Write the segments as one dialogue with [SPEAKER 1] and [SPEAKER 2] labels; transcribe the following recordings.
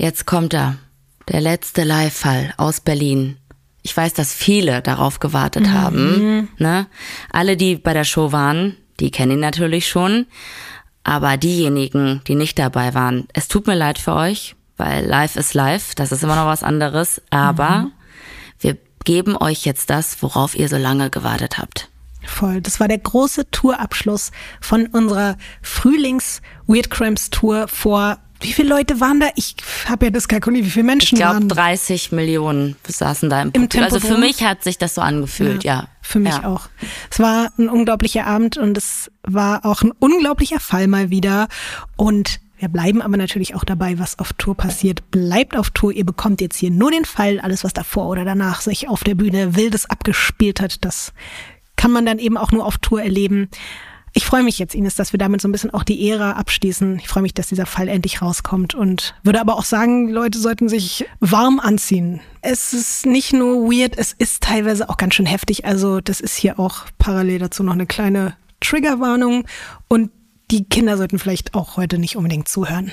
[SPEAKER 1] Jetzt kommt er. Der letzte Live-Fall aus Berlin. Ich weiß, dass viele darauf gewartet
[SPEAKER 2] Mhm.
[SPEAKER 1] haben. Ne? Alle, die bei der Show waren, die kennen ihn natürlich schon. Aber diejenigen, die nicht dabei waren, es tut mir leid für euch, weil live ist live. Das ist immer noch was anderes. Aber
[SPEAKER 2] Mhm.
[SPEAKER 1] wir geben euch jetzt das, worauf ihr so lange gewartet habt.
[SPEAKER 2] Voll. Das war der große Tourabschluss von unserer Frühlings-Weird Cramps Tour vor. Wie viele Leute waren da? Ich habe ja diskalkuliert, wie viele Menschen
[SPEAKER 1] Ich glaube,
[SPEAKER 2] waren.
[SPEAKER 1] 30 Millionen saßen da im,
[SPEAKER 2] Im
[SPEAKER 1] Publikum. Also für mich hat sich das so angefühlt, ja.
[SPEAKER 2] Für mich
[SPEAKER 1] ja.
[SPEAKER 2] auch. Es war ein unglaublicher Abend und es war auch ein unglaublicher Fall mal wieder. Und wir bleiben aber natürlich auch dabei, was auf Tour passiert. Bleibt auf Tour. Ihr bekommt jetzt hier nur den Fall. Alles, was davor oder danach sich auf der Bühne wildes abgespielt hat, das kann man dann eben auch nur auf Tour erleben. Ich freue mich jetzt, Ines, dass wir damit so ein bisschen auch die Ära abschließen. Ich freue mich, dass dieser Fall endlich rauskommt und würde aber auch sagen, Leute sollten sich warm anziehen. Es ist nicht nur weird, es ist teilweise auch ganz schön heftig. Also das ist hier auch parallel dazu noch eine kleine Triggerwarnung und die Kinder sollten vielleicht auch heute nicht unbedingt zuhören.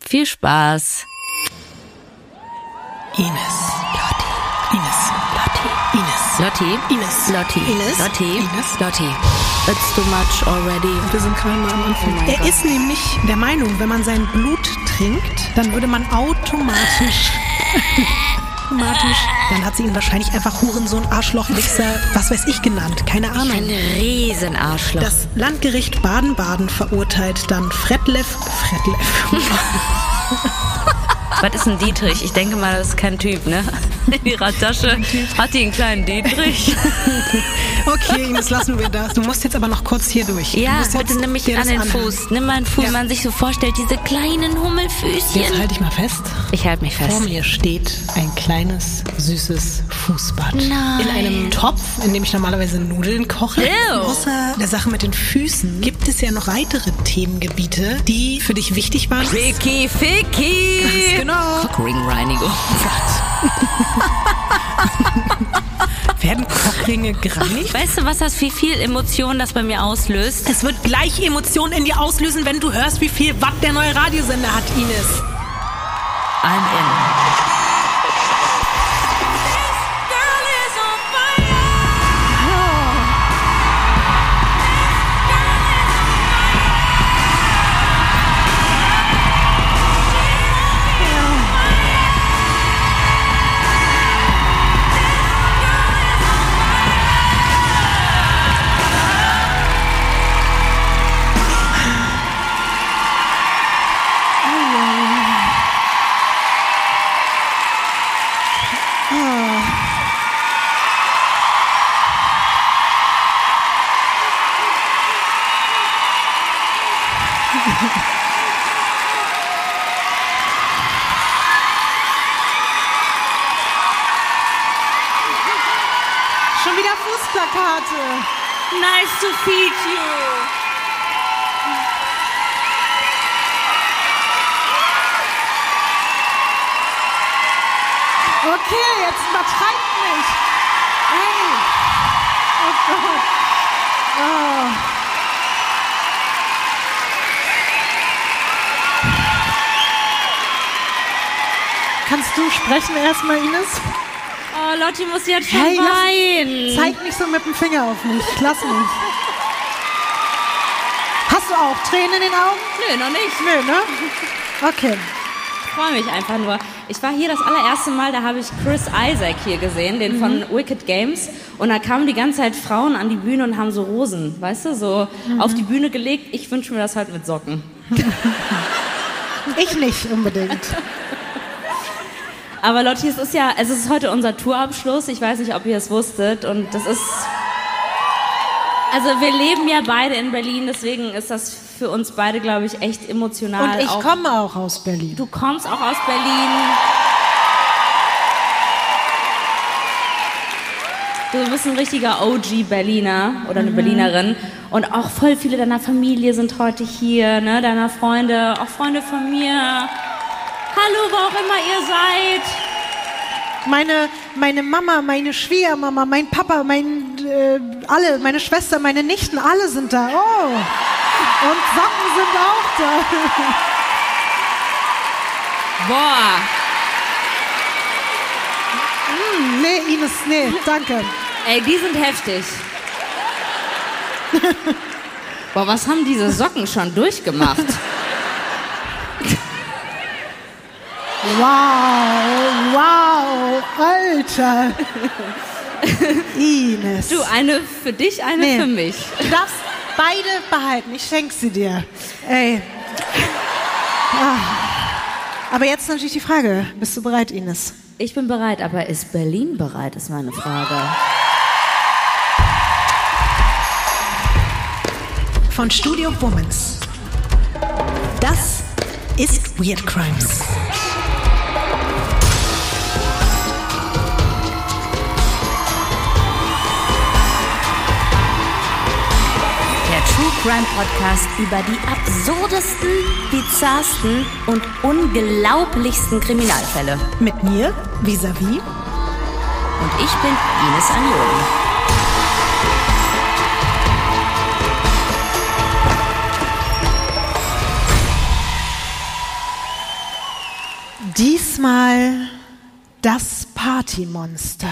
[SPEAKER 1] Viel Spaß.
[SPEAKER 2] Ines. Lotti. Ines. Lotti. Ines.
[SPEAKER 1] Lotti.
[SPEAKER 2] Ines.
[SPEAKER 1] Lotti.
[SPEAKER 2] Ines.
[SPEAKER 1] Lotti. It's too much already.
[SPEAKER 2] Wir sind gerade mal am Anfang.
[SPEAKER 1] Oh
[SPEAKER 2] er
[SPEAKER 1] Gott.
[SPEAKER 2] ist nämlich der Meinung, wenn man sein Blut trinkt, dann würde man automatisch. automatisch. Dann hat sie ihn wahrscheinlich einfach Hurensohn, Arschloch, Wichser, was weiß ich genannt. Keine
[SPEAKER 1] Ein
[SPEAKER 2] Ahnung.
[SPEAKER 1] Riesenarschloch.
[SPEAKER 2] Das Landgericht Baden-Baden verurteilt dann Fredlev. Fredlev.
[SPEAKER 1] Was ist ein Dietrich? Ich denke mal, das ist kein Typ, ne? In ihrer Tasche hat die einen kleinen Dietrich.
[SPEAKER 2] Okay, Ines, lassen wir das. Du musst jetzt aber noch kurz hier durch. Du
[SPEAKER 1] Ja,
[SPEAKER 2] jetzt
[SPEAKER 1] bitte nimm mich an den
[SPEAKER 2] anhören.
[SPEAKER 1] Fuß. Nimm meinen Fuß,
[SPEAKER 2] Ja.
[SPEAKER 1] man sich so vorstellt, diese kleinen
[SPEAKER 2] Jetzt
[SPEAKER 1] Hummelfüßchen.
[SPEAKER 2] halte ich mal fest.
[SPEAKER 1] Ich halte mich
[SPEAKER 2] Vor
[SPEAKER 1] fest.
[SPEAKER 2] mir steht ein kleines, süßes Fußbad.
[SPEAKER 1] Nein.
[SPEAKER 2] In einem Topf, in dem ich normalerweise Nudeln koche.
[SPEAKER 1] Ew.
[SPEAKER 2] Außer der Sache mit den Füßen gibt es ja noch weitere Themengebiete, die für dich wichtig waren.
[SPEAKER 1] Ficky, Ficky.
[SPEAKER 2] Genau.
[SPEAKER 1] Cockringreinigung.
[SPEAKER 2] Werden Cockringe gereinigt?
[SPEAKER 1] Weißt du, was das, wie viel Emotionen das bei mir auslöst?
[SPEAKER 2] Es wird gleich Emotionen in dir auslösen, wenn du hörst, wie viel Watt der neue Radiosender hat, Ines.
[SPEAKER 1] I'm in.
[SPEAKER 2] Schon wieder Fußplakate.
[SPEAKER 1] Nice to feed you.
[SPEAKER 2] Okay, jetzt übertreibt nicht. Hey. Oh Gott. Oh. Kannst du sprechen erstmal, Ines?
[SPEAKER 1] Oh, Lotti muss jetzt schon
[SPEAKER 2] Hey,
[SPEAKER 1] weinen.
[SPEAKER 2] Zeig nicht so mit dem Finger auf mich. Lass mich. Hast du auch Tränen in den Augen?
[SPEAKER 1] Nö, noch nicht.
[SPEAKER 2] Nö, ne? Okay.
[SPEAKER 1] Ich freue mich einfach nur. Ich war hier das allererste Mal, da habe ich Chris Isaac hier gesehen, den von Wicked Games. Und da kamen die ganze Zeit Frauen an die Bühne und haben so Rosen, weißt du, so auf die Bühne gelegt. Ich wünsche mir das halt mit Socken.
[SPEAKER 2] Ich nicht unbedingt.
[SPEAKER 1] Aber Lotti, es ist ja, es ist heute unser Tourabschluss. Ich weiß nicht, ob ihr es wusstet. Und das ist. Also wir leben ja beide in Berlin, deswegen ist das für uns beide, glaube ich, echt emotional.
[SPEAKER 2] Und ich
[SPEAKER 1] auch-
[SPEAKER 2] komme auch aus Berlin.
[SPEAKER 1] Du kommst auch aus Berlin. Du bist ein richtiger OG-Berliner oder eine Berlinerin. Und auch voll viele deiner Familie sind heute hier, ne? deiner Freunde, auch Freunde von mir. Hallo, wo auch immer ihr seid.
[SPEAKER 2] Meine, meine Mama, meine Schwiegermama, mein Papa, mein, äh, alle, meine Schwester, meine Nichten, alle sind da. Oh. Und Socken sind auch da.
[SPEAKER 1] Boah.
[SPEAKER 2] Hm, nee, Ines, nee, danke.
[SPEAKER 1] Ey, die sind heftig. Boah, was haben diese Socken schon durchgemacht?
[SPEAKER 2] Wow, wow, Alter. Ines.
[SPEAKER 1] Du, eine für dich, eine
[SPEAKER 2] Nee.
[SPEAKER 1] für mich.
[SPEAKER 2] Du darfst beide behalten. Ich schenke sie dir. Ey. Ah. Aber jetzt natürlich die Frage. Bist du bereit, Ines?
[SPEAKER 1] Ich bin bereit, aber ist Berlin bereit, ist meine Frage.
[SPEAKER 2] Von Studio Womans. Das ist Weird Crimes.
[SPEAKER 1] True Crime Podcast über die absurdesten, bizarrsten und unglaublichsten Kriminalfälle.
[SPEAKER 2] Mit mir, vis-à-vis.
[SPEAKER 1] Und ich bin Ines Anioli.
[SPEAKER 2] Diesmal das Partymonster.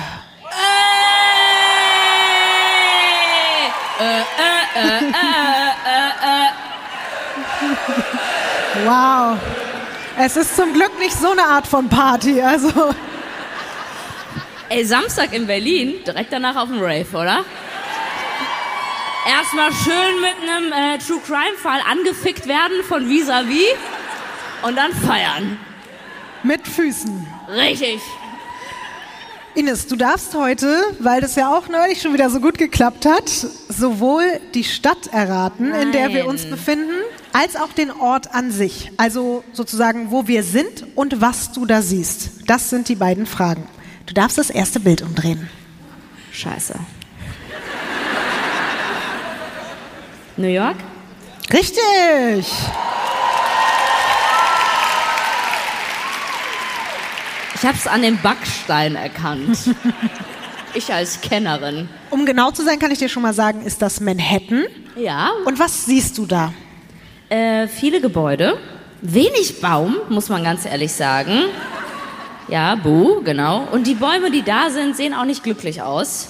[SPEAKER 2] Wow. Es ist zum Glück nicht so eine Art von Party. Also,
[SPEAKER 1] Ey, Samstag in Berlin, direkt danach auf dem Rave, oder? Erstmal schön mit einem äh, True Crime Fall angefickt werden von Vis-a-vis und dann feiern.
[SPEAKER 2] mit Füßen.
[SPEAKER 1] Richtig.
[SPEAKER 2] Ines, du darfst heute, weil das ja auch neulich schon wieder so gut geklappt hat, sowohl die Stadt erraten, in der wir uns
[SPEAKER 1] Nein.
[SPEAKER 2] befinden, als auch den Ort an sich. Also sozusagen, wo wir sind und was du da siehst. Das sind die beiden Fragen. Du darfst das erste Bild umdrehen.
[SPEAKER 1] Scheiße. New York?
[SPEAKER 2] Richtig!
[SPEAKER 1] Ich hab's an dem Backstein erkannt. ich als Kennerin.
[SPEAKER 2] Um genau zu sein, kann ich dir schon mal sagen, ist das Manhattan.
[SPEAKER 1] Ja,
[SPEAKER 2] Und was siehst du da?
[SPEAKER 1] Äh, viele Gebäude, wenig Baum, muss man ganz ehrlich sagen. Ja, buh, genau. Und die Bäume, die da sind, sehen auch nicht glücklich aus.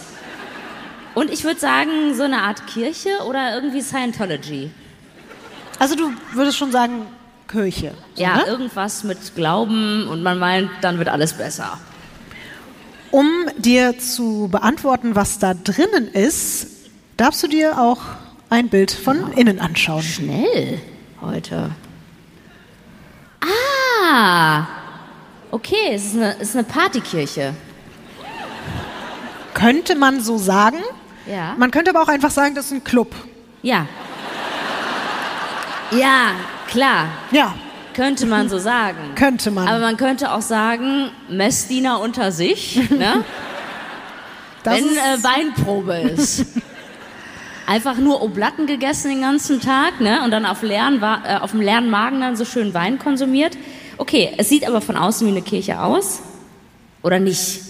[SPEAKER 1] Und ich würde sagen, so eine Art Kirche oder irgendwie Scientology.
[SPEAKER 2] Also du würdest schon sagen, Kirche. So,
[SPEAKER 1] Ja,
[SPEAKER 2] ne?
[SPEAKER 1] irgendwas mit Glauben und man meint, dann wird alles besser.
[SPEAKER 2] Um dir zu beantworten, was da drinnen ist, darfst du dir auch ein Bild von innen anschauen.
[SPEAKER 1] Schnell heute. Ah, okay, es ist eine, es ist eine Partykirche.
[SPEAKER 2] Könnte man so sagen.
[SPEAKER 1] Ja.
[SPEAKER 2] Man könnte aber auch einfach sagen, das ist ein Club.
[SPEAKER 1] Ja. Ja, klar.
[SPEAKER 2] Ja,
[SPEAKER 1] Könnte man so sagen.
[SPEAKER 2] könnte man.
[SPEAKER 1] Aber man könnte auch sagen, Messdiener unter sich, ne?
[SPEAKER 2] das
[SPEAKER 1] wenn
[SPEAKER 2] ist,
[SPEAKER 1] äh, Weinprobe ist. Einfach nur Oblatten gegessen den ganzen Tag, ne? Und dann auf, leeren, äh, auf dem leeren Magen dann so schön Wein konsumiert. Okay, es sieht aber von außen wie eine Kirche aus. Oder nicht?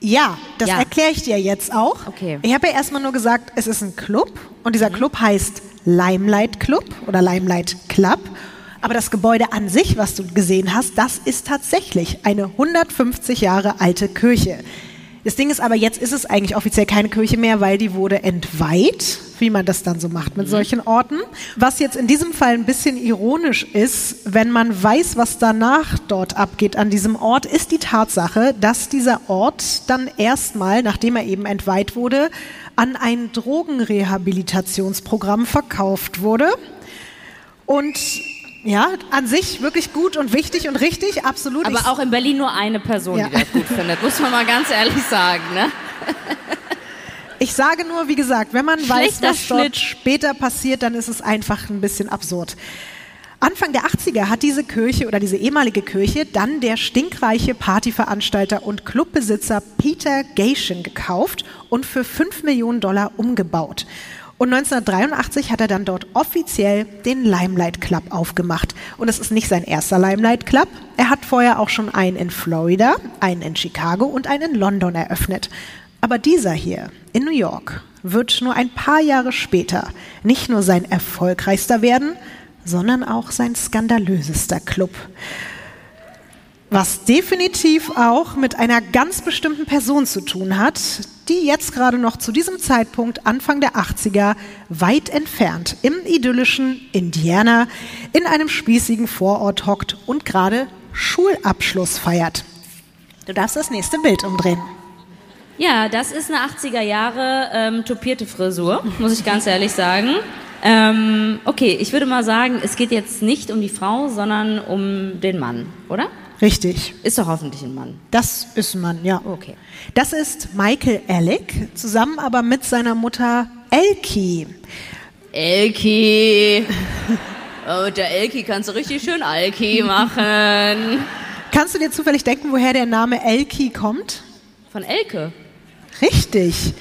[SPEAKER 2] ja, das
[SPEAKER 1] Ja.
[SPEAKER 2] erkläre ich dir jetzt auch.
[SPEAKER 1] Okay.
[SPEAKER 2] Ich habe ja erstmal nur gesagt, es ist ein Club und dieser Club heißt Limelight Club oder Limelight Club. Aber das Gebäude an sich, was du gesehen hast, das ist tatsächlich eine 150 Jahre alte Kirche. Das Ding ist aber, jetzt ist es eigentlich offiziell keine Kirche mehr, weil die wurde entweiht, wie man das dann so macht mit solchen Orten. Was jetzt in diesem Fall ein bisschen ironisch ist, wenn man weiß, was danach dort abgeht an diesem Ort, ist die Tatsache, dass dieser Ort dann erstmal, nachdem er eben entweiht wurde, an ein Drogenrehabilitationsprogramm verkauft wurde. Und ja, an sich wirklich gut und wichtig und richtig, absolut. Ich-
[SPEAKER 1] Aber auch in Berlin nur eine Person,
[SPEAKER 2] Ja.
[SPEAKER 1] die das gut findet, muss man mal ganz ehrlich sagen, ne?
[SPEAKER 2] Ich sage nur, wie gesagt, wenn man weiß, was dort
[SPEAKER 1] Schnitt.
[SPEAKER 2] später passiert, dann ist es einfach ein bisschen absurd. Anfang der 80er hat diese Kirche oder diese ehemalige Kirche dann der stinkreiche Partyveranstalter und Clubbesitzer Peter Gation gekauft und für 5 Millionen Dollar umgebaut. Und 1983 hat er dann dort offiziell den Limelight Club aufgemacht. Und es ist nicht sein erster Limelight Club. Er hat vorher auch schon einen in Florida, einen in Chicago und einen in London eröffnet. Aber dieser hier in New York wird nur ein paar Jahre später nicht nur sein erfolgreichster werden, sondern auch sein skandalösester Club. Was definitiv auch mit einer ganz bestimmten Person zu tun hat, die jetzt gerade noch zu diesem Zeitpunkt, Anfang der 80er, weit entfernt im idyllischen Indiana in einem spießigen Vorort hockt und gerade Schulabschluss feiert. Du darfst das nächste Bild umdrehen.
[SPEAKER 1] Ja, das ist eine 80er Jahre ähm, topierte Frisur, muss ich ganz ehrlich sagen. Ähm, okay, ich würde mal sagen, es geht jetzt nicht um die Frau, sondern um den Mann, oder?
[SPEAKER 2] Richtig.
[SPEAKER 1] Ist doch hoffentlich ein Mann.
[SPEAKER 2] Das ist ein Mann, ja.
[SPEAKER 1] Okay.
[SPEAKER 2] Das ist Michael Alec, zusammen aber mit seiner Mutter Elkie.
[SPEAKER 1] Elki. Oh, der Elki kannst du richtig schön Alki machen.
[SPEAKER 2] Kannst du dir zufällig denken, woher der Name Elkie kommt?
[SPEAKER 1] Von Elke.
[SPEAKER 2] Richtig.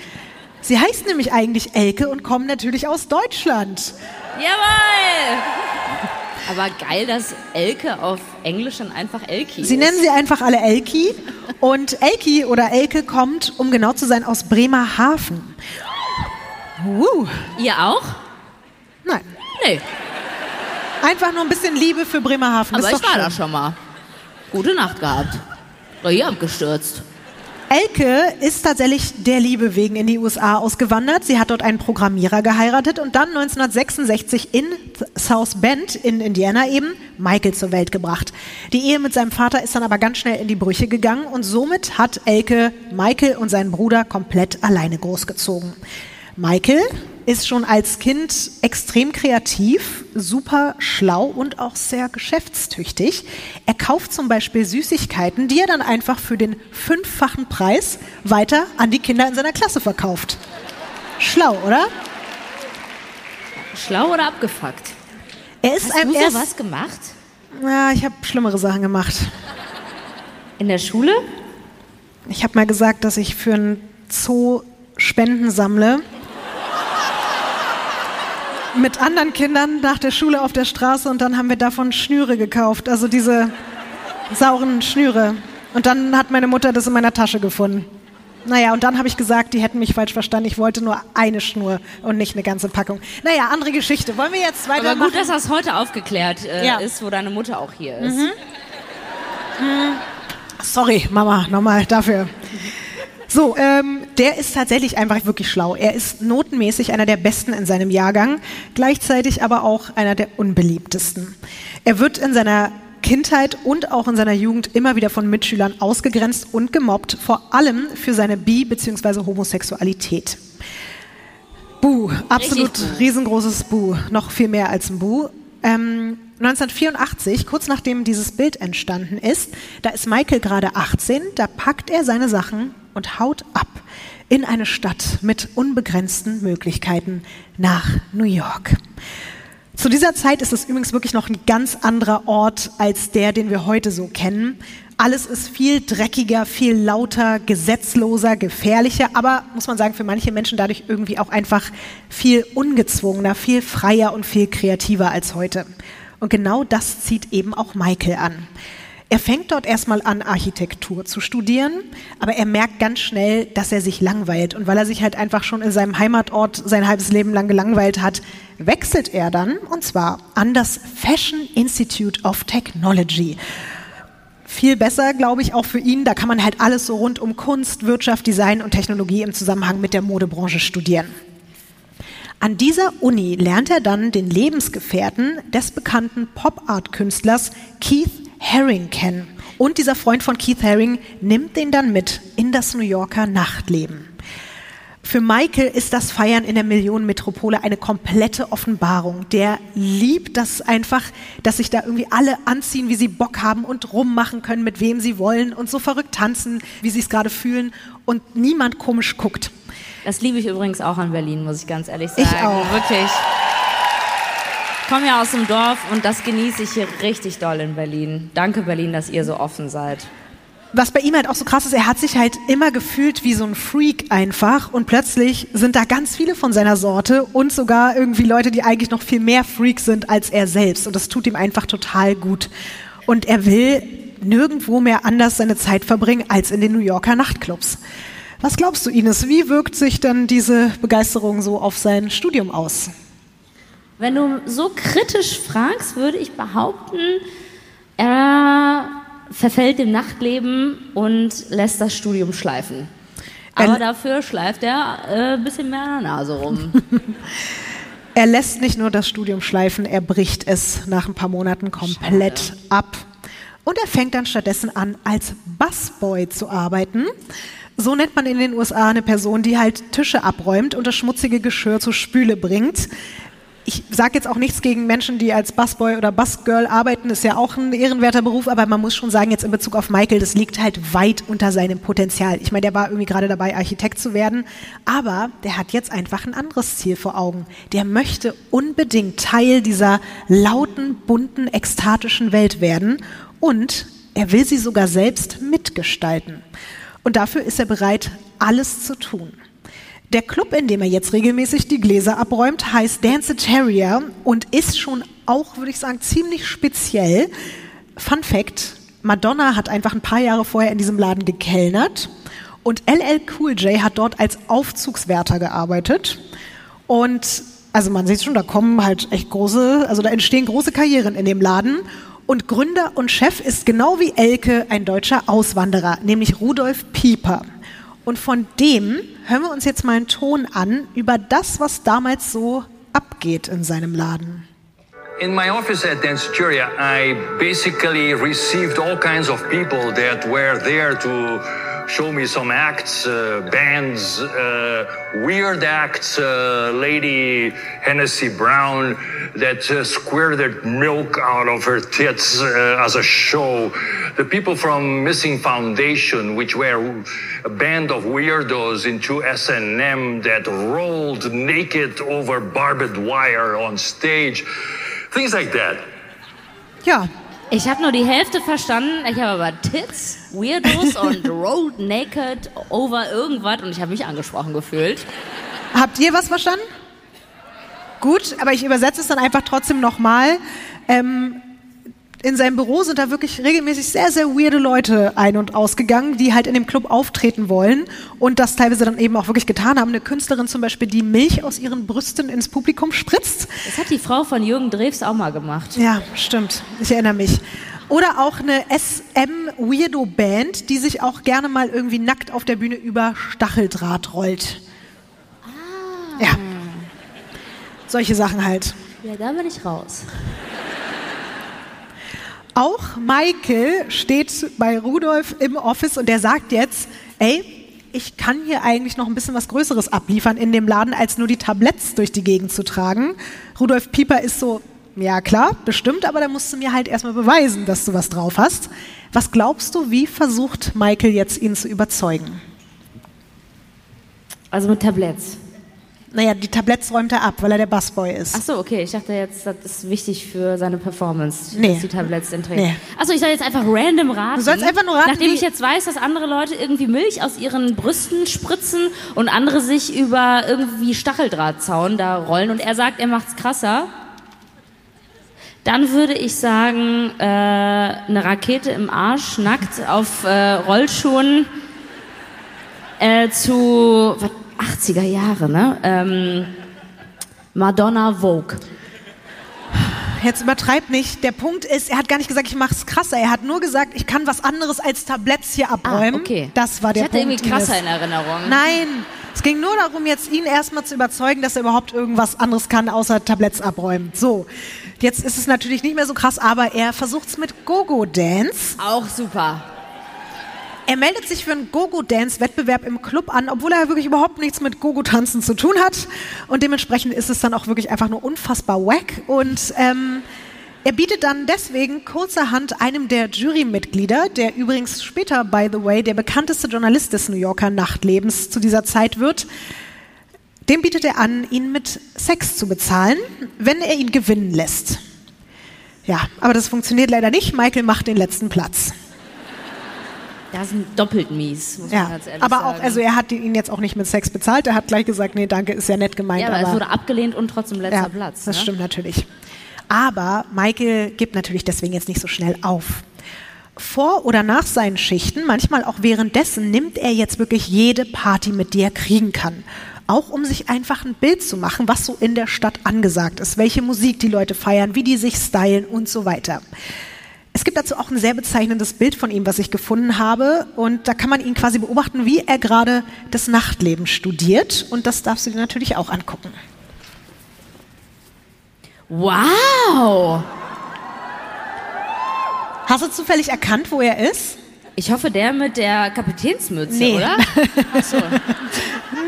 [SPEAKER 2] Sie heißt nämlich eigentlich Elke und kommt natürlich aus Deutschland.
[SPEAKER 1] Jawohl! Aber geil, dass Elke auf Englisch dann einfach Elki
[SPEAKER 2] Sie
[SPEAKER 1] ist.
[SPEAKER 2] nennen sie einfach alle Elki. Und Elki oder Elke kommt, um genau zu sein, aus Bremerhaven. Uh,
[SPEAKER 1] Ihr auch?
[SPEAKER 2] nein.
[SPEAKER 1] Nee,
[SPEAKER 2] Einfach nur ein bisschen Liebe für Bremerhaven.
[SPEAKER 1] aber ich war
[SPEAKER 2] schön.
[SPEAKER 1] da schon mal. Gute Nacht gehabt. Doch hier abgestürzt.
[SPEAKER 2] Elke ist tatsächlich der Liebe wegen in die USA ausgewandert. Sie hat dort einen Programmierer geheiratet und dann 1966 in South Bend in Indiana eben Michael zur Welt gebracht. Die Ehe mit seinem Vater ist dann aber ganz schnell in die Brüche gegangen und somit hat Elke Michael und seinen Bruder komplett alleine großgezogen. Michael ist schon als Kind extrem kreativ, super schlau und auch sehr geschäftstüchtig. Er kauft zum Beispiel Süßigkeiten, die er dann einfach für den fünffachen Preis weiter an die Kinder in seiner Klasse verkauft. Schlau, oder?
[SPEAKER 1] Schlau oder abgefuckt?
[SPEAKER 2] Er ist
[SPEAKER 1] Hast
[SPEAKER 2] ein
[SPEAKER 1] du
[SPEAKER 2] er ist-
[SPEAKER 1] sowas gemacht?
[SPEAKER 2] Ja, ich habe schlimmere Sachen gemacht.
[SPEAKER 1] In der Schule?
[SPEAKER 2] Ich habe mal gesagt, dass ich für einen Zoo Spenden sammle. Mit anderen Kindern nach der Schule auf der Straße und dann haben wir davon Schnüre gekauft, also diese sauren Schnüre. Und dann hat meine Mutter das in meiner Tasche gefunden. Naja, und dann habe ich gesagt, die hätten mich falsch verstanden. Ich wollte nur eine Schnur und nicht eine ganze Packung. Naja, andere Geschichte. Wollen wir jetzt
[SPEAKER 1] Aber
[SPEAKER 2] weitermachen?
[SPEAKER 1] gut, dass das heute aufgeklärt äh,
[SPEAKER 2] Ja.
[SPEAKER 1] ist, wo deine Mutter auch hier ist.
[SPEAKER 2] Sorry, Mama, nochmal dafür. So, ähm, der ist tatsächlich einfach wirklich schlau. Er ist notenmäßig einer der Besten in seinem Jahrgang, gleichzeitig aber auch einer der unbeliebtesten. Er wird in seiner Kindheit und auch in seiner Jugend immer wieder von Mitschülern ausgegrenzt und gemobbt, vor allem für seine Bi- bzw. Homosexualität. Buh, absolut riesengroßes Buh, noch viel mehr als ein Buh. Ähm, 1984, kurz nachdem dieses Bild entstanden ist, da ist Michael gerade 18, da packt er seine Sachen und haut ab in eine Stadt mit unbegrenzten Möglichkeiten nach New York. Zu dieser Zeit ist es übrigens wirklich noch ein ganz anderer Ort als der, den wir heute so kennen. Alles ist viel dreckiger, viel lauter, gesetzloser, gefährlicher, aber muss man sagen, für manche Menschen dadurch irgendwie auch einfach viel ungezwungener, viel freier und viel kreativer als heute. Und genau das zieht eben auch Michael an. Er fängt dort erstmal an, Architektur zu studieren, aber er merkt ganz schnell, dass er sich langweilt. Und weil er sich halt einfach schon in seinem Heimatort sein halbes Leben lang gelangweilt hat, wechselt er dann, und zwar an das Fashion Institute of Technology. Viel besser, glaube ich, auch für ihn. Da kann man halt alles so rund um Kunst, Wirtschaft, Design und Technologie im Zusammenhang mit der Modebranche studieren. An dieser Uni lernt er dann den Lebensgefährten des bekannten Pop-Art-Künstlers Keith Haring kennen. Und dieser Freund von Keith Haring nimmt den dann mit in das New Yorker Nachtleben. Für Michael ist das Feiern in der Millionenmetropole eine komplette Offenbarung. Der liebt das einfach, dass sich da irgendwie alle anziehen, wie sie Bock haben und rummachen können, mit wem sie wollen und so verrückt tanzen, wie sie es gerade fühlen und niemand komisch guckt.
[SPEAKER 1] Das liebe ich übrigens auch an Berlin, muss ich ganz ehrlich sagen.
[SPEAKER 2] Ich auch.
[SPEAKER 1] Wirklich. Ich komme ja aus dem Dorf und das genieße ich hier richtig doll in Berlin. Danke Berlin, dass ihr so offen seid.
[SPEAKER 2] Was bei ihm halt auch so krass ist, er hat sich halt immer gefühlt wie so ein Freak einfach und plötzlich sind da ganz viele von seiner Sorte und sogar irgendwie Leute, die eigentlich noch viel mehr Freaks sind als er selbst und das tut ihm einfach total gut. Und er will nirgendwo mehr anders seine Zeit verbringen als in den New Yorker Nachtclubs. Was glaubst du, Ines, wie wirkt sich denn diese Begeisterung so auf sein Studium aus?
[SPEAKER 1] Wenn du so kritisch fragst, würde ich behaupten, er verfällt dem Nachtleben und lässt das Studium schleifen. Aber er dafür schleift er äh, ein bisschen mehr an der Nase rum.
[SPEAKER 2] er lässt nicht nur das Studium schleifen, er bricht es nach ein paar Monaten komplett Schade. ab. Und er fängt dann stattdessen an, als Busboy zu arbeiten. So nennt man in den USA eine Person, die halt Tische abräumt und das schmutzige Geschirr zur Spüle bringt ich sage jetzt auch nichts gegen Menschen, die als Busboy oder Busgirl arbeiten, ist ja auch ein ehrenwerter Beruf, aber man muss schon sagen, jetzt in Bezug auf Michael, das liegt halt weit unter seinem Potenzial. Ich meine, der war irgendwie gerade dabei, Architekt zu werden, aber der hat jetzt einfach ein anderes Ziel vor Augen. Der möchte unbedingt Teil dieser lauten, bunten, ekstatischen Welt werden und er will sie sogar selbst mitgestalten. Und dafür ist er bereit, alles zu tun. Der Club, in dem er jetzt regelmäßig die Gläser abräumt, heißt Dance Terrier und ist schon auch, würde ich sagen, ziemlich speziell. Fun Fact: Madonna hat einfach ein paar Jahre vorher in diesem Laden gekellnert und LL Cool J hat dort als Aufzugswärter gearbeitet. Und also man sieht schon, da kommen halt echt große, also da entstehen große Karrieren in dem Laden. Und Gründer und Chef ist genau wie Elke ein deutscher Auswanderer, nämlich Rudolf Pieper. Und von dem hören wir uns jetzt mal einen Ton an über das, was damals so abgeht in seinem Laden.
[SPEAKER 3] In my office at Danceteria, I basically received all kinds of people that were there to show me some acts, uh, bands, uh, weird acts, uh, Lady Hennessy Brown that uh, squirted milk out of her tits uh, as a show. The people from Missing Foundation, which were a band of weirdos into S&M that rolled naked over barbed wire on stage. Things like that.
[SPEAKER 2] Ja,
[SPEAKER 1] Ich habe nur die Hälfte verstanden. Ich habe aber Tits, Weirdos und Rolled Naked over irgendwas und ich habe mich angesprochen gefühlt.
[SPEAKER 2] Habt ihr was verstanden? Gut, aber ich übersetze es dann einfach trotzdem nochmal. Ähm, in seinem Büro sind da wirklich regelmäßig sehr, sehr weirde Leute ein- und ausgegangen, die halt in dem Club auftreten wollen und das teilweise dann eben auch wirklich getan haben. Eine Künstlerin zum Beispiel, die Milch aus ihren Brüsten ins Publikum spritzt.
[SPEAKER 1] Das hat die Frau von Jürgen Drews auch mal gemacht.
[SPEAKER 2] Ja, stimmt. Ich erinnere mich. Oder auch eine SM-Weirdo-Band, die sich auch gerne mal irgendwie nackt auf der Bühne über Stacheldraht rollt.
[SPEAKER 1] Ah.
[SPEAKER 2] Ja. Solche Sachen halt.
[SPEAKER 1] Ja, da bin ich raus.
[SPEAKER 2] Auch Michael steht bei Rudolf im Office und der sagt jetzt, ey, ich kann hier eigentlich noch ein bisschen was Größeres abliefern in dem Laden, als nur die Tabletts durch die Gegend zu tragen. Rudolf Pieper ist so, ja klar, bestimmt, aber da musst du mir halt erstmal beweisen, dass du was drauf hast. Was glaubst du, wie versucht Michael jetzt ihn zu überzeugen?
[SPEAKER 1] Also mit Tabletts.
[SPEAKER 2] Naja, die Tabletts räumt er ab, weil er der Bassboy ist.
[SPEAKER 1] Ach so, okay. Ich dachte jetzt, das ist wichtig für seine Performance,
[SPEAKER 2] Nee.
[SPEAKER 1] dass die Tabletts den trägt.
[SPEAKER 2] Nee.
[SPEAKER 1] Achso, ich soll jetzt einfach random raten.
[SPEAKER 2] Du sollst einfach nur raten,
[SPEAKER 1] Nachdem ich jetzt weiß, dass andere Leute irgendwie Milch aus ihren Brüsten spritzen und andere sich über irgendwie Stacheldrahtzaun da rollen und er sagt, er macht's krasser. Dann würde ich sagen, äh, eine Rakete im Arsch, nackt auf äh, Rollschuhen äh, zu was, 80er Jahre, ne? Ähm, Madonna Vogue.
[SPEAKER 2] Jetzt übertreib nicht. Der Punkt ist, er hat gar nicht gesagt, ich mach's krasser. Er hat nur gesagt, ich kann was anderes als Tabletts hier abräumen.
[SPEAKER 1] Ah, okay.
[SPEAKER 2] Das war der
[SPEAKER 1] ich hatte
[SPEAKER 2] Punkt.
[SPEAKER 1] irgendwie krasser in Erinnerung.
[SPEAKER 2] Nein, es ging nur darum, jetzt ihn erstmal zu überzeugen, dass er überhaupt irgendwas anderes kann, außer Tabletts abräumen. So, jetzt ist es natürlich nicht mehr so krass, aber er versucht's mit Gogo-Dance.
[SPEAKER 1] Auch super.
[SPEAKER 2] Er meldet sich für einen Gogo-Dance-Wettbewerb im Club an, obwohl er wirklich überhaupt nichts mit Gogo-Tanzen zu tun hat. Und dementsprechend ist es dann auch wirklich einfach nur unfassbar wack. Und ähm, er bietet dann deswegen kurzerhand einem der Jurymitglieder, der übrigens später, by the way, der bekannteste Journalist des New Yorker Nachtlebens zu dieser Zeit wird, dem bietet er an, ihn mit Sex zu bezahlen, wenn er ihn gewinnen lässt. Ja, aber das funktioniert leider nicht. Michael macht den letzten Platz.
[SPEAKER 1] Das ist doppelt mies, muss man
[SPEAKER 2] Ja,
[SPEAKER 1] ganz ehrlich
[SPEAKER 2] aber
[SPEAKER 1] sagen.
[SPEAKER 2] auch, also er hat ihn jetzt auch nicht mit Sex bezahlt. Er hat gleich gesagt, nee, danke, ist ja nett gemeint.
[SPEAKER 1] ja, aber es
[SPEAKER 2] aber
[SPEAKER 1] wurde abgelehnt und trotzdem letzter
[SPEAKER 2] ja,
[SPEAKER 1] Platz.
[SPEAKER 2] das
[SPEAKER 1] ne?
[SPEAKER 2] stimmt natürlich. Aber Michael gibt natürlich deswegen jetzt nicht so schnell auf. Vor oder nach seinen Schichten, manchmal auch währenddessen, nimmt er jetzt wirklich jede Party mit, die er kriegen kann. Auch um sich einfach ein Bild zu machen, was so in der Stadt angesagt ist, welche Musik die Leute feiern, wie die sich stylen und so weiter. Es gibt dazu auch ein sehr bezeichnendes Bild von ihm, was ich gefunden habe. Und da kann man ihn quasi beobachten, wie er gerade das Nachtleben studiert. Und das darfst du dir natürlich auch angucken.
[SPEAKER 1] Wow!
[SPEAKER 2] Hast du zufällig erkannt, wo er ist?
[SPEAKER 1] Ich hoffe, der mit der Kapitänsmütze,
[SPEAKER 2] Nee.
[SPEAKER 1] oder? Ach so.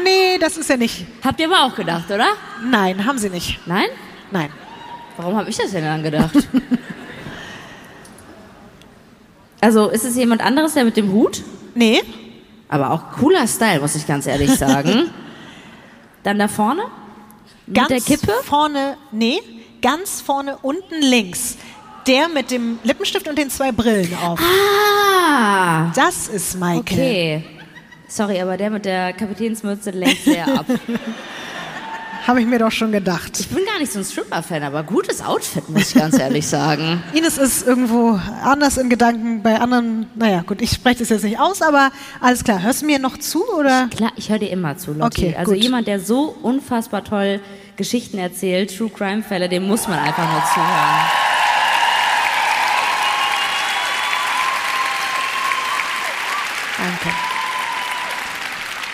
[SPEAKER 2] Nee, das ist er nicht.
[SPEAKER 1] Habt ihr aber auch gedacht, oder?
[SPEAKER 2] Nein, haben sie nicht.
[SPEAKER 1] Nein?
[SPEAKER 2] Nein.
[SPEAKER 1] Warum habe ich das denn dann gedacht? also ist es jemand anderes, der mit dem Hut?
[SPEAKER 2] Nee,
[SPEAKER 1] Aber auch cooler Style, muss ich ganz ehrlich sagen. Dann da vorne?
[SPEAKER 2] ganz
[SPEAKER 1] mit der Kippe?
[SPEAKER 2] vorne, nee, ganz vorne unten links. Der mit dem Lippenstift und den zwei Brillen auf.
[SPEAKER 1] Ah!
[SPEAKER 2] Das ist Michael.
[SPEAKER 1] Okay. Sorry, aber der mit der Kapitänsmütze lenkt sehr ab.
[SPEAKER 2] Habe ich mir doch schon gedacht.
[SPEAKER 1] Ich bin gar nicht so ein Stripper-Fan, aber gutes Outfit, muss ich ganz ehrlich sagen.
[SPEAKER 2] Ines ist irgendwo anders in Gedanken bei anderen. Naja, gut, ich spreche das jetzt nicht aus, aber alles klar. Hörst du mir noch zu oder?
[SPEAKER 1] Klar, ich höre dir immer zu, Lotti.
[SPEAKER 2] Okay,
[SPEAKER 1] also
[SPEAKER 2] gut.
[SPEAKER 1] jemand, der so unfassbar toll Geschichten erzählt, True Crime-Fälle, dem muss man einfach nur zuhören.
[SPEAKER 2] Danke.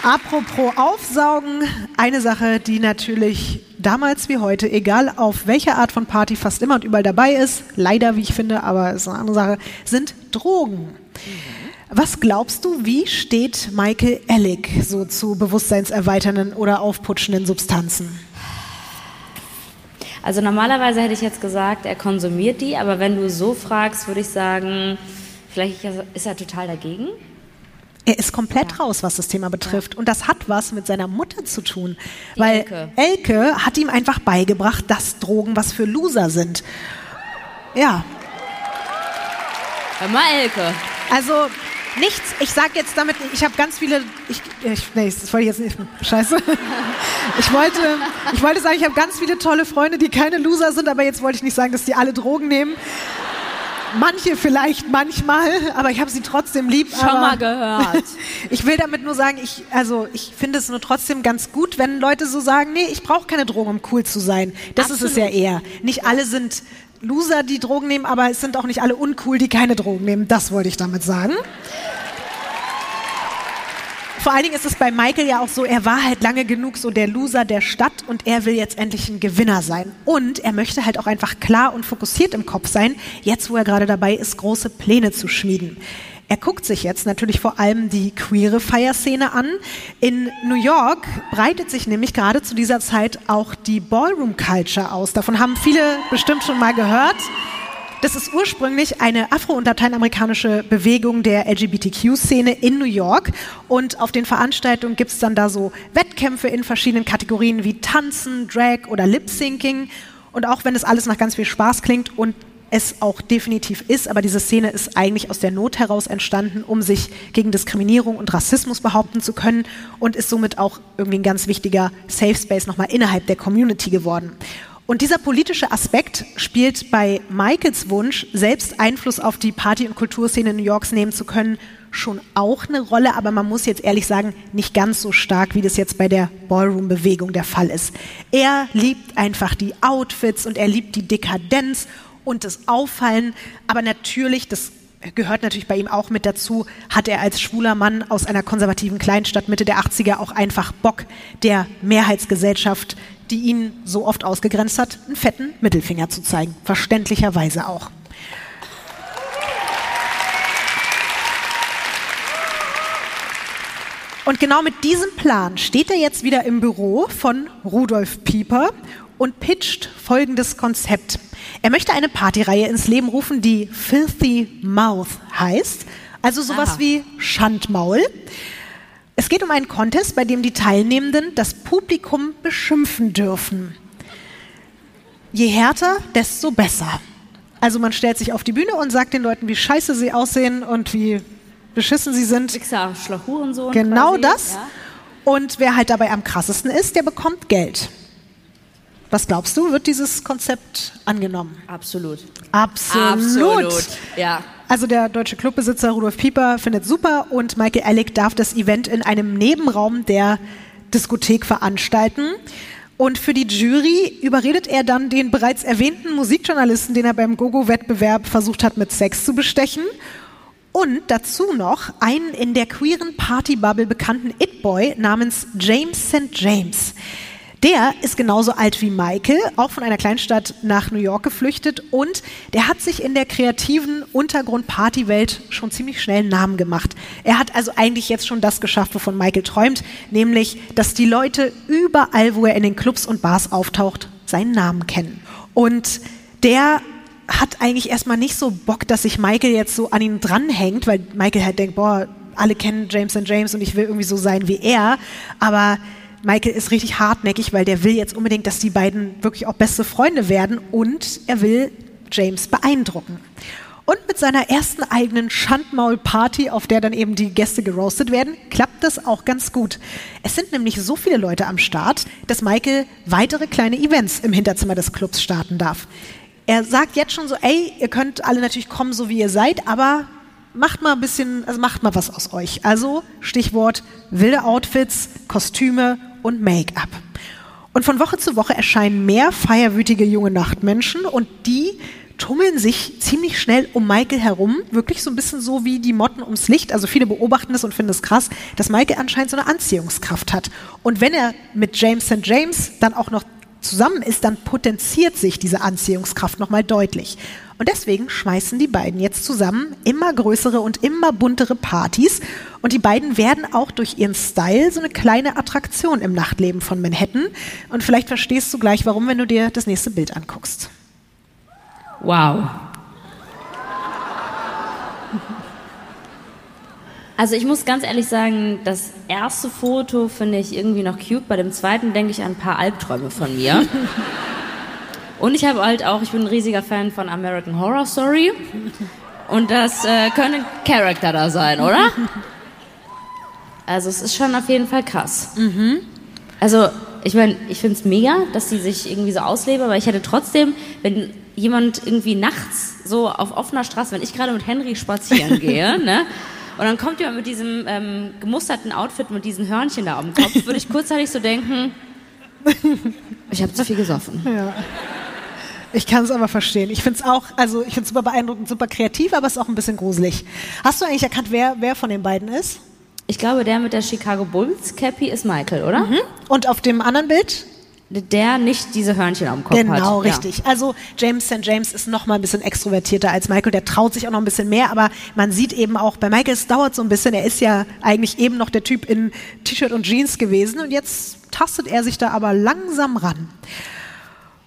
[SPEAKER 2] Apropos Aufsaugen, eine Sache, die natürlich damals wie heute, egal auf welcher Art von Party, fast immer und überall dabei ist, leider, wie ich finde, aber ist eine andere Sache, sind Drogen. Was glaubst du, wie steht Michael Ellick so zu bewusstseinserweiternden oder aufputschenden Substanzen?
[SPEAKER 1] Also normalerweise hätte ich jetzt gesagt, er konsumiert die, aber wenn du so fragst, würde ich sagen, vielleicht ist er total dagegen.
[SPEAKER 2] Er ist komplett raus, was das Thema betrifft. Und das hat was mit seiner Mutter zu tun. weil
[SPEAKER 1] Elke.
[SPEAKER 2] Elke hat ihm einfach beigebracht, dass Drogen was für Loser sind. Ja,
[SPEAKER 1] Hör mal, Elke.
[SPEAKER 2] also nichts. Ich sage jetzt damit, ich habe ganz viele. Ich, ich, nee, das wollte ich jetzt nicht. Scheiße. Ich wollte, ich wollte sagen, ich habe ganz viele tolle Freunde, die keine Loser sind, aber jetzt wollte ich nicht sagen, dass die alle Drogen nehmen. Manche vielleicht manchmal, aber ich habe sie trotzdem lieb.
[SPEAKER 1] Schon mal gehört.
[SPEAKER 2] ich will damit nur sagen, ich, also ich finde es nur trotzdem ganz gut, wenn Leute so sagen, nee, ich brauche keine Drogen, um cool zu sein. Das ist es ja
[SPEAKER 1] Absolut.
[SPEAKER 2] eher. Nicht alle sind Loser, die Drogen nehmen, aber es sind auch nicht alle uncool, die keine Drogen nehmen. Das wollte ich damit sagen. Vor allen Dingen ist es bei Michael ja auch so, er war halt lange genug so der Loser der Stadt und er will jetzt endlich ein Gewinner sein. Und er möchte halt auch einfach klar und fokussiert im Kopf sein, jetzt wo er gerade dabei ist, große Pläne zu schmieden. Er guckt sich jetzt natürlich vor allem die queere Feierszene an. In New York breitet sich nämlich gerade zu dieser Zeit auch die Ballroom Culture aus. Davon haben viele bestimmt schon mal gehört. Das ist ursprünglich eine afro- und lateinamerikanische Bewegung der LGBTQ-Szene in New York. Und auf den Veranstaltungen gibt es dann da so Wettkämpfe in verschiedenen Kategorien wie Tanzen, Drag oder Lip-Syncing. Und auch wenn es alles nach ganz viel Spaß klingt und es auch definitiv ist, aber diese Szene ist eigentlich aus der Not heraus entstanden, um sich gegen Diskriminierung und Rassismus behaupten zu können und ist somit auch irgendwie ein ganz wichtiger Safe Space nochmal innerhalb der Community geworden. Und dieser politische Aspekt spielt bei Michaels Wunsch, selbst Einfluss auf die Party- und Kulturszene New Yorks nehmen zu können, schon auch eine Rolle, aber man muss jetzt ehrlich sagen, nicht ganz so stark, wie das jetzt bei der Ballroom-Bewegung der Fall ist. Er liebt einfach die Outfits und er liebt die Dekadenz und das Auffallen, aber natürlich, das gehört natürlich bei ihm auch mit dazu, hat er als schwuler Mann aus einer konservativen Kleinstadt Mitte der 80er auch einfach Bock, der Mehrheitsgesellschaft, die ihn so oft ausgegrenzt hat, einen fetten Mittelfinger zu zeigen. Verständlicherweise auch. Und genau mit diesem Plan steht er jetzt wieder im Büro von Rudolf Pieper und pitcht folgendes Konzept. Er möchte eine Partyreihe ins Leben rufen, die Filthy Mouth heißt, also sowas
[SPEAKER 1] Aha.
[SPEAKER 2] wie Schandmaul. Es geht um einen Contest, bei dem die Teilnehmenden das Publikum beschimpfen dürfen. Je härter, desto besser. Also man stellt sich auf die Bühne und sagt den Leuten, wie scheiße sie aussehen und wie beschissen sie sind.
[SPEAKER 1] Wichser, Schloch, Hurensohn.
[SPEAKER 2] Genau
[SPEAKER 1] quasi.
[SPEAKER 2] das.
[SPEAKER 1] Ja.
[SPEAKER 2] Und wer halt dabei am krassesten ist, der bekommt Geld. Was glaubst du, wird dieses Konzept angenommen?
[SPEAKER 1] Absolut.
[SPEAKER 2] Absolut.
[SPEAKER 1] Absolut. Ja.
[SPEAKER 2] Also der deutsche Clubbesitzer Rudolf Pieper findet super und Michael Ellick darf das Event in einem Nebenraum der Diskothek veranstalten. Und für die Jury überredet er dann den bereits erwähnten Musikjournalisten, den er beim Gogo-Wettbewerb versucht hat, mit Sex zu bestechen. Und dazu noch einen in der queeren Partybubble bekannten It-Boy namens James St. James. Der ist genauso alt wie Michael, auch von einer Kleinstadt nach New York geflüchtet und der hat sich in der kreativen Untergrund-Partywelt schon ziemlich schnell einen Namen gemacht. Er hat also eigentlich jetzt schon das geschafft, wovon Michael träumt, nämlich, dass die Leute überall, wo er in den Clubs und Bars auftaucht, seinen Namen kennen. Und der hat eigentlich erstmal nicht so Bock, dass sich Michael jetzt so an ihn dranhängt, weil Michael halt denkt, boah, alle kennen James and James und ich will irgendwie so sein wie er. Aber Michael ist richtig hartnäckig, weil der will jetzt unbedingt, dass die beiden wirklich auch beste Freunde werden und er will James beeindrucken. Und mit seiner ersten eigenen Schandmaul-Party, auf der dann eben die Gäste geroastet werden, klappt das auch ganz gut. Es sind nämlich so viele Leute am Start, dass Michael weitere kleine Events im Hinterzimmer des Clubs starten darf. Er sagt jetzt schon so, ey, ihr könnt alle natürlich kommen, so wie ihr seid, aber macht mal ein bisschen, also macht mal was aus euch. Also Stichwort wilde Outfits, Kostüme und Make-up. Und von Woche zu Woche erscheinen mehr feierwütige junge Nachtmenschen und die tummeln sich ziemlich schnell um Michael herum, wirklich so ein bisschen so wie die Motten ums Licht. Also viele beobachten es und finden es krass, dass Michael anscheinend so eine Anziehungskraft hat. Und wenn er mit James St. James dann auch noch zusammen ist, dann potenziert sich diese Anziehungskraft nochmal deutlich. Und deswegen schmeißen die beiden jetzt zusammen immer größere und immer buntere Partys. Und die beiden werden auch durch ihren Style so eine kleine Attraktion im Nachtleben von Manhattan. Und vielleicht verstehst du gleich, warum, wenn du dir das nächste Bild anguckst.
[SPEAKER 1] Wow. Also ich muss ganz ehrlich sagen, das erste Foto finde ich irgendwie noch cute. Bei dem zweiten denke ich an ein paar Albträume von mir. Und ich habe halt auch, ich bin ein riesiger Fan von American Horror Story. Und das äh, können Charakter da sein, oder? Also es ist schon auf jeden Fall krass. Mhm. Also ich meine, ich finde es mega, dass sie sich irgendwie so ausleben, aber ich hätte trotzdem, wenn jemand irgendwie nachts so auf offener Straße, wenn ich gerade mit Henry spazieren gehe, ne? Und dann kommt jemand mit diesem ähm, gemusterten Outfit mit diesen Hörnchen da am Kopf, würde ich kurzzeitig so denken, ich habe zu viel gesoffen.
[SPEAKER 2] Ja. Ich kann es aber verstehen. Ich finde es auch, also ich finde es super beeindruckend, super kreativ, aber es ist auch ein bisschen gruselig. Hast du eigentlich erkannt, wer, wer von den beiden ist?
[SPEAKER 1] Ich glaube, der mit der Chicago Bulls Cappy ist Michael, oder? Mhm.
[SPEAKER 2] Und auf dem anderen Bild?
[SPEAKER 1] Der nicht diese Hörnchen am Kopf
[SPEAKER 2] genau,
[SPEAKER 1] hat.
[SPEAKER 2] Genau, richtig. Ja. Also James St. James ist noch mal ein bisschen extrovertierter als Michael. Der traut sich auch noch ein bisschen mehr, aber man sieht eben auch, bei Michael, es dauert so ein bisschen. Er ist ja eigentlich eben noch der Typ in T-Shirt und Jeans gewesen und jetzt tastet er sich da aber langsam ran.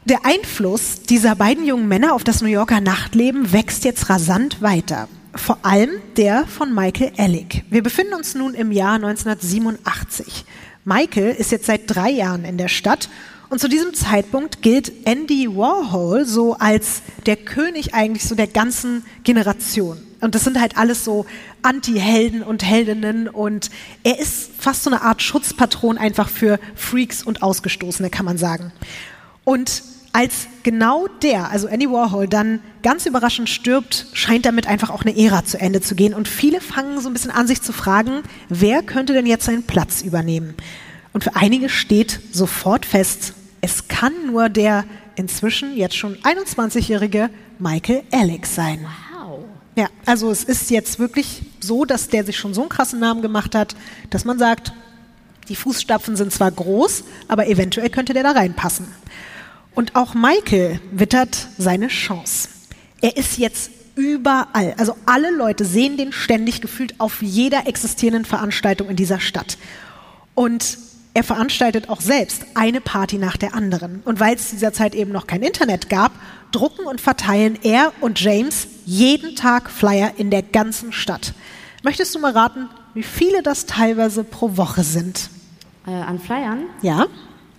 [SPEAKER 2] Der Einfluss dieser beiden jungen Männer auf das New Yorker Nachtleben wächst jetzt rasant weiter. Vor allem der von Michael Ellick. Wir befinden uns nun im Jahr 1987. Michael ist jetzt seit drei Jahren in der Stadt und zu diesem Zeitpunkt gilt Andy Warhol so als der König eigentlich so der ganzen Generation. Und das sind halt alles so Anti-Helden und Heldinnen und er ist fast so eine Art Schutzpatron einfach für Freaks und Ausgestoßene, kann man sagen. Und als genau der, also Andy Warhol, dann ganz überraschend stirbt, scheint damit einfach auch eine Ära zu Ende zu gehen. Und viele fangen so ein bisschen an, sich zu fragen, wer könnte denn jetzt seinen Platz übernehmen? Und für einige steht sofort fest, es kann nur der inzwischen jetzt schon 21-jährige Michael Alex sein.
[SPEAKER 1] Wow.
[SPEAKER 2] Ja, also es ist jetzt wirklich so, dass der sich schon so einen krassen Namen gemacht hat, dass man sagt, die Fußstapfen sind zwar groß, aber eventuell könnte der da reinpassen. Und auch Michael wittert seine Chance. Er ist jetzt überall. Also alle Leute sehen den ständig gefühlt auf jeder existierenden Veranstaltung in dieser Stadt. Und er veranstaltet auch selbst eine Party nach der anderen. Und weil es dieser Zeit eben noch kein Internet gab, drucken und verteilen er und James jeden Tag Flyer in der ganzen Stadt. Möchtest du mal raten, wie viele das teilweise pro Woche sind?
[SPEAKER 1] Äh, an Flyern?
[SPEAKER 2] Ja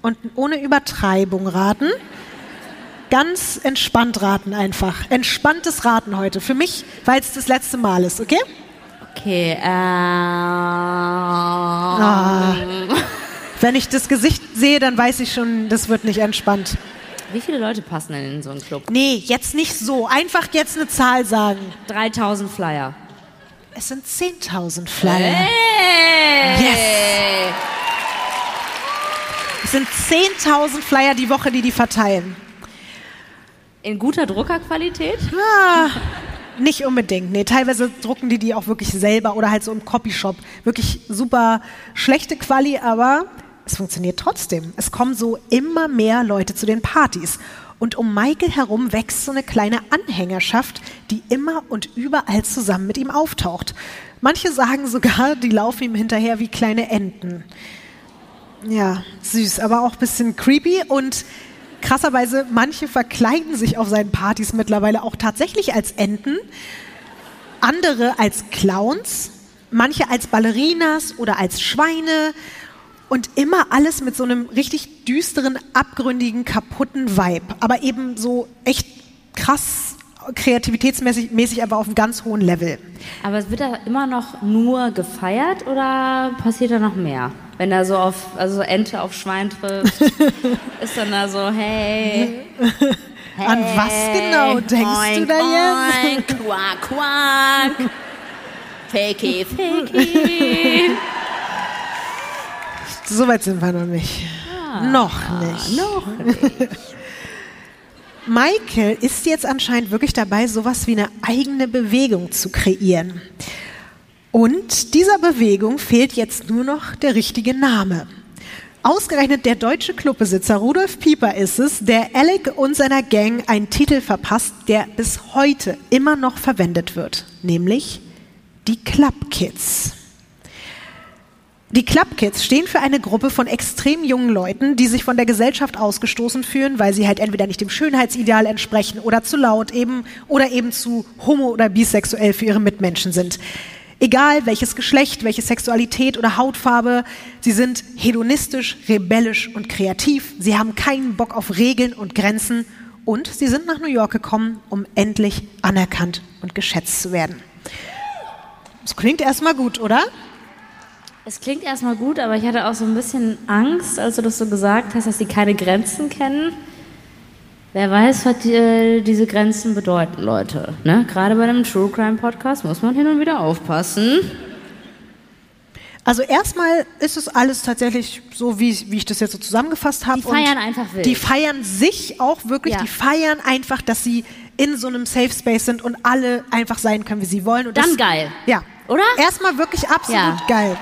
[SPEAKER 2] und ohne Übertreibung raten. Ganz entspannt raten einfach. Entspanntes Raten heute. Für mich, weil es das letzte Mal ist, okay?
[SPEAKER 1] Okay, ähm.
[SPEAKER 2] Ah. Wenn ich das Gesicht sehe, dann weiß ich schon, das wird nicht entspannt.
[SPEAKER 1] Wie viele Leute passen denn in so einen Club?
[SPEAKER 2] Nee, jetzt nicht so. Einfach jetzt eine Zahl sagen.
[SPEAKER 1] 3000 Flyer.
[SPEAKER 2] Es sind 10.000 Flyer.
[SPEAKER 1] Hey!
[SPEAKER 2] Yes! Es sind 10.000 Flyer die Woche, die die verteilen.
[SPEAKER 1] In guter Druckerqualität?
[SPEAKER 2] Ah, nicht unbedingt. Nee, teilweise drucken die die auch wirklich selber oder halt so im Copyshop. Wirklich super schlechte Quali, aber es funktioniert trotzdem. Es kommen so immer mehr Leute zu den Partys. Und um Michael herum wächst so eine kleine Anhängerschaft, die immer und überall zusammen mit ihm auftaucht. Manche sagen sogar, die laufen ihm hinterher wie kleine Enten. Ja, süß, aber auch ein bisschen creepy und krasserweise, manche verkleiden sich auf seinen Partys mittlerweile auch tatsächlich als Enten, andere als Clowns, manche als Ballerinas oder als Schweine und immer alles mit so einem richtig düsteren, abgründigen, kaputten Vibe. Aber eben so echt krass kreativitätsmäßig mäßig aber auf einem ganz hohen Level.
[SPEAKER 1] Aber es wird da immer noch nur gefeiert oder passiert da noch mehr? Wenn er so auf, also Ente auf Schwein trifft, ist dann da so, hey. hey
[SPEAKER 2] An was genau denkst oink, du da jetzt?
[SPEAKER 1] Oink, quack, quack. Fakey, fakey.
[SPEAKER 2] So weit sind wir noch nicht. Ah, noch nicht.
[SPEAKER 1] Noch nicht.
[SPEAKER 2] Michael ist jetzt anscheinend wirklich dabei, sowas wie eine eigene Bewegung zu kreieren. Und dieser Bewegung fehlt jetzt nur noch der richtige Name. Ausgerechnet der deutsche Clubbesitzer Rudolf Pieper ist es, der Alec und seiner Gang einen Titel verpasst, der bis heute immer noch verwendet wird, nämlich die Club Kids. Die Club Kids stehen für eine Gruppe von extrem jungen Leuten, die sich von der Gesellschaft ausgestoßen fühlen, weil sie halt entweder nicht dem Schönheitsideal entsprechen oder zu laut eben oder eben zu homo- oder bisexuell für ihre Mitmenschen sind. Egal welches Geschlecht, welche Sexualität oder Hautfarbe, sie sind hedonistisch, rebellisch und kreativ. Sie haben keinen Bock auf Regeln und Grenzen und sie sind nach New York gekommen, um endlich anerkannt und geschätzt zu werden. Das klingt erstmal gut, oder?
[SPEAKER 1] Es klingt erstmal gut, aber ich hatte auch so ein bisschen Angst, als du das so gesagt hast, dass sie keine Grenzen kennen. Wer weiß, was die, diese Grenzen bedeuten, Leute. Ne? Gerade bei einem True Crime Podcast muss man hin und wieder aufpassen.
[SPEAKER 2] Also erstmal ist es alles tatsächlich so, wie, wie ich das jetzt so zusammengefasst habe.
[SPEAKER 1] Die feiern einfach wild.
[SPEAKER 2] Die feiern sich auch wirklich, ja. die feiern einfach, dass sie in so einem Safe Space sind und alle einfach sein können, wie sie wollen. Und
[SPEAKER 1] Dann
[SPEAKER 2] das,
[SPEAKER 1] geil.
[SPEAKER 2] Ja.
[SPEAKER 1] Oder?
[SPEAKER 2] Erstmal wirklich absolut ja. geil.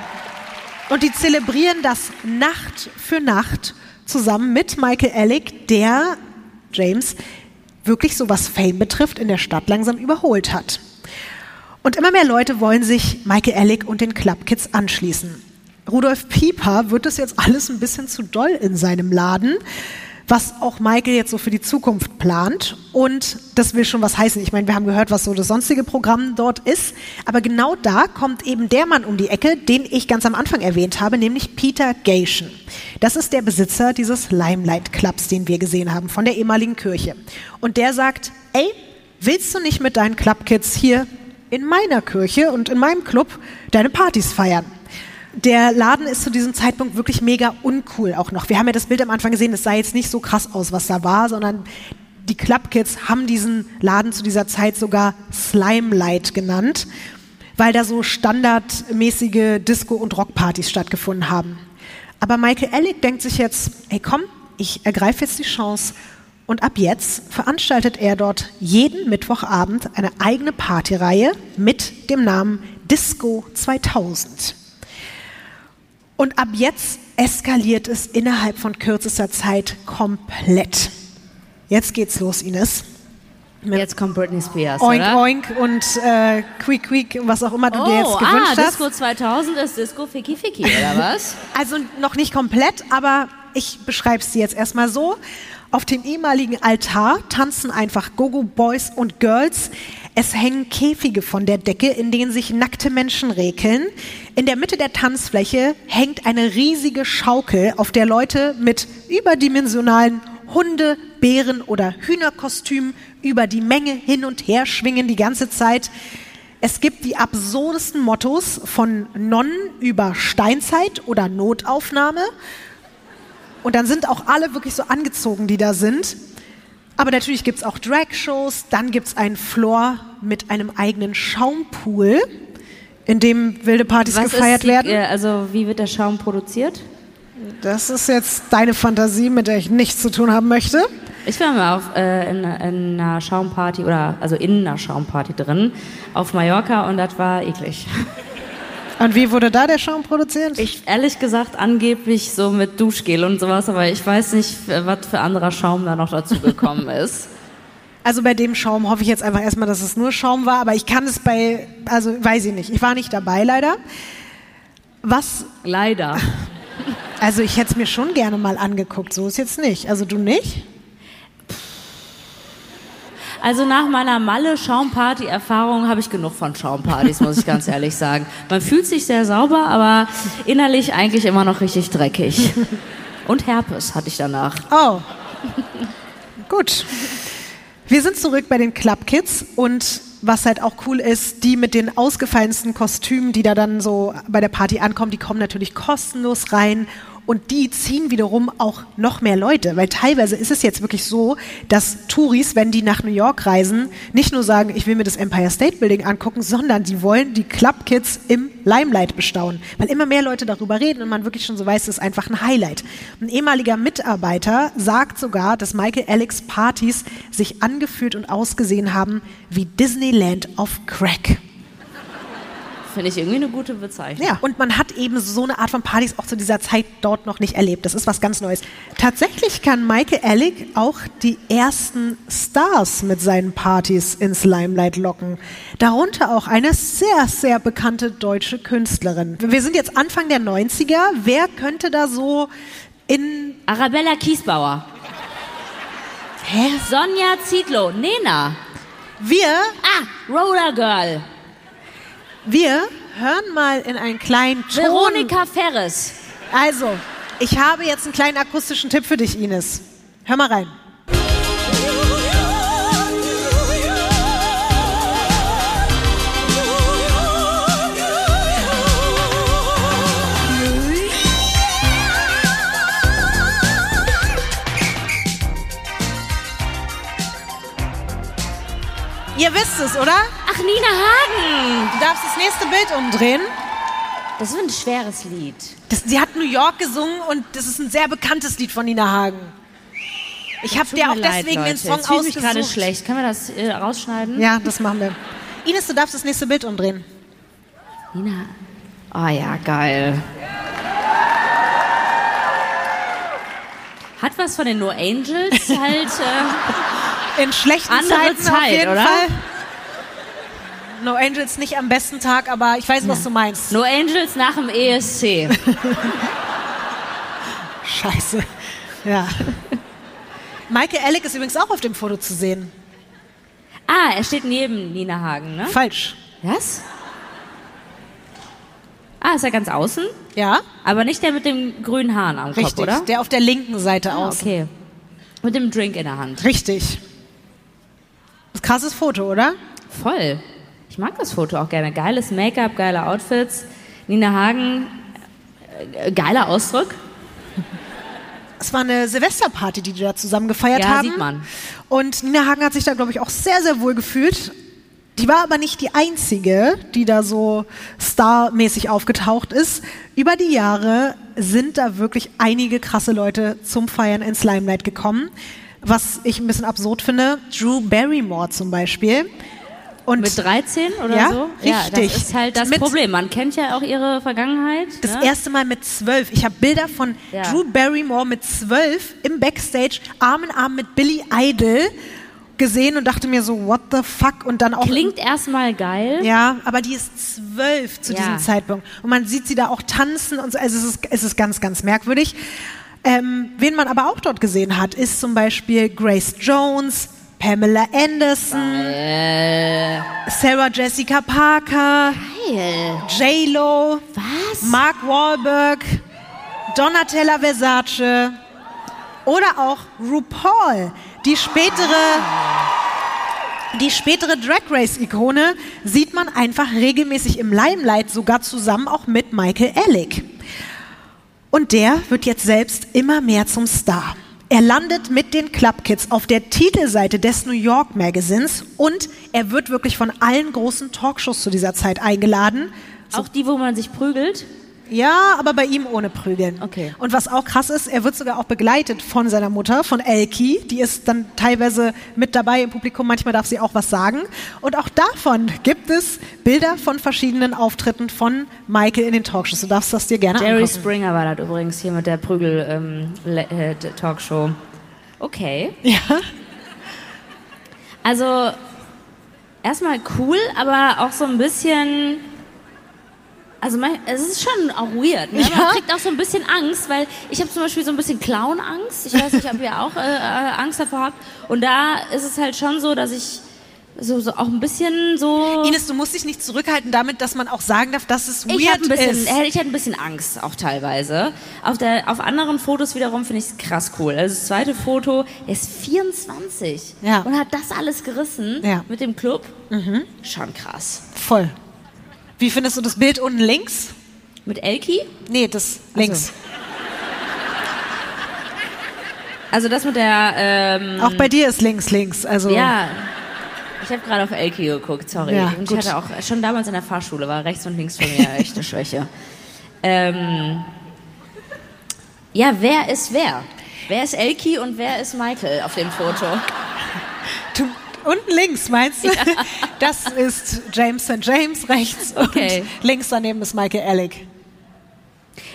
[SPEAKER 2] Und die zelebrieren das Nacht für Nacht zusammen mit Michael Alec, der James wirklich so was Fame betrifft in der Stadt langsam überholt hat. Und immer mehr Leute wollen sich Michael Alec und den Club Kids anschließen. Rudolf Pieper wird es jetzt alles ein bisschen zu doll in seinem Laden was auch Michael jetzt so für die Zukunft plant. Und das will schon was heißen. Ich meine, wir haben gehört, was so das sonstige Programm dort ist. Aber genau da kommt eben der Mann um die Ecke, den ich ganz am Anfang erwähnt habe, nämlich Peter Gation. Das ist der Besitzer dieses Limelight Clubs, den wir gesehen haben, von der ehemaligen Kirche. Und der sagt, ey, willst du nicht mit deinen Clubkids hier in meiner Kirche und in meinem Club deine Partys feiern? Der Laden ist zu diesem Zeitpunkt wirklich mega uncool auch noch. Wir haben ja das Bild am Anfang gesehen, es sah jetzt nicht so krass aus, was da war, sondern die Club Kids haben diesen Laden zu dieser Zeit sogar Slime Light genannt, weil da so standardmäßige Disco- und Rockpartys stattgefunden haben. Aber Michael Ellick denkt sich jetzt, ey komm, ich ergreife jetzt die Chance und ab jetzt veranstaltet er dort jeden Mittwochabend eine eigene Partyreihe mit dem Namen Disco 2000. Und ab jetzt eskaliert es innerhalb von kürzester Zeit komplett. Jetzt geht's los, Ines.
[SPEAKER 1] Mit jetzt kommt Britney Spears,
[SPEAKER 2] Oink
[SPEAKER 1] oder?
[SPEAKER 2] Oink und äh, Quick Quick, was auch immer du
[SPEAKER 1] oh,
[SPEAKER 2] dir jetzt gewünscht
[SPEAKER 1] ah,
[SPEAKER 2] hast.
[SPEAKER 1] Disco 2000 ist Disco Ficky Ficky, oder was?
[SPEAKER 2] Also noch nicht komplett, aber ich beschreibe es dir jetzt erstmal so. Auf dem ehemaligen Altar tanzen einfach Gogo Boys und Girls. Es hängen Käfige von der Decke, in denen sich nackte Menschen rekeln. In der Mitte der Tanzfläche hängt eine riesige Schaukel, auf der Leute mit überdimensionalen Hunde, Bären oder Hühnerkostümen über die Menge hin und her schwingen die ganze Zeit. Es gibt die absurdesten Mottos von Nonnen über Steinzeit oder Notaufnahme. Und dann sind auch alle wirklich so angezogen, die da sind. Aber natürlich gibt es auch Drag-Shows, dann gibt es einen Floor mit einem eigenen Schaumpool, in dem wilde Partys
[SPEAKER 1] Was
[SPEAKER 2] gefeiert
[SPEAKER 1] die,
[SPEAKER 2] werden.
[SPEAKER 1] Äh, also wie wird der Schaum produziert?
[SPEAKER 2] Das ist jetzt deine Fantasie, mit der ich nichts zu tun haben möchte.
[SPEAKER 1] Ich war mal auf, äh, in, in einer Schaumparty oder also in einer Schaumparty drin auf Mallorca und das war eklig.
[SPEAKER 2] Und wie wurde da der Schaum produziert?
[SPEAKER 1] Ich ehrlich gesagt angeblich so mit Duschgel und sowas, aber ich weiß nicht, was für anderer Schaum da noch dazu gekommen ist.
[SPEAKER 2] Also bei dem Schaum hoffe ich jetzt einfach erstmal, dass es nur Schaum war, aber ich kann es bei, also weiß ich nicht. Ich war nicht dabei leider. Was?
[SPEAKER 1] Leider.
[SPEAKER 2] Also ich hätte es mir schon gerne mal angeguckt, so ist jetzt nicht. Also du nicht?
[SPEAKER 1] Also nach meiner Malle-Schaumparty-Erfahrung habe ich genug von Schaumpartys, muss ich ganz ehrlich sagen. Man fühlt sich sehr sauber, aber innerlich eigentlich immer noch richtig dreckig. Und Herpes hatte ich danach.
[SPEAKER 2] Oh. Gut. Wir sind zurück bei den Club Kids und was halt auch cool ist, die mit den ausgefallensten Kostümen, die da dann so bei der Party ankommen, die kommen natürlich kostenlos rein und die ziehen wiederum auch noch mehr Leute, weil teilweise ist es jetzt wirklich so, dass Touris, wenn die nach New York reisen, nicht nur sagen, ich will mir das Empire State Building angucken, sondern die wollen die Club Kids im Limelight bestaunen, weil immer mehr Leute darüber reden und man wirklich schon so weiß, es ist einfach ein Highlight. Ein ehemaliger Mitarbeiter sagt sogar, dass Michael Alex Partys sich angefühlt und ausgesehen haben wie Disneyland of Crack.
[SPEAKER 1] Finde ich irgendwie eine gute Bezeichnung.
[SPEAKER 2] Ja, und man hat eben so eine Art von Partys auch zu dieser Zeit dort noch nicht erlebt. Das ist was ganz Neues. Tatsächlich kann Michael Alec auch die ersten Stars mit seinen Partys ins Limelight locken. Darunter auch eine sehr, sehr bekannte deutsche Künstlerin. Wir sind jetzt Anfang der 90er. Wer könnte da so in...
[SPEAKER 1] Arabella Kiesbauer.
[SPEAKER 2] Hä?
[SPEAKER 1] Sonja Zietlow. Nena.
[SPEAKER 2] Wir,
[SPEAKER 1] Ah, Roller Girl.
[SPEAKER 2] Wir hören mal in einen kleinen Ton.
[SPEAKER 1] Veronika Ferres.
[SPEAKER 2] Also, ich habe jetzt einen kleinen akustischen Tipp für dich, Ines. Hör mal rein. Ihr wisst es, oder?
[SPEAKER 1] Ach, Nina Hagen.
[SPEAKER 2] Du darfst das nächste Bild umdrehen.
[SPEAKER 1] Das ist ein schweres Lied.
[SPEAKER 2] Das, sie hat New York gesungen und das ist ein sehr bekanntes Lied von Nina Hagen. Ich habe dir auch
[SPEAKER 1] leid,
[SPEAKER 2] deswegen den
[SPEAKER 1] Leute.
[SPEAKER 2] Song
[SPEAKER 1] Jetzt fühle ich gerade
[SPEAKER 2] ausgesucht.
[SPEAKER 1] schlecht. Können wir das äh, rausschneiden?
[SPEAKER 2] Ja, das machen wir. Ines, du darfst das nächste Bild umdrehen.
[SPEAKER 1] Nina. Oh ja, geil. Hat was von den No Angels halt. Äh,
[SPEAKER 2] In schlechten
[SPEAKER 1] Andere
[SPEAKER 2] Zeiten auf
[SPEAKER 1] Zeit,
[SPEAKER 2] jeden
[SPEAKER 1] oder?
[SPEAKER 2] Fall. No Angels nicht am besten Tag, aber ich weiß, was du meinst.
[SPEAKER 1] no Angels nach dem ESC.
[SPEAKER 2] Scheiße. Ja. Michael Alec ist übrigens auch auf dem Foto zu sehen.
[SPEAKER 1] Ah, er steht neben Nina Hagen, ne?
[SPEAKER 2] Falsch.
[SPEAKER 1] Was? Ah, ist er ganz außen?
[SPEAKER 2] Ja,
[SPEAKER 1] Aber nicht der mit dem grünen Haaren am
[SPEAKER 2] richtig.
[SPEAKER 1] Kopf, oder?
[SPEAKER 2] Der auf der linken Seite
[SPEAKER 1] ah,
[SPEAKER 2] aus.
[SPEAKER 1] okay. Mit dem Drink in der Hand.
[SPEAKER 2] Richtig. Das ist ein krasses Foto, oder?
[SPEAKER 1] Voll. Ich mag das Foto auch gerne. Geiles Make-up, geile Outfits. Nina Hagen, äh, geiler Ausdruck.
[SPEAKER 2] Es war eine Silvesterparty, die die da zusammen gefeiert
[SPEAKER 1] Ja,
[SPEAKER 2] haben.
[SPEAKER 1] sieht man.
[SPEAKER 2] Und Nina Hagen hat sich da, glaube ich, auch sehr, sehr wohl gefühlt. Die war aber nicht die einzige, die da so starmäßig aufgetaucht ist. Über die Jahre sind da wirklich einige krasse Leute zum Feiern ins Limelight gekommen. Was ich ein bisschen absurd finde, Drew Barrymore zum Beispiel. Und
[SPEAKER 1] Mit 13 oder
[SPEAKER 2] Ja,
[SPEAKER 1] so? Ja,
[SPEAKER 2] richtig.
[SPEAKER 1] das ist halt das
[SPEAKER 2] Mit-
[SPEAKER 1] Problem. Man kennt ja auch ihre Vergangenheit.
[SPEAKER 2] Das
[SPEAKER 1] ne?
[SPEAKER 2] erste Mal mit zwölf. Ich habe Bilder von
[SPEAKER 1] Ja.
[SPEAKER 2] Drew Barrymore mit zwölf im Backstage Arm in Arm mit Billy Idol gesehen und dachte mir so, what the fuck? Und dann auch.
[SPEAKER 1] Klingt erstmal geil.
[SPEAKER 2] Ja, aber die ist zwölf zu
[SPEAKER 1] Ja.
[SPEAKER 2] diesem Zeitpunkt. Und man sieht sie da auch tanzen und so. Also es ist, es ist ganz, ganz merkwürdig. Ähm, wen man aber auch dort gesehen hat, ist zum Beispiel Grace Jones, Pamela Anderson,
[SPEAKER 1] Äh,
[SPEAKER 2] Sarah Jessica Parker,
[SPEAKER 1] geil.
[SPEAKER 2] J-Lo? Mark Wahlberg, Donatella Versace oder auch RuPaul, die spätere, die spätere Drag Race Ikone, sieht man einfach regelmäßig im Limelight, sogar zusammen auch mit Michael Alec. Und der wird jetzt selbst immer mehr zum Star. Er landet mit den Club Kids auf der Titelseite des New York Magazins und er wird wirklich von allen großen Talkshows zu dieser Zeit eingeladen.
[SPEAKER 1] Auch die, wo man sich prügelt?
[SPEAKER 2] Ja, aber bei ihm ohne Prügeln.
[SPEAKER 1] Okay.
[SPEAKER 2] Und was auch krass ist, er wird sogar auch begleitet von seiner Mutter, von Elki. Die ist dann teilweise mit dabei im Publikum. Manchmal darf sie auch was sagen. Und auch davon gibt es Bilder von verschiedenen Auftritten von Michael in den Talkshows. Du darfst das dir gerne
[SPEAKER 1] Jerry
[SPEAKER 2] angucken.
[SPEAKER 1] Springer war das übrigens hier mit der Prügel-Talkshow. okay.
[SPEAKER 2] Ja.
[SPEAKER 1] Also, erstmal cool, aber auch so ein bisschen. Also, mein, es ist schon auch weird. Ne?
[SPEAKER 2] Ja.
[SPEAKER 1] Man kriegt auch so ein bisschen Angst, weil ich habe zum Beispiel so ein bisschen Clown-Angst. Ich weiß nicht, ob ihr auch äh, äh, Angst davor habt. Und da ist es halt schon so, dass ich so, so auch ein bisschen so.
[SPEAKER 2] Ines, du musst dich nicht zurückhalten damit, dass man auch sagen darf, dass es
[SPEAKER 1] Ich hatte
[SPEAKER 2] weird
[SPEAKER 1] ein bisschen,
[SPEAKER 2] ist.
[SPEAKER 1] äh, ich hatte ein bisschen Angst auch teilweise. Auf, der, auf anderen Fotos wiederum finde ich es krass cool. Also das zweite Foto, er ist 24
[SPEAKER 2] Ja.
[SPEAKER 1] und hat das alles gerissen
[SPEAKER 2] Ja.
[SPEAKER 1] mit dem Club. Schon krass.
[SPEAKER 2] Voll. Wie findest du das Bild unten links?
[SPEAKER 1] Mit Elki?
[SPEAKER 2] Nee, das links.
[SPEAKER 1] Also das mit der, ähm,
[SPEAKER 2] Auch bei dir ist links links. Also
[SPEAKER 1] ja. Ich habe gerade auf Elki geguckt, sorry.
[SPEAKER 2] Ja,
[SPEAKER 1] und ich
[SPEAKER 2] gut.
[SPEAKER 1] hatte auch schon damals in der Fahrschule war rechts und links von mir echte Schwäche. Ähm, ja, wer ist wer? Wer ist Elki und wer ist Michael auf dem Foto?
[SPEAKER 2] du, unten links meinst du? Das ist James St. James rechts
[SPEAKER 1] Okay.
[SPEAKER 2] und links daneben ist Michael Alec.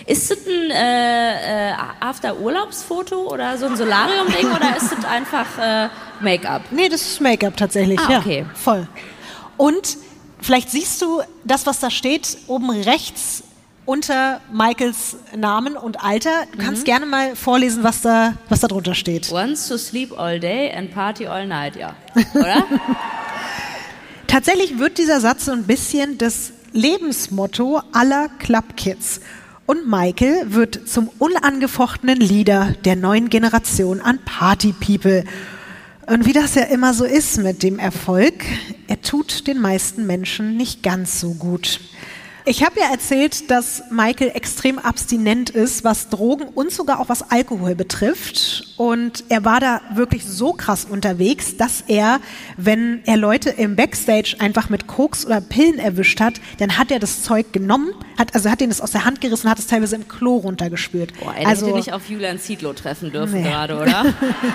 [SPEAKER 1] Ist das ein äh, äh, After-Urlaubsfoto oder so ein Solarium-Ding oder ist das einfach äh, Make-up?
[SPEAKER 2] Nee, das ist Make-up tatsächlich.
[SPEAKER 1] Ah,
[SPEAKER 2] ja,
[SPEAKER 1] okay.
[SPEAKER 2] Voll. Und vielleicht siehst du das, was da steht, oben rechts unter Michaels Namen und Alter. Du
[SPEAKER 1] Mhm.
[SPEAKER 2] kannst gerne mal vorlesen, was da, was da drunter steht.
[SPEAKER 1] Wants to sleep all day and party all night, ja. Oder?
[SPEAKER 2] Tatsächlich wird dieser Satz so ein bisschen das Lebensmotto aller Club Kids. Und Michael wird zum unangefochtenen Leader der neuen Generation an Party People. Und wie das ja immer so ist mit dem Erfolg, er tut den meisten Menschen nicht ganz so gut. Ich habe ja erzählt, dass Michael extrem abstinent ist, was Drogen und sogar auch was Alkohol betrifft. Und er war da wirklich so krass unterwegs, dass er, wenn er Leute im Backstage einfach mit Koks oder Pillen erwischt hat, dann hat er das Zeug genommen, hat, also hat ihn das aus der Hand gerissen, hat es teilweise im Klo runtergespült.
[SPEAKER 1] Boah, er
[SPEAKER 2] also
[SPEAKER 1] hätte nicht auf Julian Zietlow treffen dürfen
[SPEAKER 2] Nee.
[SPEAKER 1] gerade, oder?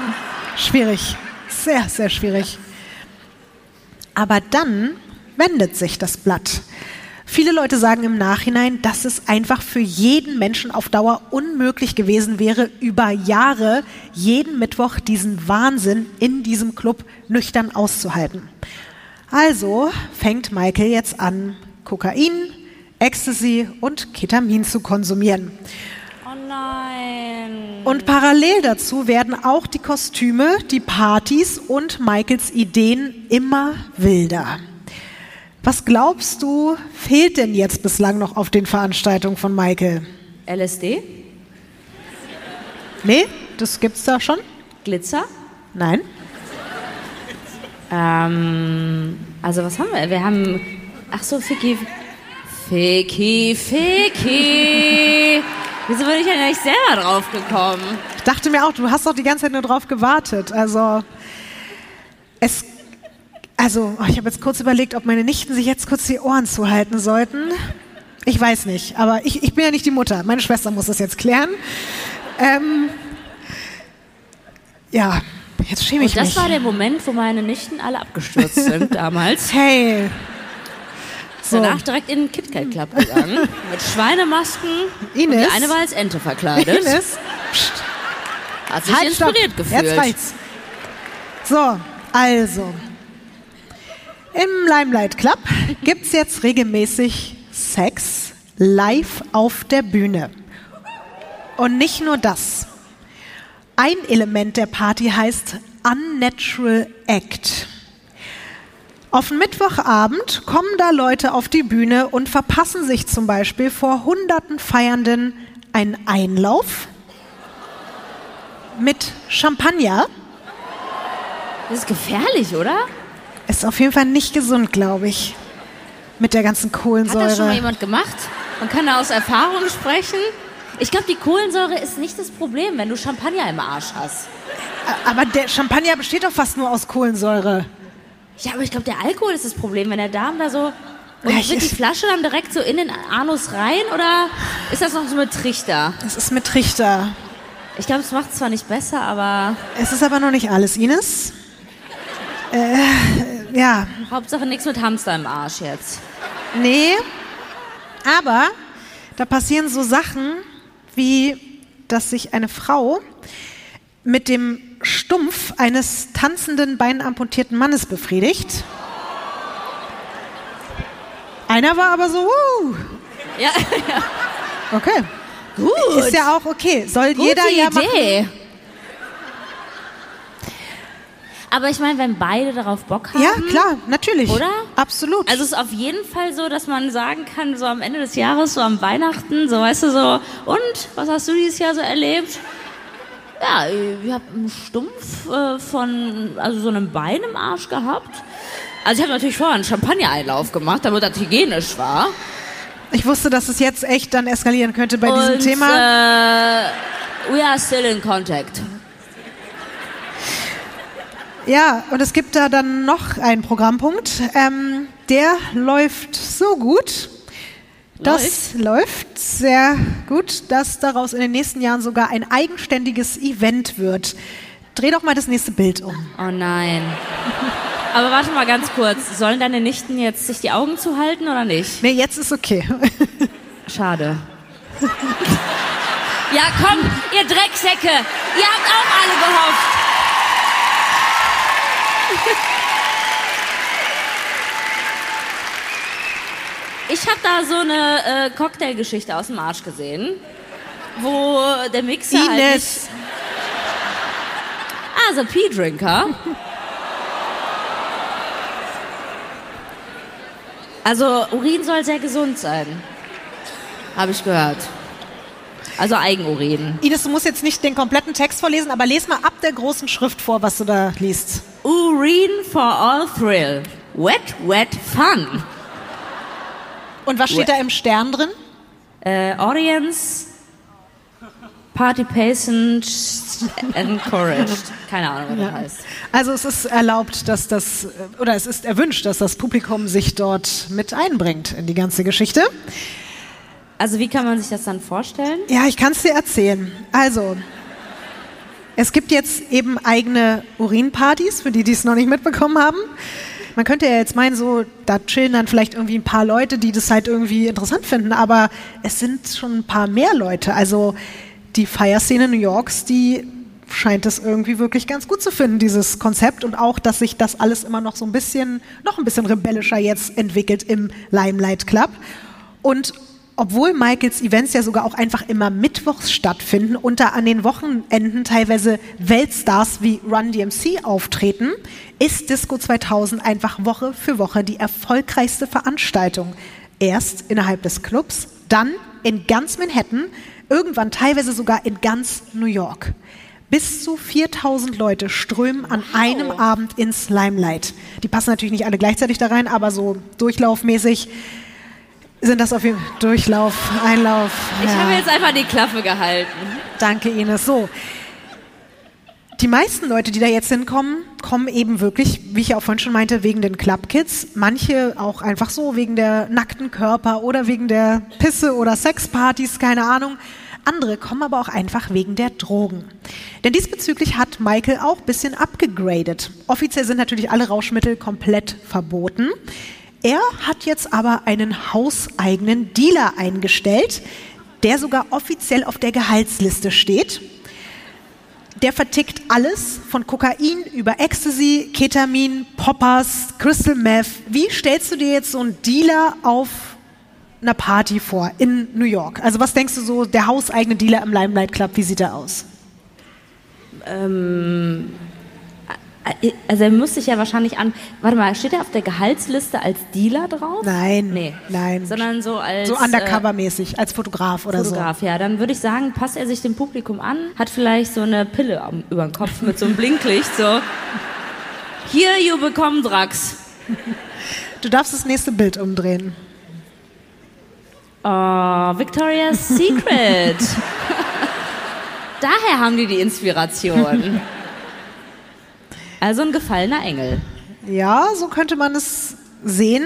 [SPEAKER 2] schwierig, sehr, sehr schwierig. Aber dann wendet sich das Blatt. Viele Leute sagen im Nachhinein, dass es einfach für jeden Menschen auf Dauer unmöglich gewesen wäre, über Jahre jeden Mittwoch diesen Wahnsinn in diesem Club nüchtern auszuhalten. Also fängt Michael jetzt an, Kokain, Ecstasy und Ketamin zu konsumieren.
[SPEAKER 1] Oh nein.
[SPEAKER 2] Und parallel dazu werden auch die Kostüme, die Partys und Michaels Ideen immer wilder. Was glaubst du, fehlt denn jetzt bislang noch auf den Veranstaltungen von Michael?
[SPEAKER 1] LSD?
[SPEAKER 2] Nee, das gibt's da schon?
[SPEAKER 1] Glitzer?
[SPEAKER 2] Nein?
[SPEAKER 1] Ähm, also was haben wir? Wir haben, ach so, Ficky, Ficky, Ficky. Wieso bin ich ja nicht selber drauf gekommen?
[SPEAKER 2] Ich dachte mir auch, du hast doch die ganze Zeit nur drauf gewartet. Also es, also oh, ich habe jetzt kurz überlegt, ob meine Nichten sich jetzt kurz die Ohren zuhalten sollten. Ich weiß nicht, aber ich, ich bin ja nicht die Mutter. Meine Schwester muss das jetzt klären. Ähm, ja, jetzt schäme ich
[SPEAKER 1] Und das
[SPEAKER 2] mich.
[SPEAKER 1] war der Moment, wo meine Nichten alle abgestürzt sind damals.
[SPEAKER 2] hey, so.
[SPEAKER 1] Danach direkt in den KitKat Club gegangen. mit Schweinemasken. Und
[SPEAKER 2] Ines?
[SPEAKER 1] die eine war als Ente verkleidet.
[SPEAKER 2] Ines,
[SPEAKER 1] Hat sich
[SPEAKER 2] halt, stopp.
[SPEAKER 1] inspiriert gefühlt.
[SPEAKER 2] Jetzt reicht's. So, also. Im Limelight Club gibt's jetzt regelmäßig Sex live auf der Bühne. Und nicht nur das. Ein Element der Party heißt Unnatural Act. Auf Mittwochabend kommen da Leute auf die Bühne und verpassen sich zum Beispiel vor hunderten Feiernden einen Einlauf mit Champagner.
[SPEAKER 1] Das ist gefährlich, oder?
[SPEAKER 2] Ist auf jeden Fall nicht gesund, glaube ich. Mit der ganzen
[SPEAKER 1] Hat das schon mal
[SPEAKER 2] Kohlensäure.
[SPEAKER 1] jemand gemacht? Man kann da aus Erfahrung sprechen. Ich glaube, die Kohlensäure ist nicht das Problem, wenn du Champagner im Arsch hast.
[SPEAKER 2] Aber der Champagner besteht doch fast nur aus Kohlensäure.
[SPEAKER 1] Ja, aber ich glaube, der Alkohol ist das Problem, wenn der Darm da so. Und
[SPEAKER 2] Ja,
[SPEAKER 1] wird die Flasche dann direkt so in den Anus rein oder ist das noch so mit Trichter?
[SPEAKER 2] Es ist mit Trichter.
[SPEAKER 1] Ich glaube, es macht es zwar nicht besser, aber
[SPEAKER 2] Es ist aber noch nicht alles, Ines. Äh, ja,
[SPEAKER 1] Hauptsache nichts mit Hamster im Arsch jetzt.
[SPEAKER 2] nee. Aber da passieren so Sachen, wie dass sich eine Frau mit dem Stumpf eines tanzenden, beinamputierten Mannes befriedigt. Einer war aber so, uh,
[SPEAKER 1] Ja,
[SPEAKER 2] okay.
[SPEAKER 1] gut.
[SPEAKER 2] Ist ja auch okay. Soll
[SPEAKER 1] Gute
[SPEAKER 2] jeder ja machen.
[SPEAKER 1] Idee. Aber ich meine, wenn beide darauf Bock haben.
[SPEAKER 2] Ja, klar, natürlich.
[SPEAKER 1] Oder?
[SPEAKER 2] Absolut.
[SPEAKER 1] Also es ist auf jeden Fall so, dass man sagen kann, so am Ende des Jahres, so am Weihnachten, so weißt du so, und was hast du dieses Jahr so erlebt? Ja, ich habe einen Stumpf äh, von, also so einem Bein im Arsch gehabt. Also ich habe natürlich vorher einen Champagner-Einlauf gemacht, damit das hygienisch war.
[SPEAKER 2] ich wusste, dass es jetzt echt dann eskalieren könnte bei
[SPEAKER 1] und,
[SPEAKER 2] diesem Thema.
[SPEAKER 1] Äh, we are still in contact.
[SPEAKER 2] Ja, und es gibt da dann noch einen Programmpunkt. Ähm, der läuft so gut. Das läuft sehr gut, dass daraus in den nächsten Jahren sogar ein eigenständiges Event wird. Dreh doch mal das nächste Bild um.
[SPEAKER 1] Oh nein. Aber warte mal ganz kurz. Sollen deine Nichten jetzt sich die Augen zuhalten oder nicht?
[SPEAKER 2] Nee, jetzt ist okay.
[SPEAKER 1] Schade. Ja, komm, ihr Drecksäcke. Ihr habt auch alle gehofft. Ich habe da so eine äh, Cocktailgeschichte aus dem Arsch gesehen, wo der Mixer halt
[SPEAKER 2] Ines,
[SPEAKER 1] Also Pea-Drinker. Also Urin soll sehr gesund sein. Habe ich gehört. Also Eigenurin.
[SPEAKER 2] Ines, du musst jetzt nicht den kompletten Text vorlesen, aber les mal ab der großen Schrift vor, was du da liest.
[SPEAKER 1] Urin for all thrill. Wet, wet fun.
[SPEAKER 2] Und was steht da im Stern drin?
[SPEAKER 1] Äh, audience participation encouraged. Keine Ahnung, was das heißt.
[SPEAKER 2] Also es ist erlaubt, dass das, oder es ist erwünscht, dass das Publikum sich dort mit einbringt in die ganze Geschichte.
[SPEAKER 1] Also wie kann man sich das dann vorstellen?
[SPEAKER 2] Ja, ich kann es dir erzählen. Also, es gibt jetzt eben eigene Urinpartys, für die, die es noch nicht mitbekommen haben. Man könnte ja jetzt meinen, so, da chillen dann vielleicht irgendwie ein paar Leute, die das halt irgendwie interessant finden, aber es sind schon ein paar mehr Leute. Also die Feierszene New Yorks, die scheint es irgendwie wirklich ganz gut zu finden, dieses Konzept und auch, dass sich das alles immer noch so ein bisschen, noch ein bisschen rebellischer jetzt entwickelt im Limelight Club. Und obwohl Michaels Events ja sogar auch einfach immer mittwochs stattfinden und da an den Wochenenden teilweise Weltstars wie Run DMC auftreten, ist Disco 2000 einfach Woche für Woche die erfolgreichste Veranstaltung. Erst innerhalb des Clubs, dann in ganz Manhattan, irgendwann teilweise sogar in ganz New York. Bis zu 4000 Leute strömen an einem Abend ins Limelight. Die passen natürlich nicht alle gleichzeitig da rein, aber so durchlaufmäßig sind das auf jeden Fall Durchlauf, Einlauf.
[SPEAKER 1] Ich
[SPEAKER 2] ja.
[SPEAKER 1] habe jetzt einfach die Klappe gehalten.
[SPEAKER 2] Danke, Ines. So. Die meisten Leute, die da jetzt hinkommen, kommen eben wirklich, wie ich auch vorhin schon meinte, wegen den Clubkids. Manche auch einfach so wegen der nackten Körper oder wegen der Pisse oder Sexpartys, keine Ahnung. Andere kommen aber auch einfach wegen der Drogen. Denn diesbezüglich hat Michael auch ein bisschen abgegradet. Offiziell sind natürlich alle Rauschmittel komplett verboten. Er hat jetzt aber einen hauseigenen Dealer eingestellt, der sogar offiziell auf der Gehaltsliste steht. Der vertickt alles von Kokain über Ecstasy, Ketamin, Poppers, Crystal Meth. Wie stellst du dir jetzt so einen Dealer auf einer Party vor in New York? Also was denkst du so, der hauseigene Dealer im Limelight Club, wie sieht er aus?
[SPEAKER 1] Ähm, äh, also er muss sich ja wahrscheinlich an. Warte mal, steht er auf der Gehaltsliste als Dealer drauf?
[SPEAKER 2] Nein,
[SPEAKER 1] Nee.
[SPEAKER 2] nein.
[SPEAKER 1] Sondern so als.
[SPEAKER 2] so undercover-mäßig, als Fotograf
[SPEAKER 1] Äh,
[SPEAKER 2] oder
[SPEAKER 1] Fotograf, ja. Dann würde ich sagen, passt er sich dem Publikum an, hat vielleicht so eine Pille am, über den Kopf mit so einem Blinklicht, so. Hier, you bekommen Drax.
[SPEAKER 2] so. Du darfst das nächste Bild umdrehen.
[SPEAKER 1] Oh, Victoria's Secret. Daher haben die die Inspiration. Also ein gefallener Engel.
[SPEAKER 2] Ja, so könnte man es sehen.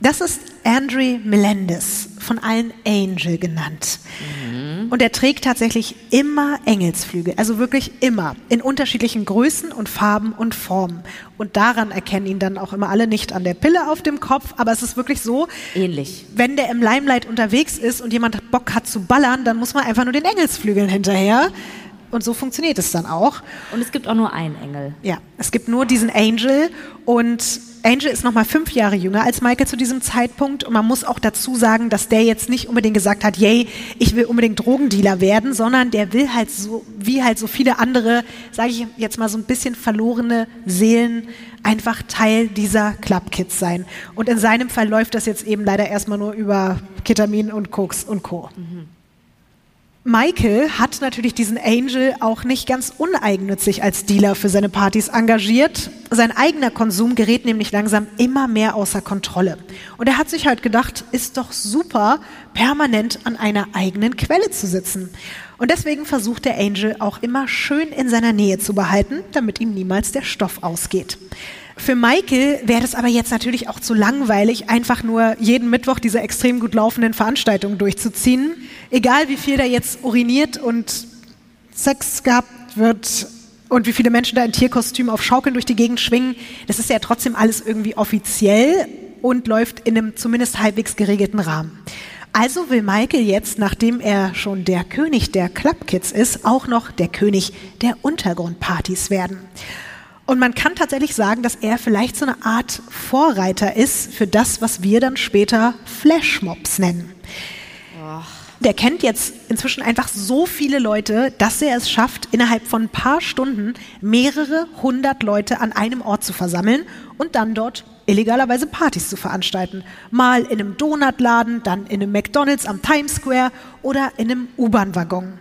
[SPEAKER 2] Das ist Andre Melendez, von allen Angel genannt. Und er trägt tatsächlich immer Engelsflügel, also wirklich immer, in unterschiedlichen Größen und Farben und Formen. Und daran erkennen ihn dann auch immer alle nicht an der Pille auf dem Kopf, aber es ist wirklich so,
[SPEAKER 1] Ähnlich.
[SPEAKER 2] wenn der im Limelight unterwegs ist und jemand Bock hat zu ballern, dann muss man einfach nur den Engelsflügeln hinterher. Und so funktioniert es dann auch.
[SPEAKER 1] Und es gibt auch nur einen Engel.
[SPEAKER 2] Ja, es gibt nur diesen Angel und Angel ist noch mal fünf Jahre jünger als Michael zu diesem Zeitpunkt und man muss auch dazu sagen, dass der jetzt nicht unbedingt gesagt hat, yay, ich will unbedingt Drogendealer werden, sondern der will halt so, wie halt so viele andere, sage ich jetzt mal so ein bisschen verlorene Seelen, einfach Teil dieser Club Kids sein. Und in seinem Fall läuft das jetzt eben leider erstmal nur über Ketamin und Koks und Co. Michael hat natürlich diesen Angel auch nicht ganz uneigennützig als Dealer für seine Partys engagiert. Sein eigener Konsum gerät nämlich langsam immer mehr außer Kontrolle. Und er hat sich halt gedacht, ist doch super, permanent an einer eigenen Quelle zu sitzen. Und deswegen versucht der Angel auch immer schön in seiner Nähe zu behalten, damit ihm niemals der Stoff ausgeht. Für Michael wäre es aber jetzt natürlich auch zu langweilig, einfach nur jeden Mittwoch diese extrem gut laufenden Veranstaltungen durchzuziehen. Egal wie viel da jetzt uriniert und Sex gehabt wird und wie viele Menschen da in Tierkostümen auf Schaukeln durch die Gegend schwingen, das ist ja trotzdem alles irgendwie offiziell und läuft in einem zumindest halbwegs geregelten Rahmen. Also will Michael jetzt, nachdem er schon der König der Clubkids ist, auch noch der König der Untergrundpartys werden. Und man kann tatsächlich sagen, dass er vielleicht so eine Art Vorreiter ist für das, was wir dann später Flashmobs nennen. Der kennt jetzt inzwischen einfach so viele Leute, dass er es schafft, innerhalb von ein paar Stunden mehrere hundert Leute an einem Ort zu versammeln und dann dort illegalerweise Partys zu veranstalten. Mal in einem Donutladen, dann in einem McDonald's am Times Square oder in einem U-Bahn-Waggon.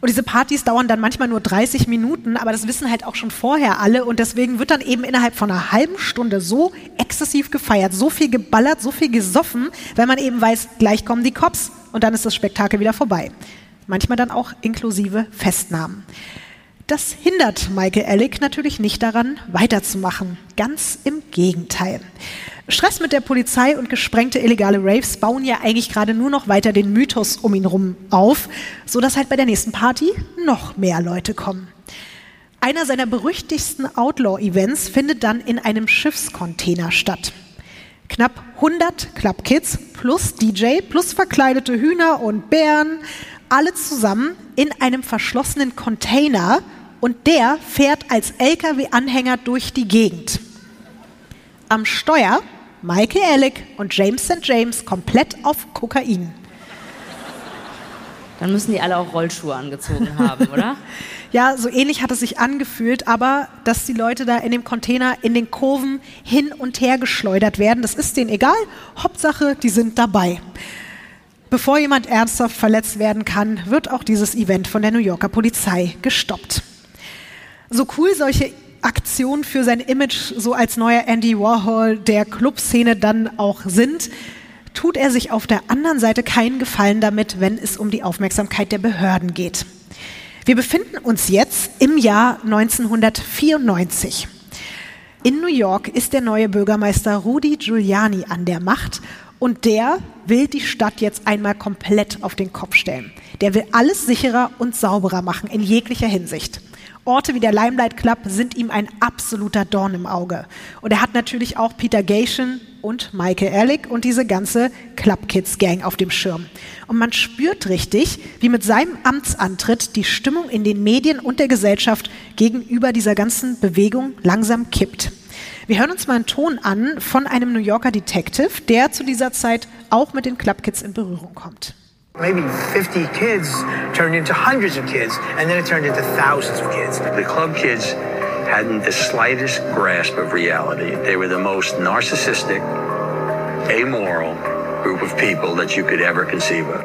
[SPEAKER 2] Und diese Partys dauern dann manchmal nur 30 Minuten, aber das wissen halt auch schon vorher alle und deswegen wird dann eben innerhalb von einer halben Stunde so exzessiv gefeiert, so viel geballert, so viel gesoffen, weil man eben weiß, gleich kommen die Cops und dann ist das Spektakel wieder vorbei. Manchmal dann auch inklusive Festnahmen. Das hindert Michael Ellick natürlich nicht daran, weiterzumachen. Ganz im Gegenteil. Stress mit der Polizei und gesprengte illegale Raves bauen ja eigentlich gerade nur noch weiter den Mythos um ihn rum auf, so dass halt bei der nächsten Party noch mehr Leute kommen. Einer seiner berüchtigsten Outlaw-Events findet dann in einem Schiffscontainer statt. Knapp 100 Clubkids plus DJ plus verkleidete Hühner und Bären, alle zusammen in einem verschlossenen Container und der fährt als LKW-Anhänger durch die Gegend. Am Steuer Michael Alec und James St. James komplett auf Kokain.
[SPEAKER 1] Dann müssen die alle auch Rollschuhe angezogen haben, oder?
[SPEAKER 2] Ja, so ähnlich hat es sich angefühlt, aber dass die Leute da in dem Container in den Kurven hin und her geschleudert werden, das ist denen egal. Hauptsache, die sind dabei. Bevor jemand ernsthaft verletzt werden kann, wird auch dieses Event von der New Yorker Polizei gestoppt. So cool solche Aktionen für sein Image so als neuer Andy Warhol der Clubszene dann auch sind, tut er sich auf der anderen Seite keinen Gefallen damit, wenn es um die Aufmerksamkeit der Behörden geht. Wir befinden uns jetzt im Jahr 1994. In New York ist der neue Bürgermeister Rudy Giuliani an der Macht und der will die Stadt jetzt einmal komplett auf den Kopf stellen. Der will alles sicherer und sauberer machen in jeglicher Hinsicht. Orte wie der Limelight Club sind ihm ein absoluter Dorn im Auge. Und er hat natürlich auch Peter Gation und Michael Ehrlich und diese ganze Club Kids Gang auf dem Schirm. Und man spürt richtig, wie mit seinem Amtsantritt die Stimmung in den Medien und der Gesellschaft gegenüber dieser ganzen Bewegung langsam kippt. Wir hören uns mal einen Ton an von einem New Yorker Detective, der zu dieser Zeit auch mit den Club Kids in Berührung kommt.
[SPEAKER 4] Maybe 50 kids turned into hundreds of kids, and then it turned into thousands of kids.
[SPEAKER 3] The club kids hadn't the slightest grasp of reality. They were the most narcissistic, amoral group of people that you could ever conceive of.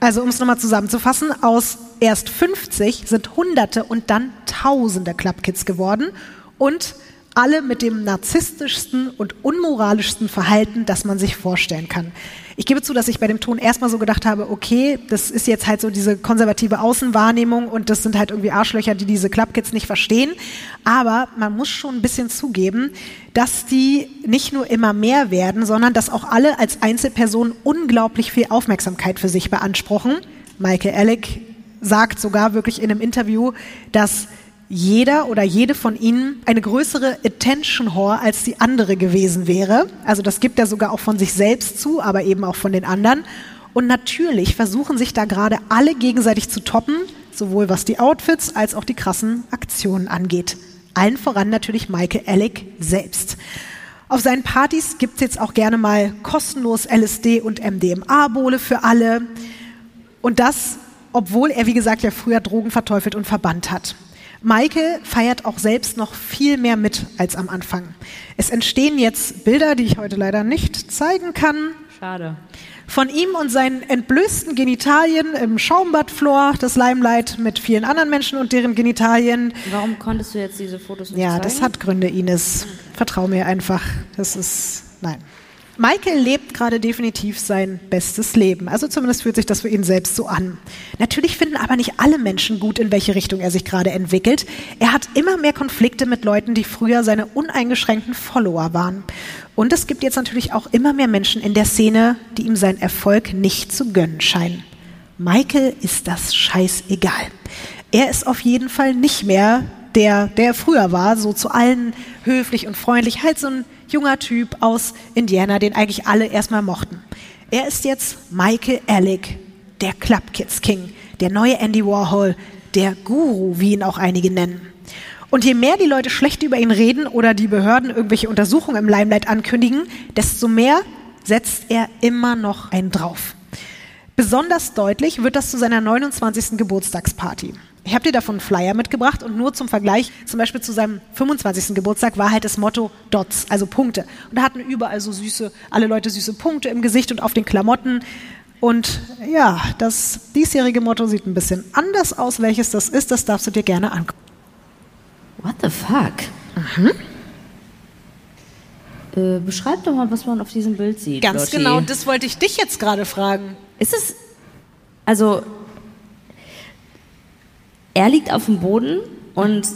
[SPEAKER 2] Also um es nochmal zusammenzufassen, aus erst 50 sind Hunderte und dann Tausende Clubkids geworden und alle mit dem narzisstischsten und unmoralischsten Verhalten, das man sich vorstellen kann. Ich gebe zu, dass ich bei dem Ton erstmal so gedacht habe, okay, das ist jetzt halt so diese konservative Außenwahrnehmung und das sind halt irgendwie Arschlöcher, die diese Clubkids nicht verstehen. Aber man muss schon ein bisschen zugeben, dass die nicht nur immer mehr werden, sondern dass auch alle als Einzelpersonen unglaublich viel Aufmerksamkeit für sich beanspruchen. Michael Alec sagt sogar wirklich in einem Interview, dass jeder oder jede von ihnen eine größere Attention Whore als die andere gewesen wäre. Also das gibt er sogar auch von sich selbst zu, aber eben auch von den anderen. Und natürlich versuchen sich da gerade alle gegenseitig zu toppen, sowohl was die Outfits als auch die krassen Aktionen angeht. Allen voran natürlich Michael Alec selbst. Auf seinen Partys gibt es jetzt auch gerne mal kostenlos LSD und MDMA-Bowle für alle. Und das, obwohl er, wie gesagt, ja früher Drogen verteufelt und verbannt hat. Maike feiert auch selbst noch viel mehr mit als am Anfang. Es entstehen jetzt Bilder, die ich heute leider nicht zeigen kann.
[SPEAKER 1] Schade.
[SPEAKER 2] Von ihm und seinen entblößten Genitalien im Schaumbadfloor, das Limelight mit vielen anderen Menschen und deren Genitalien.
[SPEAKER 1] Warum konntest du jetzt diese Fotos nicht
[SPEAKER 2] Ja,
[SPEAKER 1] zeigen?
[SPEAKER 2] das hat Gründe, Ines. Vertrau mir einfach. Das ist, nein. Michael lebt gerade definitiv sein bestes Leben. Also zumindest fühlt sich das für ihn selbst so an. Natürlich finden aber nicht alle Menschen gut, in welche Richtung er sich gerade entwickelt. Er hat immer mehr Konflikte mit Leuten, die früher seine uneingeschränkten Follower waren. Und es gibt jetzt natürlich auch immer mehr Menschen in der Szene, die ihm seinen Erfolg nicht zu gönnen scheinen. Michael ist das scheißegal. Er ist auf jeden Fall nicht mehr der, der er früher war, so zu allen höflich und freundlich, halt so ein junger Typ aus Indiana, den eigentlich alle erstmal mochten. Er ist jetzt Michael Alec, der Club Kids King, der neue Andy Warhol, der Guru, wie ihn auch einige nennen. Und je mehr die Leute schlecht über ihn reden oder die Behörden irgendwelche Untersuchungen im Limelight ankündigen, desto mehr setzt er immer noch einen drauf. Besonders deutlich wird das zu seiner 29. Geburtstagsparty. Ich habe dir davon einen Flyer mitgebracht und nur zum Vergleich, zum Beispiel zu seinem 25. Geburtstag war halt das Motto Dots, also Punkte. Und da hatten überall so süße, alle Leute süße Punkte im Gesicht und auf den Klamotten. Und ja, das diesjährige Motto sieht ein bisschen anders aus. Welches das ist, das darfst du dir gerne angucken.
[SPEAKER 1] What the fuck?
[SPEAKER 2] Mhm.
[SPEAKER 1] Äh, beschreib doch mal, was man auf diesem Bild sieht.
[SPEAKER 2] Ganz
[SPEAKER 1] Lotti.
[SPEAKER 2] genau, das wollte ich dich jetzt gerade fragen.
[SPEAKER 1] Ist es. Also. Er liegt auf dem Boden und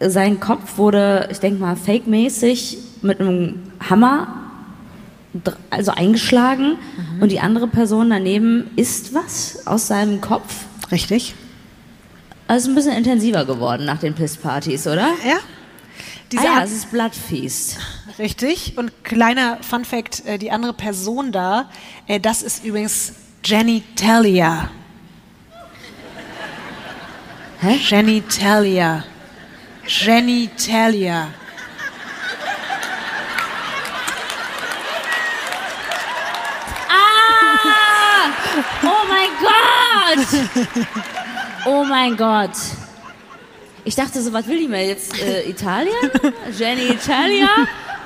[SPEAKER 1] sein Kopf wurde, ich denke mal, fake-mäßig mit einem Hammer also eingeschlagen und die andere Person daneben isst was aus seinem Kopf.
[SPEAKER 2] Richtig?
[SPEAKER 1] Also ein bisschen intensiver geworden nach den Pisspartys, oder?
[SPEAKER 2] Ja. Diese
[SPEAKER 1] ah ja, es ist Blood Feast.
[SPEAKER 2] Richtig. Und kleiner Fun Fact, äh, die andere Person da, äh, das ist übrigens Jenny Talia.
[SPEAKER 1] Hä?
[SPEAKER 2] Jenny Talia. Jenny Talia.
[SPEAKER 1] Ah! Oh mein Gott! Oh mein Gott. Ich dachte so, was will die mir jetzt? Äh, Italien? Jenny Italia?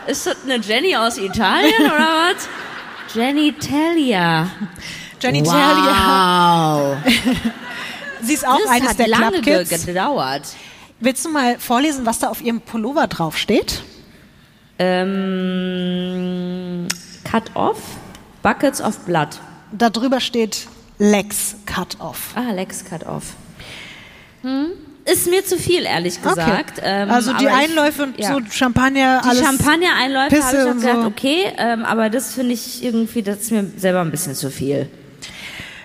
[SPEAKER 1] Ist das eine Jenny aus Italien oder was? Jenny Italia.
[SPEAKER 2] Jenny Talia.
[SPEAKER 1] Wow.
[SPEAKER 2] Sie ist auch
[SPEAKER 1] Das
[SPEAKER 2] eines
[SPEAKER 1] hat
[SPEAKER 2] der
[SPEAKER 1] lange
[SPEAKER 2] Club Kids.
[SPEAKER 1] gedauert.
[SPEAKER 2] Willst du mal vorlesen, was da auf ihrem Pullover draufsteht?
[SPEAKER 1] Ähm, cut off, buckets of blood.
[SPEAKER 2] Da drüber steht Legs Cut Off.
[SPEAKER 1] Ah, Lex cut off. Hm? Ist mir zu viel, ehrlich gesagt. Ähm,
[SPEAKER 2] also die Einläufe und
[SPEAKER 1] ja.
[SPEAKER 2] so Champagner,
[SPEAKER 1] Die
[SPEAKER 2] alles.
[SPEAKER 1] Champagner-Einläufe habe ich
[SPEAKER 2] und
[SPEAKER 1] gedacht,
[SPEAKER 2] so.
[SPEAKER 1] okay, ähm, aber das finde ich irgendwie, das ist mir selber ein bisschen zu viel.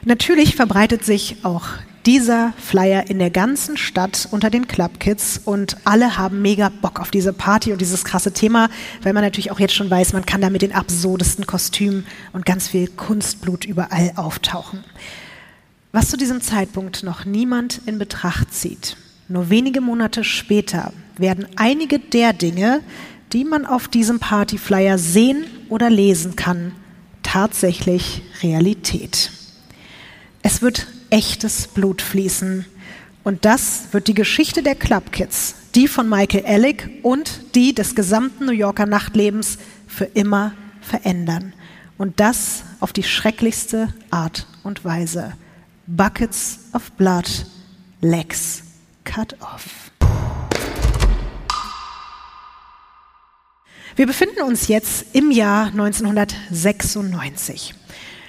[SPEAKER 2] Natürlich verbreitet sich auch dieser Flyer in der ganzen Stadt unter den Clubkids und alle haben mega Bock auf diese Party und dieses krasse Thema, weil man natürlich auch jetzt schon weiß, man kann da mit den absurdesten Kostümen und ganz viel Kunstblut überall auftauchen. Was zu diesem Zeitpunkt noch niemand in Betracht zieht. Nur wenige Monate später werden einige der Dinge, die man auf diesem Partyflyer sehen oder lesen kann, tatsächlich Realität. Es wird echtes Blut fließen. Und das wird die Geschichte der Club Kids, die von Michael Alec und die des gesamten New Yorker Nachtlebens für immer verändern. Und das auf die schrecklichste Art und Weise. Buckets of blood, legs cut off. Wir befinden uns jetzt im Jahr 1996.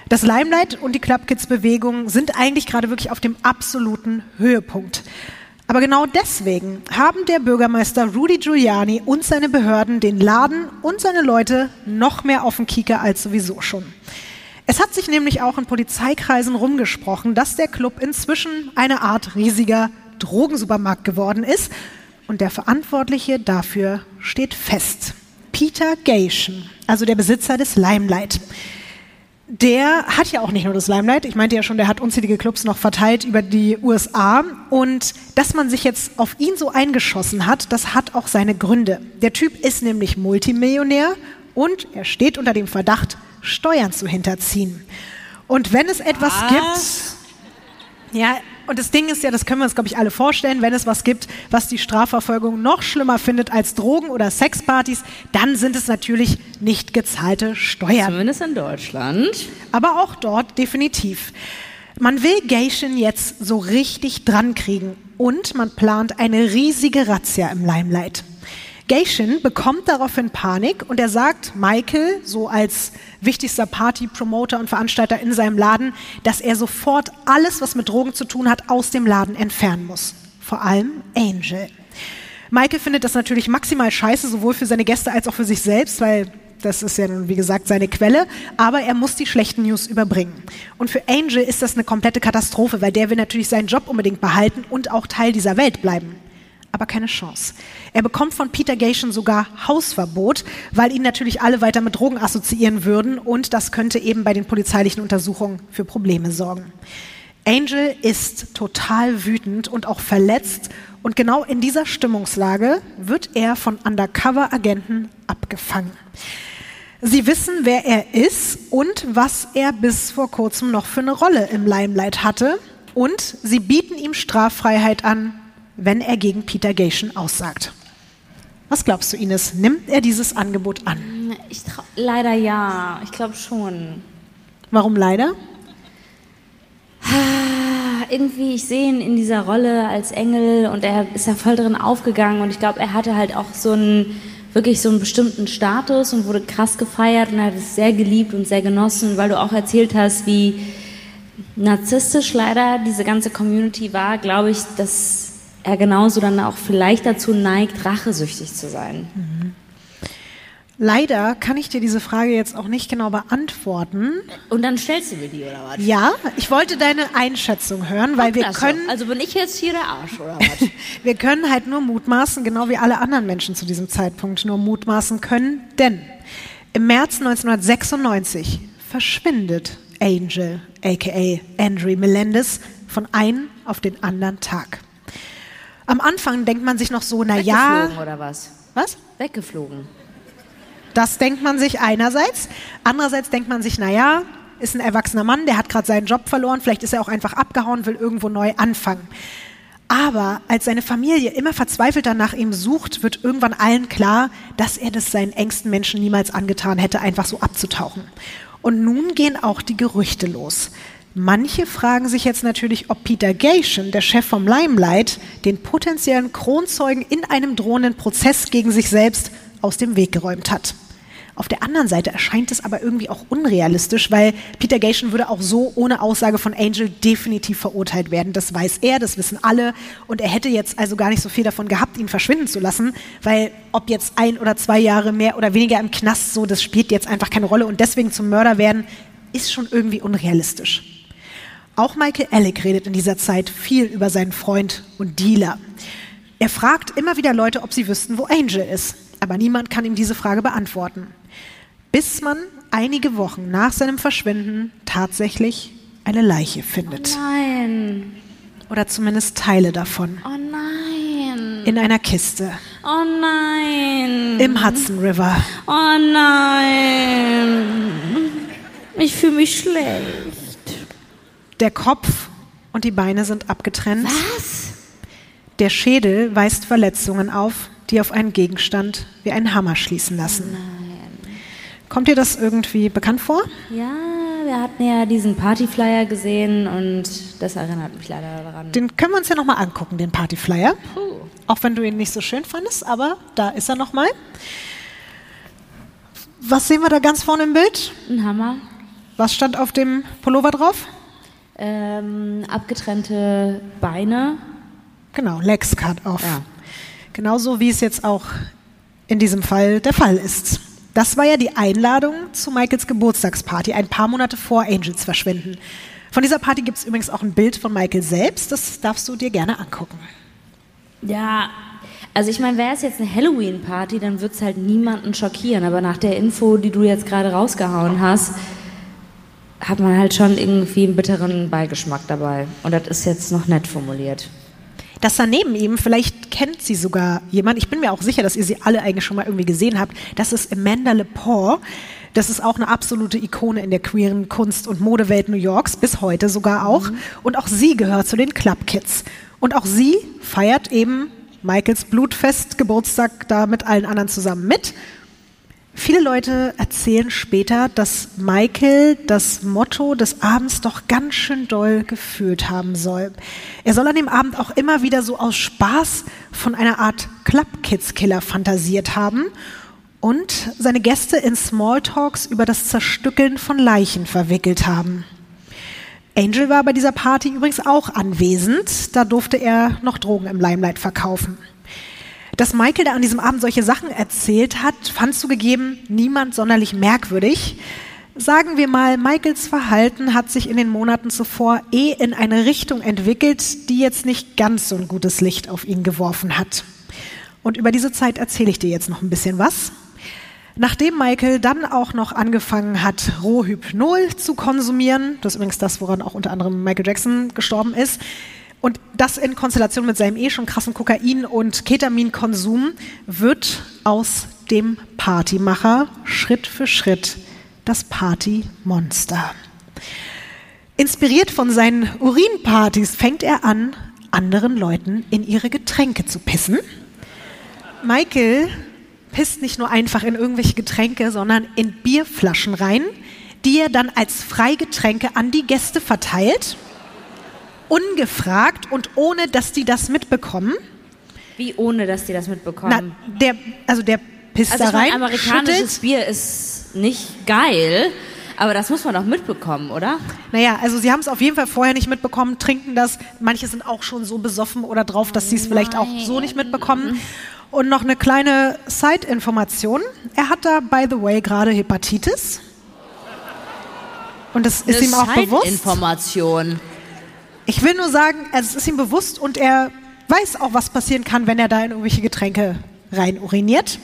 [SPEAKER 2] Das Limelight und die Club Kids Bewegung sind eigentlich gerade wirklich auf dem absoluten Höhepunkt. Aber genau deswegen haben der Bürgermeister Rudy Giuliani und seine Behörden den Laden und seine Leute noch mehr auf den Kieker als sowieso schon. Es hat sich nämlich auch in Polizeikreisen rumgesprochen, dass der Club inzwischen eine Art riesiger Drogensupermarkt geworden ist und der Verantwortliche dafür steht fest. Peter Gation, also der Besitzer des Limelight. Der hat ja auch nicht nur das Limelight, ich meinte ja schon, der hat unzählige Clubs noch verteilt über die USA. Und dass man sich jetzt auf ihn so eingeschossen hat, das hat auch seine Gründe. Der Typ ist nämlich Multimillionär und er steht unter dem Verdacht, Steuern zu hinterziehen. Und wenn es etwas
[SPEAKER 1] Was?
[SPEAKER 2] gibt, ja, und das Ding ist ja, das können wir uns, glaube ich, alle vorstellen, wenn es was gibt, was die Strafverfolgung noch schlimmer findet als Drogen- oder Sexpartys, dann sind es natürlich nicht gezahlte Steuern.
[SPEAKER 1] Zumindest in Deutschland.
[SPEAKER 2] Aber auch dort definitiv. Man will Geishin jetzt so richtig dran kriegen und man plant eine riesige Razzia im Limelight. Geishin bekommt daraufhin Panik und er sagt Michael, so als wichtigster Party-Promoter und Veranstalter in seinem Laden, dass er sofort alles, was mit Drogen zu tun hat, aus dem Laden entfernen muss. Vor allem Angel. Michael findet das natürlich maximal scheiße, sowohl für seine Gäste als auch für sich selbst, weil das ist ja nun, wie gesagt, seine Quelle. Aber er muss die schlechten News überbringen. Und für Angel ist das eine komplette Katastrophe, weil der will natürlich seinen Job unbedingt behalten und auch Teil dieser Welt bleiben aber keine Chance. Er bekommt von Peter Gation sogar Hausverbot, weil ihn natürlich alle weiter mit Drogen assoziieren würden und das könnte eben bei den polizeilichen Untersuchungen für Probleme sorgen. Angel ist total wütend und auch verletzt und genau in dieser Stimmungslage wird er von Undercover-Agenten abgefangen. Sie wissen, wer er ist und was er bis vor kurzem noch für eine Rolle im Limelight hatte und sie bieten ihm Straffreiheit an, wenn er gegen Peter Gation aussagt. Was glaubst du, Ines? Nimmt er dieses Angebot an?
[SPEAKER 1] Ich leider ja. Ich glaube schon.
[SPEAKER 2] Warum leider?
[SPEAKER 1] Irgendwie, ich sehe ihn in dieser Rolle als Engel und er ist ja voll drin aufgegangen und ich glaube, er hatte halt auch so einen, wirklich so einen bestimmten Status und wurde krass gefeiert und er hat es sehr geliebt und sehr genossen, weil du auch erzählt hast, wie narzisstisch leider diese ganze Community war, glaube ich, dass er genauso dann auch vielleicht dazu neigt, rachesüchtig zu sein.
[SPEAKER 2] Leider kann ich dir diese Frage jetzt auch nicht genau beantworten.
[SPEAKER 1] Und dann stellst du mir die, oder was?
[SPEAKER 2] Ja, ich wollte deine Einschätzung hören, weil wir
[SPEAKER 1] Klasse.
[SPEAKER 2] können,
[SPEAKER 1] Also bin ich jetzt hier der Arsch, oder was?
[SPEAKER 2] wir können halt nur mutmaßen, genau wie alle anderen Menschen zu diesem Zeitpunkt nur mutmaßen können, denn im März 1996 verschwindet Angel, aka Andre Melendez, von einem auf den anderen Tag. Am Anfang denkt man sich noch so, na ja,
[SPEAKER 1] Weggeflogen, oder was?
[SPEAKER 2] was?
[SPEAKER 1] Weggeflogen.
[SPEAKER 2] Das denkt man sich einerseits. Andererseits denkt man sich, naja, ist ein erwachsener Mann, der hat gerade seinen Job verloren, vielleicht ist er auch einfach abgehauen, will irgendwo neu anfangen. Aber als seine Familie immer verzweifelter nach ihm sucht, wird irgendwann allen klar, dass er das seinen engsten Menschen niemals angetan hätte, einfach so abzutauchen. Und nun gehen auch die Gerüchte los. Manche fragen sich jetzt natürlich, ob Peter Gation, der Chef vom Limelight, den potenziellen Kronzeugen in einem drohenden Prozess gegen sich selbst aus dem Weg geräumt hat. Auf der anderen Seite erscheint es aber irgendwie auch unrealistisch, weil Peter Gation würde auch so ohne Aussage von Angel definitiv verurteilt werden. Das weiß er, das wissen alle. Und er hätte jetzt also gar nicht so viel davon gehabt, ihn verschwinden zu lassen, weil ob jetzt ein oder zwei Jahre mehr oder weniger im Knast so, das spielt jetzt einfach keine Rolle. Und deswegen zum Mörder werden, ist schon irgendwie unrealistisch. Auch Michael Alec redet in dieser Zeit viel über seinen Freund und Dealer. Er fragt immer wieder Leute, ob sie wüssten, wo Angel ist. Aber niemand kann ihm diese Frage beantworten. Bis man einige Wochen nach seinem Verschwinden tatsächlich eine Leiche findet.
[SPEAKER 1] Nein.
[SPEAKER 2] Oder zumindest Teile davon.
[SPEAKER 1] Oh nein.
[SPEAKER 2] In einer Kiste.
[SPEAKER 1] Oh nein.
[SPEAKER 2] Im Hudson River.
[SPEAKER 1] Oh nein. Ich fühle mich schlecht.
[SPEAKER 2] Der Kopf und die Beine sind abgetrennt.
[SPEAKER 1] Was?
[SPEAKER 2] Der Schädel weist Verletzungen auf, die auf einen Gegenstand wie einen Hammer schließen lassen. Kommt dir das irgendwie bekannt vor?
[SPEAKER 1] Ja, wir hatten ja diesen Partyflyer gesehen und das erinnert mich leider daran.
[SPEAKER 2] Den können wir uns ja nochmal angucken, den Partyflyer.
[SPEAKER 1] Puh.
[SPEAKER 2] Auch wenn du ihn nicht so schön fandest, aber da ist er nochmal. Was sehen wir da ganz vorne im Bild?
[SPEAKER 1] Ein Hammer.
[SPEAKER 2] Was stand auf dem Pullover drauf?
[SPEAKER 1] Ähm, abgetrennte Beine.
[SPEAKER 2] Genau, Legs Cut off.
[SPEAKER 1] Ja.
[SPEAKER 2] Genauso wie es jetzt auch in diesem Fall der Fall ist. Das war ja die Einladung zu Michaels Geburtstagsparty, ein paar Monate vor Angels Verschwinden. Von dieser Party gibt es übrigens auch ein Bild von Michael selbst, das darfst du dir gerne angucken.
[SPEAKER 1] Ja, also ich meine, wäre es jetzt eine Halloween-Party, dann würde es halt niemanden schockieren. Aber nach der Info, die du jetzt gerade rausgehauen hast, hat man halt schon irgendwie einen bitteren Beigeschmack dabei. Und das ist jetzt noch nett formuliert.
[SPEAKER 2] Das da neben ihm, vielleicht kennt sie sogar jemand, ich bin mir auch sicher, dass ihr sie alle eigentlich schon mal irgendwie gesehen habt, das ist Amanda Lepore. Das ist auch eine absolute Ikone in der queeren Kunst- und Modewelt New Yorks, bis heute sogar auch. Und auch sie gehört zu den Club Kids. Und auch sie feiert eben Michaels Blutfest Geburtstag da mit allen anderen zusammen mit. Viele Leute erzählen später, dass Michael das Motto des Abends doch ganz schön doll gefühlt haben soll. Er soll an dem Abend auch immer wieder so aus Spaß von einer Art Club Kids Killer fantasiert haben und seine Gäste in Smalltalks über das Zerstückeln von Leichen verwickelt haben. Angel war bei dieser Party übrigens auch anwesend. Da durfte er noch Drogen im Limelight verkaufen. Dass Michael da an diesem Abend solche Sachen erzählt hat, fandst du gegeben niemand sonderlich merkwürdig. Sagen wir mal, Michaels Verhalten hat sich in den Monaten zuvor eh in eine Richtung entwickelt, die jetzt nicht ganz so ein gutes Licht auf ihn geworfen hat. Und über diese Zeit erzähle ich dir jetzt noch ein bisschen was. Nachdem Michael dann auch noch angefangen hat, Rohhypnol zu konsumieren, das ist übrigens das, woran auch unter anderem Michael Jackson gestorben ist, und das in Konstellation mit seinem eh schon krassen Kokain- und Ketaminkonsum wird aus dem Partymacher Schritt für Schritt das Partymonster. Inspiriert von seinen Urinpartys fängt er an, anderen Leuten in ihre Getränke zu pissen. Michael pisst nicht nur einfach in irgendwelche Getränke, sondern in Bierflaschen rein, die er dann als Freigetränke an die Gäste verteilt, ungefragt und ohne, dass die das mitbekommen.
[SPEAKER 1] Wie ohne, dass die das mitbekommen?
[SPEAKER 2] Na, der, also der pisst
[SPEAKER 1] also
[SPEAKER 2] da
[SPEAKER 1] ich meine,
[SPEAKER 2] rein,
[SPEAKER 1] amerikanisches
[SPEAKER 2] schüttelt.
[SPEAKER 1] Bier ist nicht geil, aber das muss man doch mitbekommen, oder?
[SPEAKER 2] Naja, also sie haben es auf jeden Fall vorher nicht mitbekommen, trinken das. Manche sind auch schon so besoffen oder drauf, dass sie es vielleicht auch so nicht mitbekommen. Und noch eine kleine Side-Information. Er hat da, by the way, gerade Hepatitis. Und das ist ihm auch bewusst.
[SPEAKER 1] Information.
[SPEAKER 2] Ich will nur sagen, also es ist ihm bewusst und er weiß auch, was passieren kann, wenn er da in irgendwelche Getränke rein uriniert.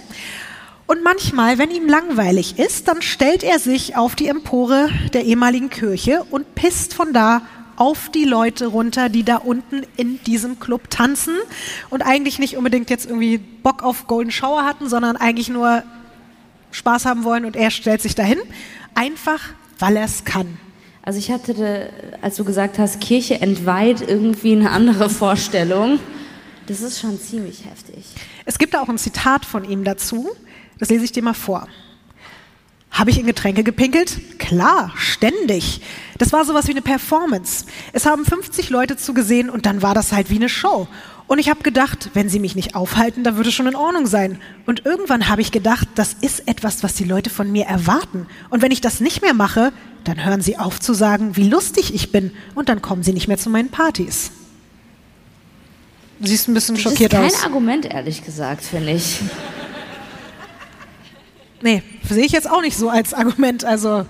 [SPEAKER 2] Und manchmal, wenn ihm langweilig ist, dann stellt er sich auf die Empore der ehemaligen Kirche und pisst von da auf die Leute runter, die da unten in diesem Club tanzen und eigentlich nicht unbedingt jetzt irgendwie Bock auf Golden Shower hatten, sondern eigentlich nur Spaß haben wollen und er stellt sich dahin, einfach weil er es kann.
[SPEAKER 1] Also ich hatte, als du gesagt hast, Kirche entweiht, irgendwie eine andere Vorstellung. Das ist schon ziemlich heftig.
[SPEAKER 2] Es gibt auch ein Zitat von ihm dazu, das lese ich dir mal vor. Habe ich in Getränke gepinkelt? Klar, ständig. Das war sowas wie eine Performance. Es haben 50 Leute zugesehen und dann war das halt wie eine Show. Und ich habe gedacht, wenn sie mich nicht aufhalten, dann würde es schon in Ordnung sein. Und irgendwann habe ich gedacht, das ist etwas, was die Leute von mir erwarten. Und wenn ich das nicht mehr mache, dann hören sie auf zu sagen, wie lustig ich bin. Und dann kommen sie nicht mehr zu meinen Partys. Du siehst ein bisschen
[SPEAKER 1] Das ist
[SPEAKER 2] schockiert
[SPEAKER 1] kein
[SPEAKER 2] aus.
[SPEAKER 1] Argument, ehrlich gesagt, finde ich.
[SPEAKER 2] Nee, sehe ich jetzt auch nicht so als Argument. Also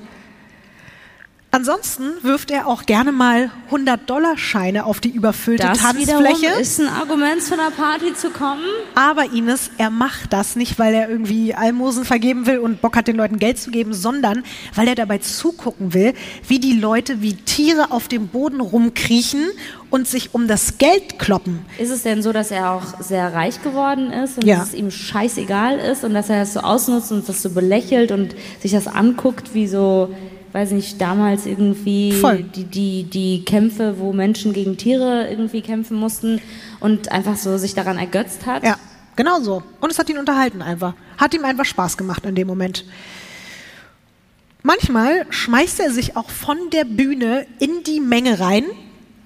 [SPEAKER 2] ansonsten wirft er auch gerne mal 100-Dollar-Scheine auf die überfüllte
[SPEAKER 1] Das
[SPEAKER 2] Tanzfläche.
[SPEAKER 1] ist ein Argument, zu einer Party zu kommen.
[SPEAKER 2] Aber Ines, er macht das nicht, weil er irgendwie Almosen vergeben will und Bock hat, den Leuten Geld zu geben, sondern weil er dabei zugucken will, wie die Leute wie Tiere auf dem Boden rumkriechen und sich um das Geld kloppen.
[SPEAKER 1] Ist es denn so, dass er auch sehr reich geworden ist und
[SPEAKER 2] Ja.
[SPEAKER 1] dass es ihm scheißegal ist und dass er das so ausnutzt und das so belächelt und sich das anguckt, wie so, weiß nicht, damals irgendwie
[SPEAKER 2] Voll.
[SPEAKER 1] die, die, die Kämpfe, wo Menschen gegen Tiere irgendwie kämpfen mussten und einfach so sich daran ergötzt hat?
[SPEAKER 2] Ja, genau so. Und es hat ihn unterhalten einfach. Hat ihm einfach Spaß gemacht in dem Moment. Manchmal schmeißt er sich auch von der Bühne in die Menge rein,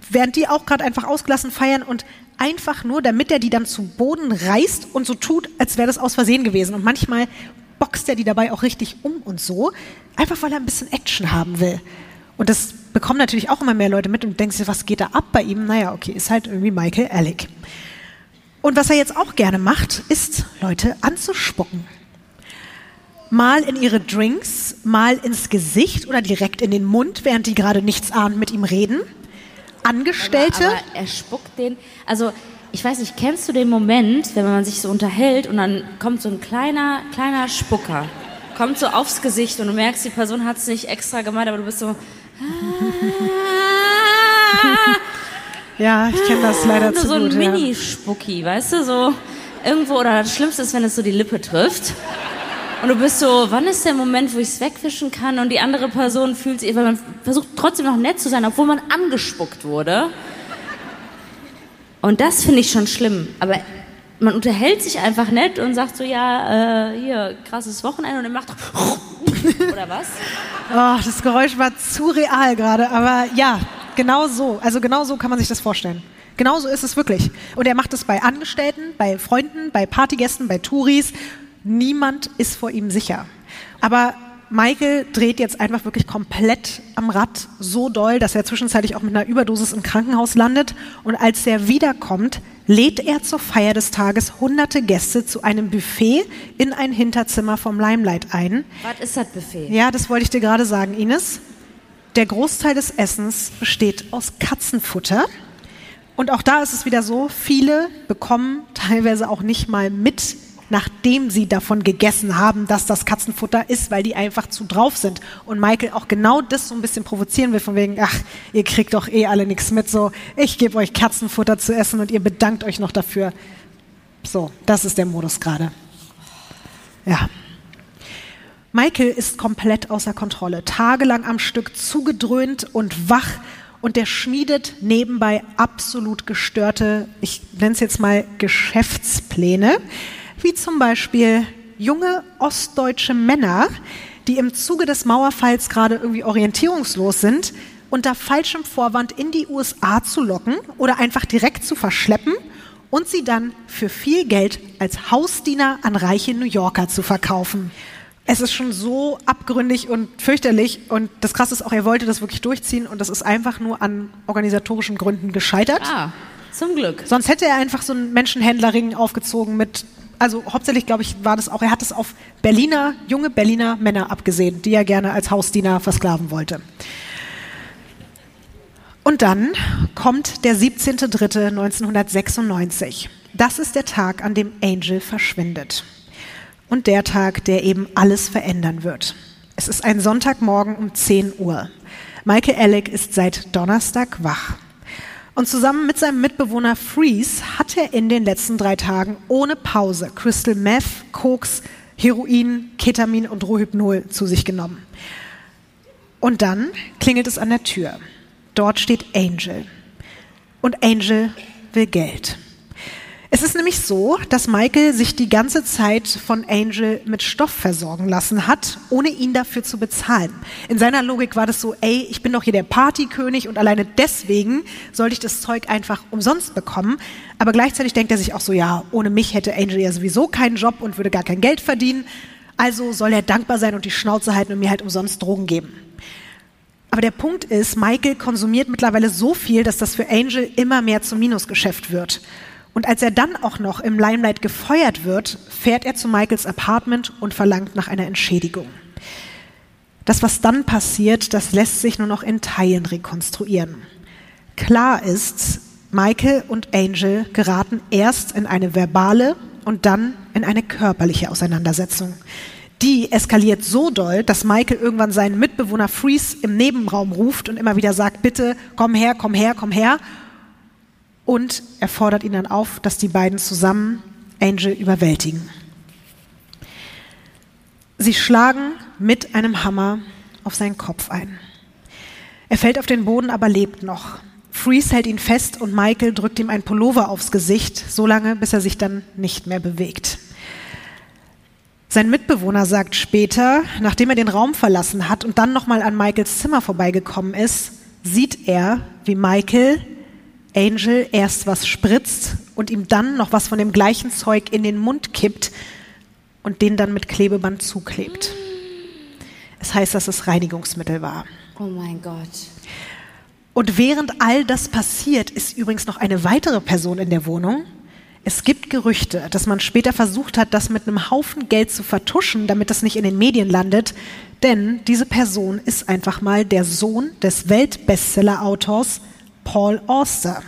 [SPEAKER 2] während die auch gerade einfach ausgelassen feiern und einfach nur, damit er die dann zu Boden reißt und so tut, als wäre das aus Versehen gewesen. Und manchmal boxt er die dabei auch richtig um und so, einfach weil er ein bisschen Action haben will. Und das bekommen natürlich auch immer mehr Leute mit und denken sich, was geht da ab bei ihm? Naja, okay, ist halt irgendwie Michael Alec. Und was er jetzt auch gerne macht, ist, Leute anzuspucken. Mal in ihre Drinks, mal ins Gesicht oder direkt in den Mund, während die gerade nichts ahnen mit ihm reden. Angestellte.
[SPEAKER 1] Aber, aber er spuckt den. Also, ich weiß nicht, kennst du den Moment, wenn man sich so unterhält und dann kommt so ein kleiner, kleiner Spucker, kommt so aufs Gesicht und du merkst, die Person hat es nicht extra gemeint, aber du bist so.
[SPEAKER 2] ja, ich kenne das leider zu
[SPEAKER 1] so ein
[SPEAKER 2] gut. ja.
[SPEAKER 1] Mini-Spucki, weißt du, so irgendwo, oder das Schlimmste ist, wenn es so die Lippe trifft. Und du bist so, wann ist der Moment, wo ich es wegwischen kann? Und die andere Person fühlt sich, weil man versucht trotzdem noch nett zu sein, obwohl man angespuckt wurde. Und das finde ich schon schlimm. Aber man unterhält sich einfach nett und sagt so, ja, äh, hier, krasses Wochenende und er macht oder was?
[SPEAKER 2] Oh, das Geräusch war zu real gerade, aber ja, genau so. Also genau so kann man sich das vorstellen. Genau so ist es wirklich. Und er macht es bei Angestellten, bei Freunden, bei Partygästen, bei Touris. Niemand ist vor ihm sicher. Aber Michael dreht jetzt einfach wirklich komplett am Rad so doll, dass er zwischenzeitlich auch mit einer Überdosis im Krankenhaus landet. Und als er wiederkommt, lädt er zur Feier des Tages hunderte Gäste zu einem Buffet in ein Hinterzimmer vom Limelight ein.
[SPEAKER 1] Was ist das Buffet?
[SPEAKER 2] Ja, das wollte ich dir gerade sagen, Ines. Der Großteil des Essens besteht aus Katzenfutter. Und auch da ist es wieder so, viele bekommen teilweise auch nicht mal mit, nachdem sie davon gegessen haben, dass das Katzenfutter ist, weil die einfach zu drauf sind. Und Michael auch genau das so ein bisschen provozieren will, von wegen, ach, ihr kriegt doch eh alle nichts mit, so, ich gebe euch Katzenfutter zu essen und ihr bedankt euch noch dafür. So, das ist der Modus gerade. Ja. Michael ist komplett außer Kontrolle, tagelang am Stück zugedröhnt und wach und der schmiedet nebenbei absolut gestörte, ich nenne es jetzt mal Geschäftspläne, wie zum Beispiel junge ostdeutsche Männer, die im Zuge des Mauerfalls gerade irgendwie orientierungslos sind, unter falschem Vorwand in die USA zu locken oder einfach direkt zu verschleppen und sie dann für viel Geld als Hausdiener an reiche New Yorker zu verkaufen. Es ist schon so abgründig und fürchterlich und das Krasse ist auch, er wollte das wirklich durchziehen und das ist einfach nur an organisatorischen Gründen gescheitert.
[SPEAKER 1] Ah, zum Glück.
[SPEAKER 2] Sonst hätte er einfach so einen Menschenhändlerring aufgezogen mit, also hauptsächlich glaube ich war das auch, er hat es auf Berliner, junge Berliner Männer abgesehen, die er gerne als Hausdiener versklaven wollte. Und dann kommt der 17.03.1996. Das ist der Tag, an dem Angel verschwindet. Und der Tag, der eben alles verändern wird. Es ist ein Sonntagmorgen um 10 Uhr. Michael Alec ist seit Donnerstag wach. Und zusammen mit seinem Mitbewohner Freeze hat er in den letzten drei Tagen ohne Pause Crystal Meth, Koks, Heroin, Ketamin und Rohypnol zu sich genommen. Und dann klingelt es an der Tür. Dort steht Angel. Und Angel will Geld. Es ist nämlich so, dass Michael sich die ganze Zeit von Angel mit Stoff versorgen lassen hat, ohne ihn dafür zu bezahlen. In seiner Logik war das so, ey, ich bin doch hier der Partykönig und alleine deswegen sollte ich das Zeug einfach umsonst bekommen. Aber gleichzeitig denkt er sich auch so, ja, ohne mich hätte Angel ja sowieso keinen Job und würde gar kein Geld verdienen. Also soll er dankbar sein und die Schnauze halten und mir halt umsonst Drogen geben. Aber der Punkt ist, Michael konsumiert mittlerweile so viel, dass das für Angel immer mehr zum Minusgeschäft wird. Und als er dann auch noch im Limelight gefeuert wird, fährt er zu Michaels Apartment und verlangt nach einer Entschädigung. Das, was dann passiert, das lässt sich nur noch in Teilen rekonstruieren. Klar ist, Michael und Angel geraten erst in eine verbale und dann in eine körperliche Auseinandersetzung. Die eskaliert so doll, dass Michael irgendwann seinen Mitbewohner Freeze im Nebenraum ruft und immer wieder sagt, bitte komm her, komm her, komm her. Und er fordert ihn dann auf, dass die beiden zusammen Angel überwältigen. Sie schlagen mit einem Hammer auf seinen Kopf ein. Er fällt auf den Boden, aber lebt noch. Freeze hält ihn fest und Michael drückt ihm ein Pullover aufs Gesicht, so lange, bis er sich dann nicht mehr bewegt. Sein Mitbewohner sagt später, nachdem er den Raum verlassen hat und dann nochmal an Michaels Zimmer vorbeigekommen ist, sieht er, wie Michael Angel erst was spritzt und ihm dann noch was von dem gleichen Zeug in den Mund kippt. und den dann mit Klebeband zuklebt. Es heißt, dass es Reinigungsmittel war.
[SPEAKER 1] Oh mein Gott.
[SPEAKER 2] Und während all das passiert, ist übrigens noch eine weitere Person in der Wohnung. Es gibt Gerüchte, dass man später versucht hat, das mit einem Haufen Geld zu vertuschen, damit das nicht in den Medien landet. Denn diese Person ist einfach mal der Sohn des Weltbestseller-Autors Paul Auster.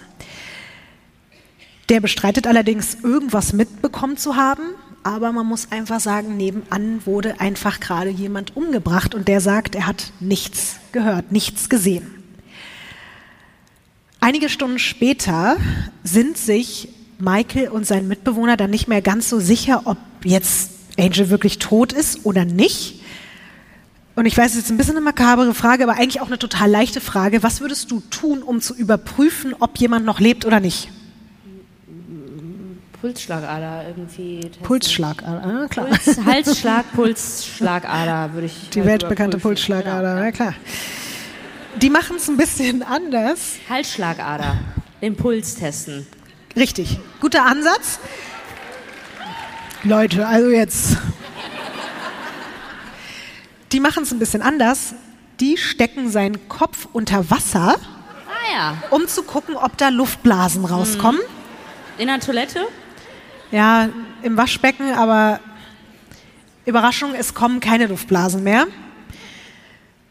[SPEAKER 2] Der bestreitet allerdings, irgendwas mitbekommen zu haben, aber man muss einfach sagen, nebenan wurde einfach gerade jemand umgebracht und der sagt, er hat nichts gehört, nichts gesehen. Einige Stunden später sind sich Michael und sein Mitbewohner dann nicht mehr ganz so sicher, ob jetzt Angel wirklich tot ist oder nicht. Und ich weiß, es ist jetzt ein bisschen eine makabere Frage, aber eigentlich auch eine total leichte Frage. Was würdest du tun, um zu überprüfen, ob jemand noch lebt oder nicht?
[SPEAKER 1] Pulsschlagader irgendwie. Testen.
[SPEAKER 2] Pulsschlagader, ah, klar.
[SPEAKER 1] Puls, Halsschlag, Pulsschlagader würde ich.
[SPEAKER 2] Die
[SPEAKER 1] halt
[SPEAKER 2] weltbekannte. Pulsschlagader,
[SPEAKER 1] Genau.
[SPEAKER 2] na klar. Die machen es ein bisschen anders.
[SPEAKER 1] Halsschlagader. Den Puls testen.
[SPEAKER 2] Richtig. Guter Ansatz. Leute, also jetzt. Die machen es ein bisschen anders. Die stecken seinen Kopf unter Wasser,
[SPEAKER 1] Ah ja.
[SPEAKER 2] um zu gucken, ob da Luftblasen rauskommen.
[SPEAKER 1] In der Toilette?
[SPEAKER 2] Ja, im Waschbecken, aber Überraschung, es kommen keine Luftblasen mehr.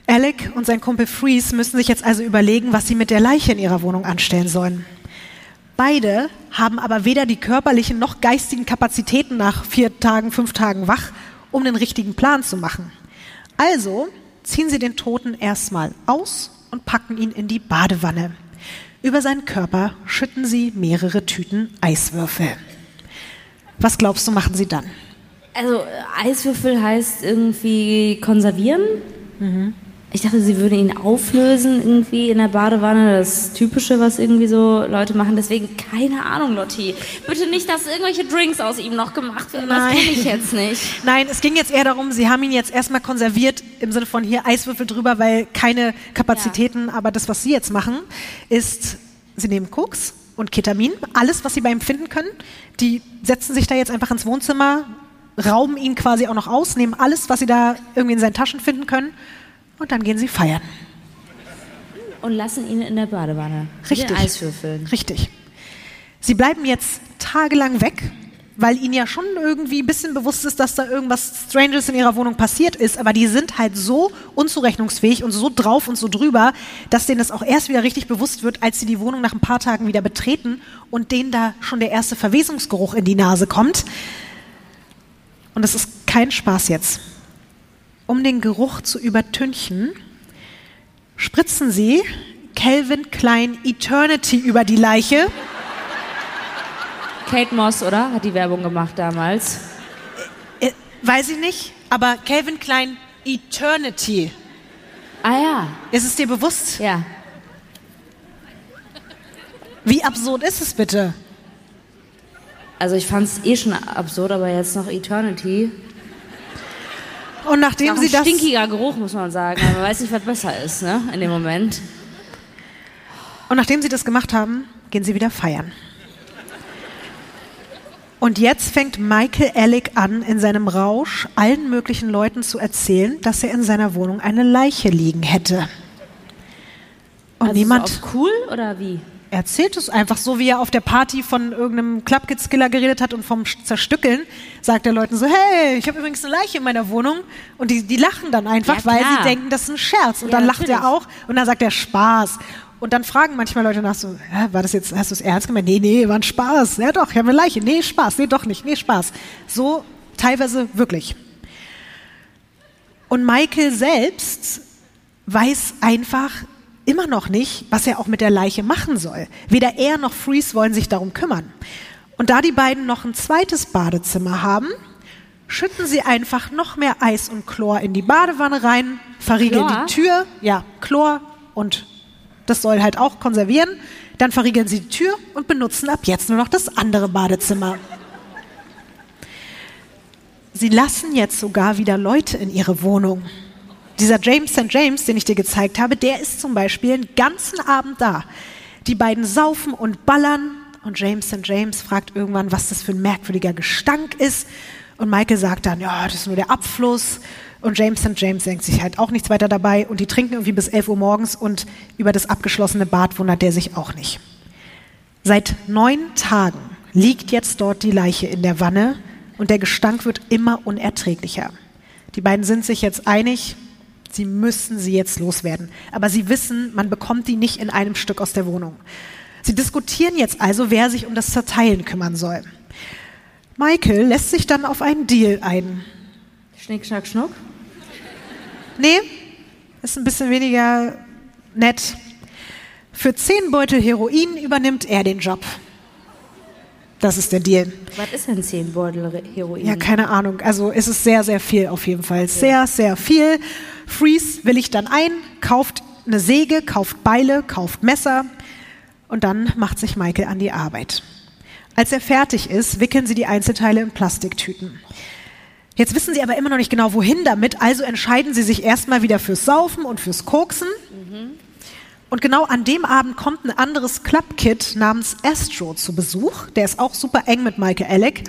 [SPEAKER 2] Alec und sein Kumpel Freeze müssen sich jetzt also überlegen, was sie mit der Leiche in ihrer Wohnung anstellen sollen. Beide haben aber weder die körperlichen noch geistigen Kapazitäten nach vier Tagen, fünf Tagen wach, um den richtigen Plan zu machen. Also ziehen sie den Toten erstmal aus und packen ihn in die Badewanne. Über seinen Körper schütten sie mehrere Tüten Eiswürfel. Was glaubst du, machen sie dann?
[SPEAKER 1] Also äh, Eiswürfel heißt irgendwie konservieren.
[SPEAKER 2] Mhm.
[SPEAKER 1] Ich dachte, sie würden ihn auflösen irgendwie in der Badewanne. Das Typische, was irgendwie so Leute machen. Deswegen keine Ahnung, Lotti. Bitte nicht, dass irgendwelche Drinks aus ihm noch gemacht werden. Das
[SPEAKER 2] Nein.
[SPEAKER 1] kenne ich jetzt nicht.
[SPEAKER 2] Nein, es ging jetzt eher darum, sie haben ihn jetzt erstmal konserviert im Sinne von hier Eiswürfel drüber, weil keine Kapazitäten, aber das, was sie jetzt machen, ist, sie nehmen Koks und Ketamin, alles, was sie bei ihm finden können. Die setzen sich da jetzt einfach ins Wohnzimmer, rauben ihn quasi auch noch aus, nehmen alles, was sie da irgendwie in seinen Taschen finden können und dann gehen sie feiern.
[SPEAKER 1] Und lassen ihn in der Badewanne.
[SPEAKER 2] Richtig.
[SPEAKER 1] Eiswürfeln.
[SPEAKER 2] Richtig. Sie bleiben jetzt tagelang weg, weil ihnen ja schon irgendwie ein bisschen bewusst ist, dass da irgendwas Stranges in ihrer Wohnung passiert ist, aber die sind halt so unzurechnungsfähig und so drauf und so drüber, dass denen das auch erst wieder richtig bewusst wird, als sie die Wohnung nach ein paar Tagen wieder betreten und denen da schon der erste Verwesungsgeruch in die Nase kommt. Und das ist kein Spaß jetzt. Um den Geruch zu übertünchen, spritzen sie Calvin Klein Eternity über die Leiche.
[SPEAKER 1] Kate Moss, oder? Hat die Werbung gemacht damals.
[SPEAKER 2] Äh, weiß ich nicht, aber Calvin Klein Eternity.
[SPEAKER 1] Ah ja.
[SPEAKER 2] Ist es dir bewusst?
[SPEAKER 1] Ja.
[SPEAKER 2] Wie absurd ist es bitte?
[SPEAKER 1] Also ich fand es eh schon absurd, aber jetzt noch Eternity.
[SPEAKER 2] Und nachdem
[SPEAKER 1] ein
[SPEAKER 2] sie das
[SPEAKER 1] stinkiger Geruch, muss man sagen. Man weiß nicht, was besser ist, ne? In dem Moment.
[SPEAKER 2] und nachdem sie das gemacht haben, gehen sie wieder feiern. Und jetzt fängt Michael Alec an, in seinem Rausch allen möglichen Leuten zu erzählen, dass er in seiner Wohnung eine Leiche liegen hätte. Und
[SPEAKER 1] Also
[SPEAKER 2] niemand
[SPEAKER 1] So cool oder wie?
[SPEAKER 2] Erzählt es einfach so, wie er auf der Party von irgendeinem Clubkids-Killer geredet hat und vom Zerstückeln, sagt er Leuten so, hey, ich habe übrigens eine Leiche in meiner Wohnung und die, die lachen dann einfach,
[SPEAKER 1] Ja,
[SPEAKER 2] weil sie denken, das ist ein Scherz und
[SPEAKER 1] Ja,
[SPEAKER 2] dann lacht er
[SPEAKER 1] natürlich.
[SPEAKER 2] auch und dann sagt er Spaß und dann fragen manchmal Leute nach so, war das jetzt, hast du es ernst gemeint? Nee, nee, war ein Spaß. Ja doch, ich habe eine Leiche. Nee, Spaß. Nee, doch nicht. Nee, Spaß. So teilweise wirklich. Und Michael selbst weiß einfach immer noch nicht, was er auch mit der Leiche machen soll. Weder er noch Freeze wollen sich darum kümmern. Und da die beiden noch ein zweites Badezimmer haben, schütten sie einfach noch mehr Eis und Chlor in die Badewanne rein, verriegeln
[SPEAKER 1] Chlor?
[SPEAKER 2] die Tür, ja, Chlor und das soll halt auch konservieren. Dann verriegeln sie die Tür und benutzen ab jetzt nur noch das andere Badezimmer. Sie lassen jetzt sogar wieder Leute in ihre Wohnung. Dieser James St. James, den ich dir gezeigt habe, der ist zum Beispiel einen ganzen Abend da. Die beiden saufen und ballern und James St. James fragt irgendwann, was das für ein merkwürdiger Gestank ist. Und Michael sagt dann, ja, das ist nur der Abfluss. Und James St. James denkt sich halt auch nichts weiter dabei. Und die trinken irgendwie bis 11 Uhr morgens und über das abgeschlossene Bad wundert der sich auch nicht. Seit neun Tagen liegt jetzt dort die Leiche in der Wanne und der Gestank wird immer unerträglicher. Die beiden sind sich jetzt einig, sie müssen sie jetzt loswerden. Aber sie wissen, man bekommt die nicht in einem Stück aus der Wohnung. Sie diskutieren jetzt also, wer sich um das Zerteilen kümmern soll. Michael lässt sich dann auf einen Deal ein.
[SPEAKER 1] Schnick, schnack, schnuck.
[SPEAKER 2] Nee, ist ein bisschen weniger nett. Für zehn Beutel Heroin übernimmt er den Job. Das ist der Deal.
[SPEAKER 1] Was ist denn 10 Beutel Heroin?
[SPEAKER 2] Ja, keine Ahnung. Also es ist sehr, sehr viel auf jeden Fall. Sehr, sehr viel. Freeze willigt dann ein, kauft eine Säge, kauft Beile, kauft Messer und dann macht sich Michael an die Arbeit. Als er fertig ist, wickeln sie die Einzelteile in Plastiktüten. Jetzt wissen sie aber immer noch nicht genau, wohin damit, also entscheiden sie sich erstmal wieder fürs Saufen und fürs Koksen. Mhm. Und genau an dem Abend kommt ein anderes Clubkid namens Astro zu Besuch. Der ist auch super eng mit Michael Alec.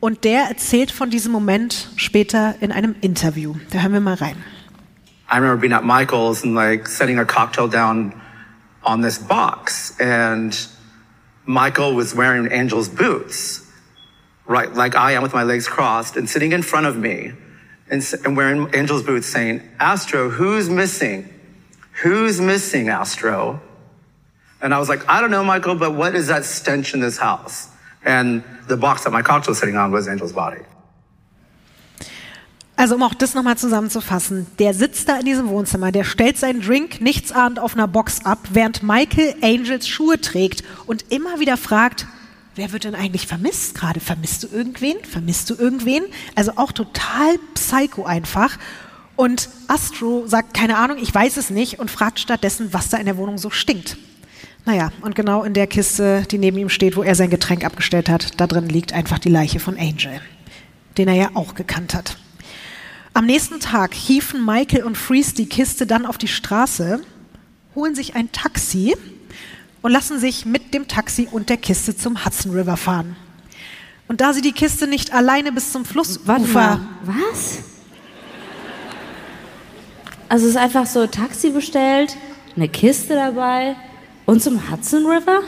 [SPEAKER 2] Und der erzählt von diesem Moment später in einem Interview. Da hören wir mal rein.
[SPEAKER 5] I remember being at Michael's and like setting a cocktail down on this box and Michael was wearing Angel's boots, right, like I am with my legs crossed and sitting in front of me and, and wearing Angel's boots saying, Astro, who's missing? Who's missing, Astro? And I was like, I don't know, Michael, but what is that stench in this house? And the box that my cocktail was sitting on was Angel's body.
[SPEAKER 2] Also um auch das nochmal zusammenzufassen, der sitzt da in diesem Wohnzimmer, der stellt seinen Drink nichtsahnd auf einer Box ab, während Michael Angels Schuhe trägt und immer wieder fragt, wer wird denn eigentlich vermisst gerade? Vermisst du irgendwen? Vermisst du irgendwen? Also auch total psycho einfach. Und Astro sagt, keine Ahnung, ich weiß es nicht und fragt stattdessen, was da in der Wohnung so stinkt. Naja, und genau in der Kiste, die neben ihm steht, wo er sein Getränk abgestellt hat, da drin liegt einfach die Leiche von Angel, den er ja auch gekannt hat. Am nächsten Tag hieven Michael und Freeze die Kiste dann auf die Straße, holen sich ein Taxi und lassen sich mit dem Taxi und der Kiste zum Hudson River fahren. Und da sie die Kiste nicht alleine bis zum Flussufer.
[SPEAKER 1] Was? Also es ist einfach so Taxi bestellt, eine Kiste dabei und zum Hudson River?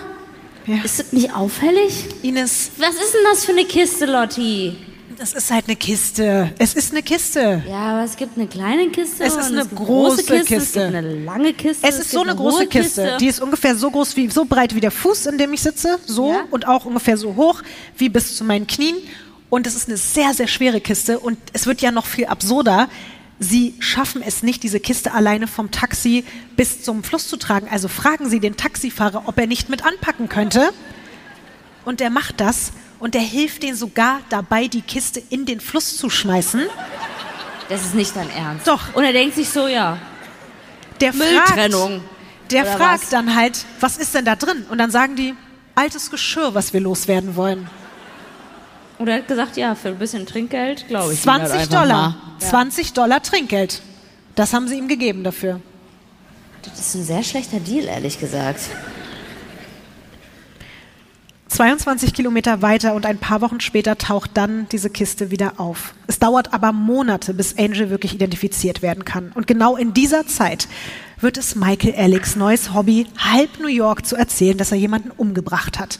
[SPEAKER 1] Ja. Ist das nicht auffällig?
[SPEAKER 2] Ines.
[SPEAKER 1] Was ist denn das für eine Kiste, Lotti?
[SPEAKER 2] Das ist halt eine Kiste. Es ist eine Kiste.
[SPEAKER 1] Ja, aber es gibt eine kleine Kiste.
[SPEAKER 2] Es ist eine
[SPEAKER 1] es
[SPEAKER 2] große,
[SPEAKER 1] Kiste,
[SPEAKER 2] Kiste.
[SPEAKER 1] Es gibt eine lange Kiste.
[SPEAKER 2] Es, es ist so eine, eine große Kiste. Kiste. Die ist ungefähr so groß wie, so breit wie der Fuß, in dem ich sitze. So. Ja. Und auch ungefähr so hoch wie bis zu meinen Knien. Und es ist eine sehr, sehr schwere Kiste. Und es wird ja noch viel absurder. Sie schaffen es nicht, diese Kiste alleine vom Taxi bis zum Fluss zu tragen. Also fragen Sie den Taxifahrer, ob er nicht mit anpacken könnte. Und er macht das und er hilft denen sogar dabei, die Kiste in den Fluss zu schmeißen.
[SPEAKER 1] Das ist nicht dein Ernst.
[SPEAKER 2] Doch.
[SPEAKER 1] Und er denkt sich so, ja.
[SPEAKER 2] Der
[SPEAKER 1] Mülltrennung.
[SPEAKER 2] Fragt, der fragt was? dann halt, was ist denn da drin? Und dann sagen die, altes Geschirr, was wir loswerden wollen.
[SPEAKER 1] Und er hat gesagt, ja, für ein bisschen Trinkgeld, glaube ich.
[SPEAKER 2] 20 halt Dollar. Ja. 20 Dollar Trinkgeld. Das haben sie ihm gegeben dafür.
[SPEAKER 1] Das ist ein sehr schlechter Deal, ehrlich gesagt.
[SPEAKER 2] 22 Kilometer weiter und ein paar Wochen später taucht dann diese Kiste wieder auf. Es dauert aber Monate, bis Angel wirklich identifiziert werden kann. Und genau in dieser Zeit wird es Michael Alex neues Hobby, halb New York zu erzählen, dass er jemanden umgebracht hat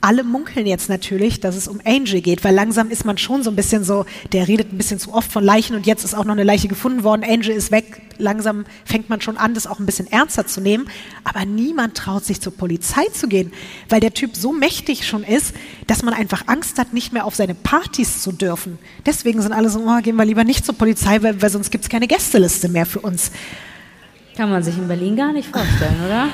[SPEAKER 2] alle munkeln jetzt natürlich, dass es um Angel geht, weil langsam ist man schon so ein bisschen so, der redet ein bisschen zu oft von Leichen und jetzt ist auch noch eine Leiche gefunden worden, Angel ist weg. Langsam fängt man schon an, das auch ein bisschen ernster zu nehmen. Aber niemand traut sich zur Polizei zu gehen, weil der Typ so mächtig schon ist, dass man einfach Angst hat, nicht mehr auf seine Partys zu dürfen. Deswegen sind alle so, oh, gehen wir lieber nicht zur Polizei, weil, weil sonst gibt es keine Gästeliste mehr für uns.
[SPEAKER 1] Kann man sich in Berlin gar nicht vorstellen, oder?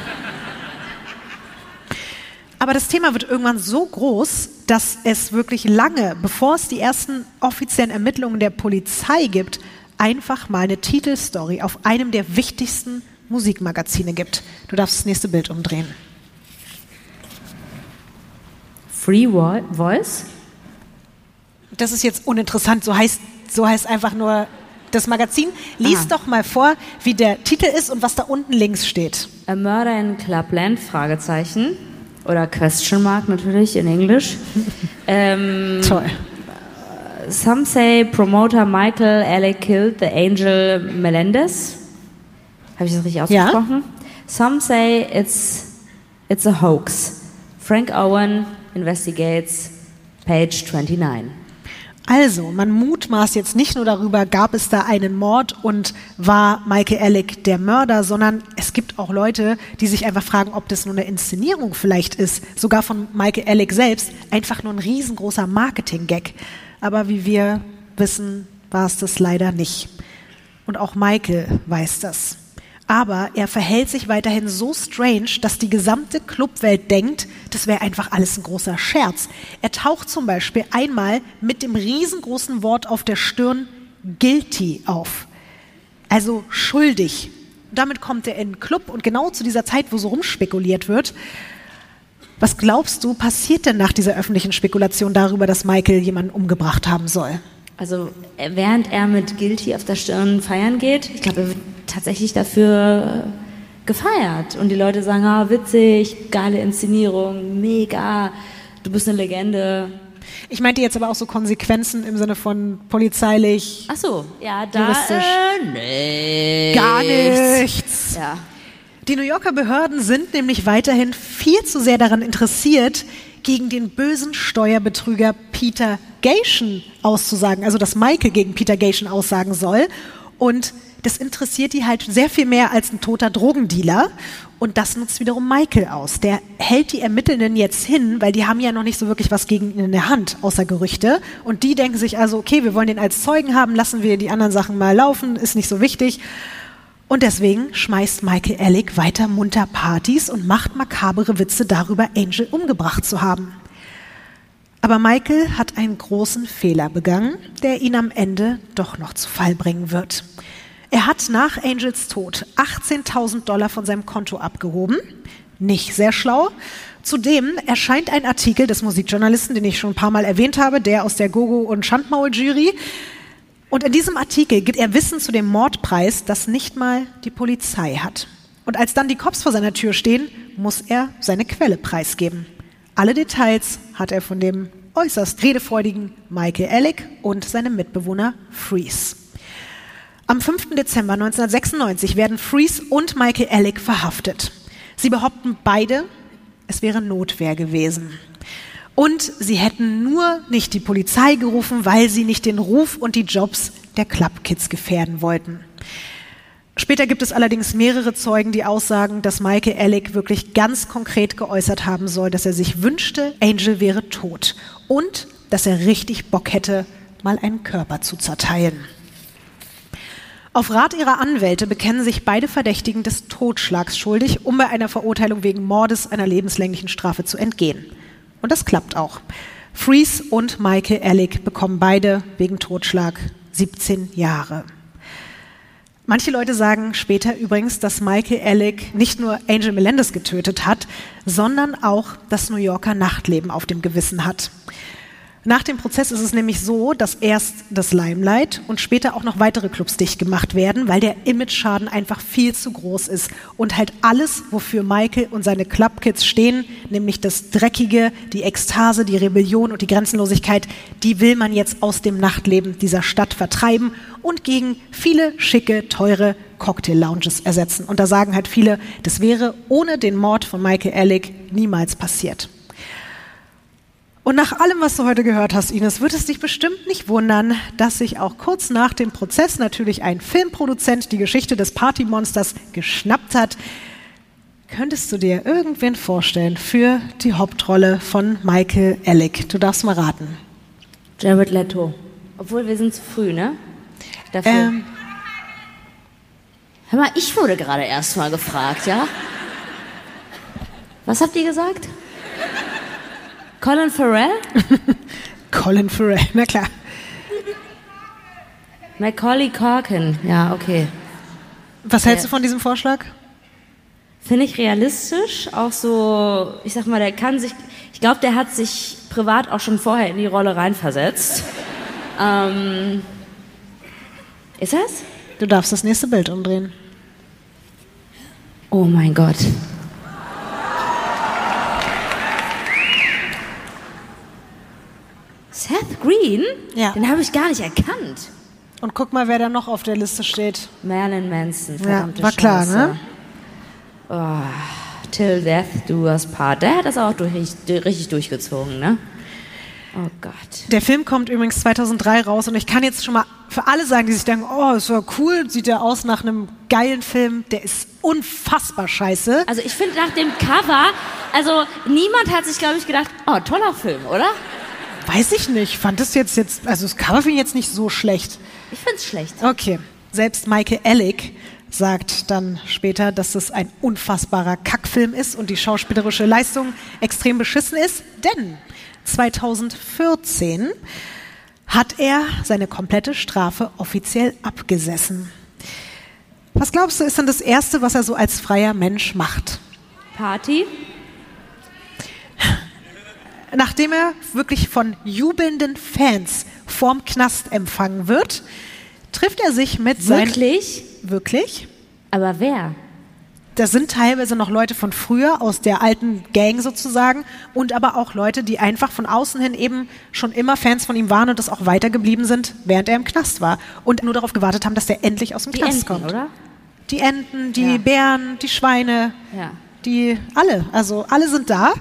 [SPEAKER 2] Aber das Thema wird irgendwann so groß, dass es wirklich lange, bevor es die ersten offiziellen Ermittlungen der Polizei gibt, einfach mal eine Titelstory auf einem der wichtigsten Musikmagazine gibt. Du darfst das nächste Bild umdrehen.
[SPEAKER 1] Free Voice?
[SPEAKER 2] Das ist jetzt uninteressant, so heißt, so heißt einfach nur das Magazin. Lies Aha. doch mal vor, wie der Titel ist und was da unten links steht.
[SPEAKER 1] A Murder in Clubland? Fragezeichen oder Question Mark natürlich in Englisch.
[SPEAKER 2] ähm, Toll.
[SPEAKER 1] some say promoter Michael Alec killed the angel Melendez. Habe ich das richtig
[SPEAKER 2] Ja.
[SPEAKER 1] ausgesprochen? Some say it's, it's a hoax. Frank Owen investigates page 29.
[SPEAKER 2] Also, man mutmaßt jetzt nicht nur darüber, gab es da einen Mord und war Michael Alec der Mörder, sondern es gibt auch Leute, die sich einfach fragen, ob das nur eine Inszenierung vielleicht ist, sogar von Michael Alec selbst, einfach nur ein riesengroßer Marketing-Gag. Aber wie wir wissen, war es das leider nicht. Und auch Michael weiß das. Aber er verhält sich weiterhin so strange, dass die gesamte Clubwelt denkt, das wäre einfach alles ein großer Scherz. Er taucht zum Beispiel einmal mit dem riesengroßen Wort auf der Stirn guilty auf. Also schuldig. Damit kommt er in den Club und genau zu dieser Zeit, wo so rumspekuliert wird. Was glaubst du, passiert denn nach dieser öffentlichen Spekulation darüber, dass Michael jemanden umgebracht haben soll?
[SPEAKER 1] Also äh, während er mit Guilty auf der Stirn feiern geht, ich glaube, er wird tatsächlich dafür gefeiert. Und die Leute sagen, ah, witzig, geile Inszenierung, mega, du bist eine Legende.
[SPEAKER 2] Ich meinte jetzt aber auch so Konsequenzen im Sinne von polizeilich.
[SPEAKER 1] Ach so, ja, da
[SPEAKER 2] Juristisch.
[SPEAKER 1] äh, nichts.
[SPEAKER 2] Gar nichts.
[SPEAKER 1] Ja.
[SPEAKER 2] Die New Yorker Behörden sind nämlich weiterhin viel zu sehr daran interessiert, gegen den bösen Steuerbetrüger Peter Gation auszusagen, also dass Michael gegen Peter Gation aussagen soll. Und das interessiert die halt sehr viel mehr als ein toter Drogendealer. Und das nutzt wiederum Michael aus. Der hält die Ermittelnden jetzt hin, weil die haben ja noch nicht so wirklich was gegen ihn in der Hand, außer Gerüchte. Und die denken sich also, okay, wir wollen den als Zeugen haben, lassen wir die anderen Sachen mal laufen, ist nicht so wichtig. Und deswegen schmeißt Michael Alec weiter munter Partys und macht makabere Witze darüber, Angel umgebracht zu haben. Aber Michael hat einen großen Fehler begangen, der ihn am Ende doch noch zu Fall bringen wird. Er hat nach Angels Tod 18.000 Dollar von seinem Konto abgehoben. Nicht sehr schlau. Zudem erscheint ein Artikel des Musikjournalisten, den ich schon ein paar Mal erwähnt habe, der aus der Gogo- und Schandmaul-Jury. Und in diesem Artikel gibt er Wissen zu dem Mordpreis, das nicht mal die Polizei hat. Und als dann die Cops vor seiner Tür stehen, muss er seine Quelle preisgeben. Alle Details hat er von dem äußerst redefreudigen Michael Alec und seinem Mitbewohner Freeze. Am 5. Dezember 1996 werden Freeze und Michael Alec verhaftet. Sie behaupten beide, es wäre Notwehr gewesen. Und sie hätten nur nicht die Polizei gerufen, weil sie nicht den Ruf und die Jobs der Club Kids gefährden wollten. Später gibt es allerdings mehrere Zeugen, die aussagen, dass Michael Alec wirklich ganz konkret geäußert haben soll, dass er sich wünschte, Angel wäre tot und dass er richtig Bock hätte, mal einen Körper zu zerteilen. Auf Rat ihrer Anwälte bekennen sich beide Verdächtigen des Totschlags schuldig, um bei einer Verurteilung wegen Mordes einer lebenslänglichen Strafe zu entgehen. Und das klappt auch. Freeze und Michael Alec bekommen beide wegen Totschlag 17 Jahre. Manche Leute sagen später übrigens, dass Michael Alec nicht nur Angel Melendez getötet hat, sondern auch das New Yorker Nachtleben auf dem Gewissen hat. Nach dem Prozess ist es nämlich so, dass erst das Limelight und später auch noch weitere Clubs dicht gemacht werden, weil der Image-Schaden einfach viel zu groß ist und halt alles, wofür Michael und seine Clubkids stehen, nämlich das Dreckige, die Ekstase, die Rebellion und die Grenzenlosigkeit, die will man jetzt aus dem Nachtleben dieser Stadt vertreiben und gegen viele schicke, teure Cocktail-Lounges ersetzen. Und da sagen halt viele, das wäre ohne den Mord von Michael Alec niemals passiert. Und nach allem, was du heute gehört hast, Ines, wird es dich bestimmt nicht wundern, dass sich auch kurz nach dem Prozess natürlich ein Filmproduzent die Geschichte des Partymonsters geschnappt hat. Könntest du dir irgendwen vorstellen für die Hauptrolle von Michael Alec? Du darfst mal raten.
[SPEAKER 1] Jared Leto. Obwohl, wir sind zu früh, ne? Dafür.
[SPEAKER 2] Ähm,
[SPEAKER 1] Hör mal, ich wurde gerade erst mal gefragt, ja? Was habt ihr gesagt? Colin Farrell?
[SPEAKER 2] Colin Farrell, na klar.
[SPEAKER 1] Macaulay Culkin. Ja, okay.
[SPEAKER 2] Was hältst
[SPEAKER 1] Ja.
[SPEAKER 2] du von diesem Vorschlag?
[SPEAKER 1] Finde ich realistisch. Auch so, ich sag mal, der kann sich, ich glaube, der hat sich privat auch schon vorher in die Rolle reinversetzt. Ähm, ist das?
[SPEAKER 2] Du darfst das nächste Bild umdrehen.
[SPEAKER 1] Oh mein Gott. Seth Green?
[SPEAKER 2] Ja.
[SPEAKER 1] Den habe ich gar nicht erkannt.
[SPEAKER 2] Und guck mal, wer da noch auf der Liste steht.
[SPEAKER 1] Marilyn Manson, verdammte
[SPEAKER 2] war klar,
[SPEAKER 1] Scheiße.
[SPEAKER 2] ne?
[SPEAKER 1] Oh, Till Death Do Us Part. Der hat das auch durch, richtig durchgezogen, ne? Oh Gott.
[SPEAKER 2] Der Film kommt übrigens 2003 raus und ich kann jetzt schon mal für alle sagen, die sich denken, oh, ist ja cool, sieht der aus nach einem geilen Film, der ist unfassbar scheiße.
[SPEAKER 1] Also ich finde nach dem Cover, also niemand hat sich, glaube ich, gedacht, oh, toller Film, oder?
[SPEAKER 2] Weiß ich nicht, fand das jetzt jetzt, also das Cover finde ich jetzt nicht so schlecht.
[SPEAKER 1] Ich finde es schlecht.
[SPEAKER 2] Okay, selbst Michael Ellick sagt dann später, dass es ein unfassbarer Kackfilm ist und die schauspielerische Leistung extrem beschissen ist, denn 2014 hat er seine komplette Strafe offiziell abgesessen. Was glaubst du, ist denn das Erste, was er so als freier Mensch macht?
[SPEAKER 1] Party?
[SPEAKER 2] Nachdem er wirklich von jubelnden Fans vorm Knast empfangen wird, trifft er sich mit seinen...
[SPEAKER 1] Wirklich?
[SPEAKER 2] Wirklich?
[SPEAKER 1] Aber wer?
[SPEAKER 2] Das sind teilweise noch Leute von früher, aus der alten Gang sozusagen, und aber auch Leute, die einfach von außen hin eben schon immer Fans von ihm waren und das auch weitergeblieben sind, während er im Knast war. Und nur darauf gewartet haben, dass der endlich aus dem
[SPEAKER 1] Die
[SPEAKER 2] Knast
[SPEAKER 1] Enten,
[SPEAKER 2] kommt.
[SPEAKER 1] oder?
[SPEAKER 2] Die Enten, die
[SPEAKER 1] Ja.
[SPEAKER 2] Bären, die Schweine,
[SPEAKER 1] Ja.
[SPEAKER 2] die alle, also alle sind da.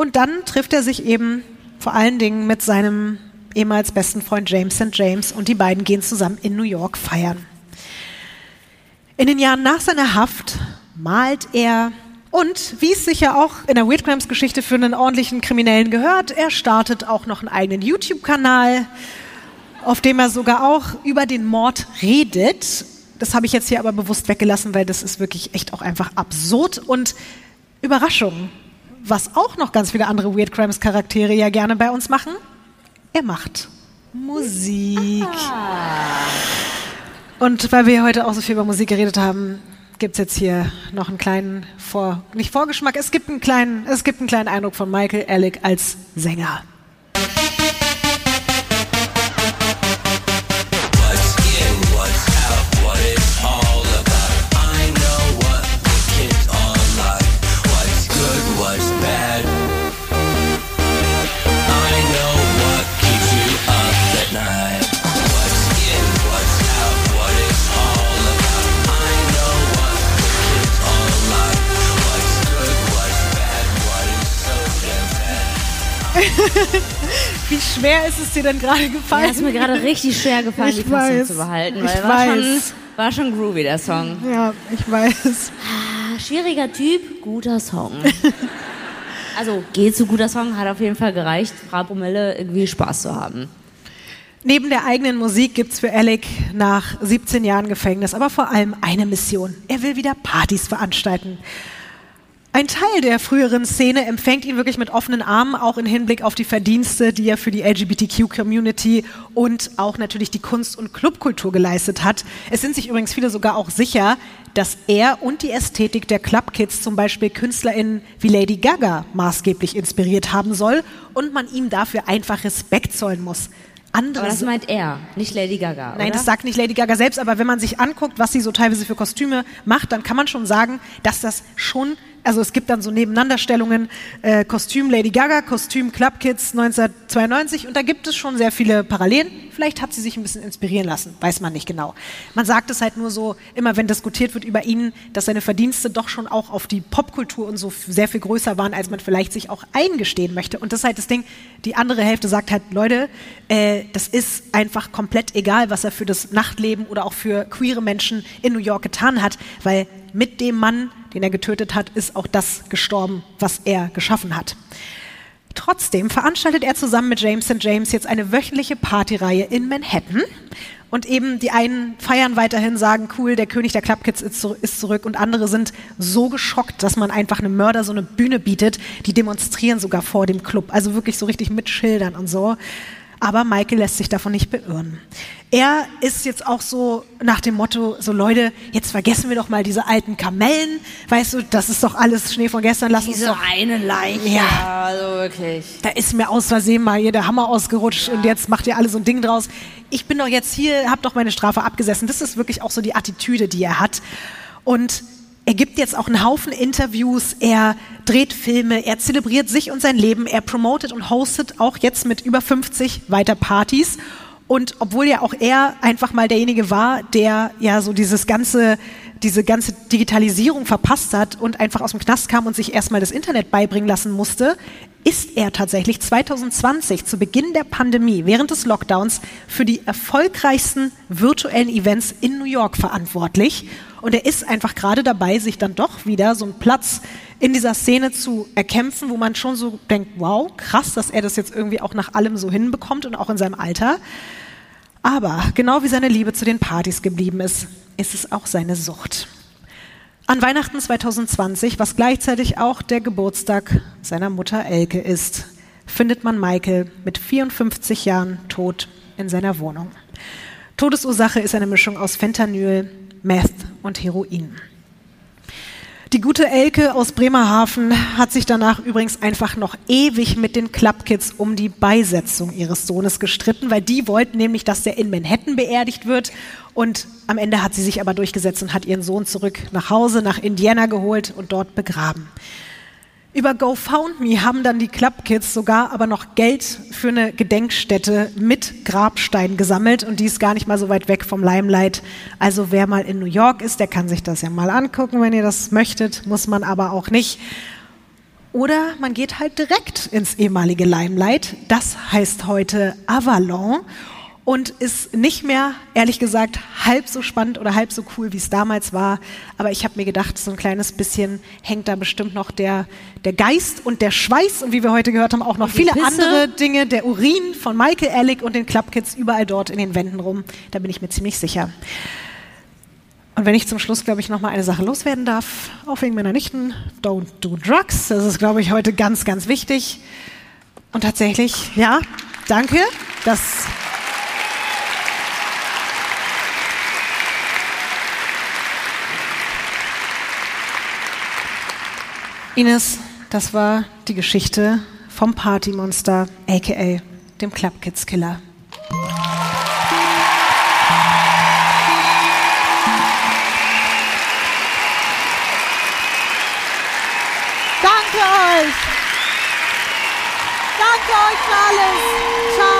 [SPEAKER 2] Und dann trifft er sich eben vor allen Dingen mit seinem ehemals besten Freund James St. James und die beiden gehen zusammen in New York feiern. In den Jahren nach seiner Haft malt er und, wie es sich ja auch in der Weird Crimes Geschichte für einen ordentlichen Kriminellen gehört, er startet auch noch einen eigenen YouTube-Kanal, auf dem er sogar auch über den Mord redet. Das habe ich jetzt hier aber bewusst weggelassen, weil das ist wirklich echt auch einfach absurd und Überraschung. Was auch noch ganz viele andere Weird Crimes Charaktere ja gerne bei uns machen, er macht Musik. Und weil wir heute auch so viel über Musik geredet haben, gibt es jetzt hier noch einen kleinen Vor nicht Vorgeschmack, es gibt einen kleinen, es gibt einen kleinen Eindruck von Michael Alec als Sänger. Wie schwer ist es dir denn gerade
[SPEAKER 1] Ja,
[SPEAKER 2] gefallen?
[SPEAKER 1] ist mir gerade richtig schwer gefallen,
[SPEAKER 2] Ich
[SPEAKER 1] die Fassung
[SPEAKER 2] weiß.
[SPEAKER 1] zu behalten,
[SPEAKER 2] Ich
[SPEAKER 1] weil war schon,
[SPEAKER 2] weiß.
[SPEAKER 1] war schon groovy, der Song.
[SPEAKER 2] ja, ich weiß.
[SPEAKER 1] Ah, Schwieriger Typ, guter Song. also, geht zu guter Song, hat auf jeden Fall gereicht, Frau Promille irgendwie Spaß zu haben.
[SPEAKER 2] Neben der eigenen Musik gibt's für Alec nach 17 Jahren Gefängnis aber vor allem eine Mission. Er will wieder Partys veranstalten. Ein Teil der früheren Szene empfängt ihn wirklich mit offenen Armen, auch im Hinblick auf die Verdienste, die er für die LGBTQ-Community und auch natürlich die Kunst- und Clubkultur geleistet hat. Es sind sich übrigens viele sogar auch sicher, dass er und die Ästhetik der Clubkids zum Beispiel KünstlerInnen wie Lady Gaga maßgeblich inspiriert haben soll und man ihm dafür einfach Respekt zollen muss. Andere
[SPEAKER 1] Aber das meint er, nicht Lady Gaga.
[SPEAKER 2] Nein,
[SPEAKER 1] oder?
[SPEAKER 2] das sagt nicht Lady Gaga selbst, aber wenn man sich anguckt, was sie so teilweise für Kostüme macht, dann kann man schon sagen, dass das schon, also es gibt dann so Nebeneinanderstellungen, äh, Kostüm Lady Gaga, Kostüm Club Kids 1992 und da gibt es schon sehr viele Parallelen. Vielleicht hat sie sich ein bisschen inspirieren lassen, weiß man nicht genau. Man sagt es halt nur so, immer wenn diskutiert wird über ihn, dass seine Verdienste doch schon auch auf die Popkultur und so sehr viel größer waren, als man vielleicht sich auch eingestehen möchte. Und das ist halt das Ding, die andere Hälfte sagt halt, Leute, äh, das ist einfach komplett egal, was er für das Nachtleben oder auch für queere Menschen in New York getan hat, weil mit dem Mann, den er getötet hat, ist auch das gestorben, was er geschaffen hat. Trotzdem veranstaltet er zusammen mit James St. James jetzt eine wöchentliche Partyreihe in Manhattan. Und eben die einen feiern weiterhin, sagen, cool, der König der Clubkids ist zurück. Und andere sind so geschockt, dass man einfach einem Mörder so eine Bühne bietet. Die demonstrieren sogar vor dem Club. Also wirklich so richtig mit Schildern und so. Aber Michael lässt sich davon nicht beirren. Er ist jetzt auch so nach dem Motto, so Leute, jetzt vergessen wir doch mal diese alten Kamellen. Weißt du, das ist doch alles Schnee von gestern. Lass uns
[SPEAKER 1] Diese
[SPEAKER 2] doch
[SPEAKER 1] eine Leiche.
[SPEAKER 2] Ja.
[SPEAKER 1] Also wirklich.
[SPEAKER 2] da ist mir aus Versehen mal hier der Hammer ausgerutscht und jetzt macht ihr alle so ein Ding draus. Ich bin doch jetzt hier, hab doch meine Strafe abgesessen. Das ist wirklich auch so die Attitüde, die er hat. Und er gibt jetzt auch einen Haufen Interviews, er dreht Filme, er zelebriert sich und sein Leben, er promotet und hostet auch jetzt mit über 50 weiter Partys. Und obwohl ja auch er einfach mal derjenige war, der ja so dieses ganze, diese ganze Digitalisierung verpasst hat und einfach aus dem Knast kam und sich erstmal das Internet beibringen lassen musste, ist er tatsächlich 2020 zu Beginn der Pandemie, während des Lockdowns, für die erfolgreichsten virtuellen Events in New York verantwortlich. Und er ist einfach gerade dabei, sich dann doch wieder so einen Platz in dieser Szene zu erkämpfen, wo man schon so denkt, wow, krass, dass er das jetzt irgendwie auch nach allem so hinbekommt und auch in seinem Alter. Aber genau wie seine Liebe zu den Partys geblieben ist, ist es auch seine Sucht. An Weihnachten 2020, was gleichzeitig auch der Geburtstag seiner Mutter Elke ist, findet man Michael mit 54 Jahren tot in seiner Wohnung. Todesursache ist eine Mischung aus Fentanyl, Meth und Heroin. Die gute Elke aus Bremerhaven hat sich danach übrigens einfach noch ewig mit den Clubkids um die Beisetzung ihres Sohnes gestritten, weil die wollten nämlich, dass der in Manhattan beerdigt wird. Und am Ende hat sie sich aber durchgesetzt und hat ihren Sohn zurück nach Hause, nach Indiana geholt und dort begraben. Über GoFoundMe haben dann die Clubkids sogar aber noch Geld für eine Gedenkstätte mit Grabstein gesammelt und die ist gar nicht mal so weit weg vom Limelight. Also wer mal in New York ist, der kann sich das ja mal angucken, wenn ihr das möchtet, muss man aber auch nicht. Oder man geht halt direkt ins ehemalige Limelight. Das heißt heute Avalon und ist nicht mehr, ehrlich gesagt, halb so spannend oder halb so cool, wie es damals war. Aber ich habe mir gedacht, so ein kleines bisschen hängt da bestimmt noch der, der Geist und der Schweiß und wie wir heute gehört haben, auch noch viele
[SPEAKER 1] Pisse.
[SPEAKER 2] andere Dinge, der Urin von Michael Ehrlich und den Clubkids überall dort in den Wänden rum. Da bin ich mir ziemlich sicher. Und wenn ich zum Schluss, glaube ich, noch mal eine Sache loswerden darf, auch wegen meiner Nichten, don't do drugs. Das ist, glaube ich, heute ganz, ganz wichtig. Und tatsächlich, ja, danke, dass Ines, das war die Geschichte vom Partymonster, aka dem Club Kids Killer.
[SPEAKER 6] Danke euch. Danke euch für alles. Ciao.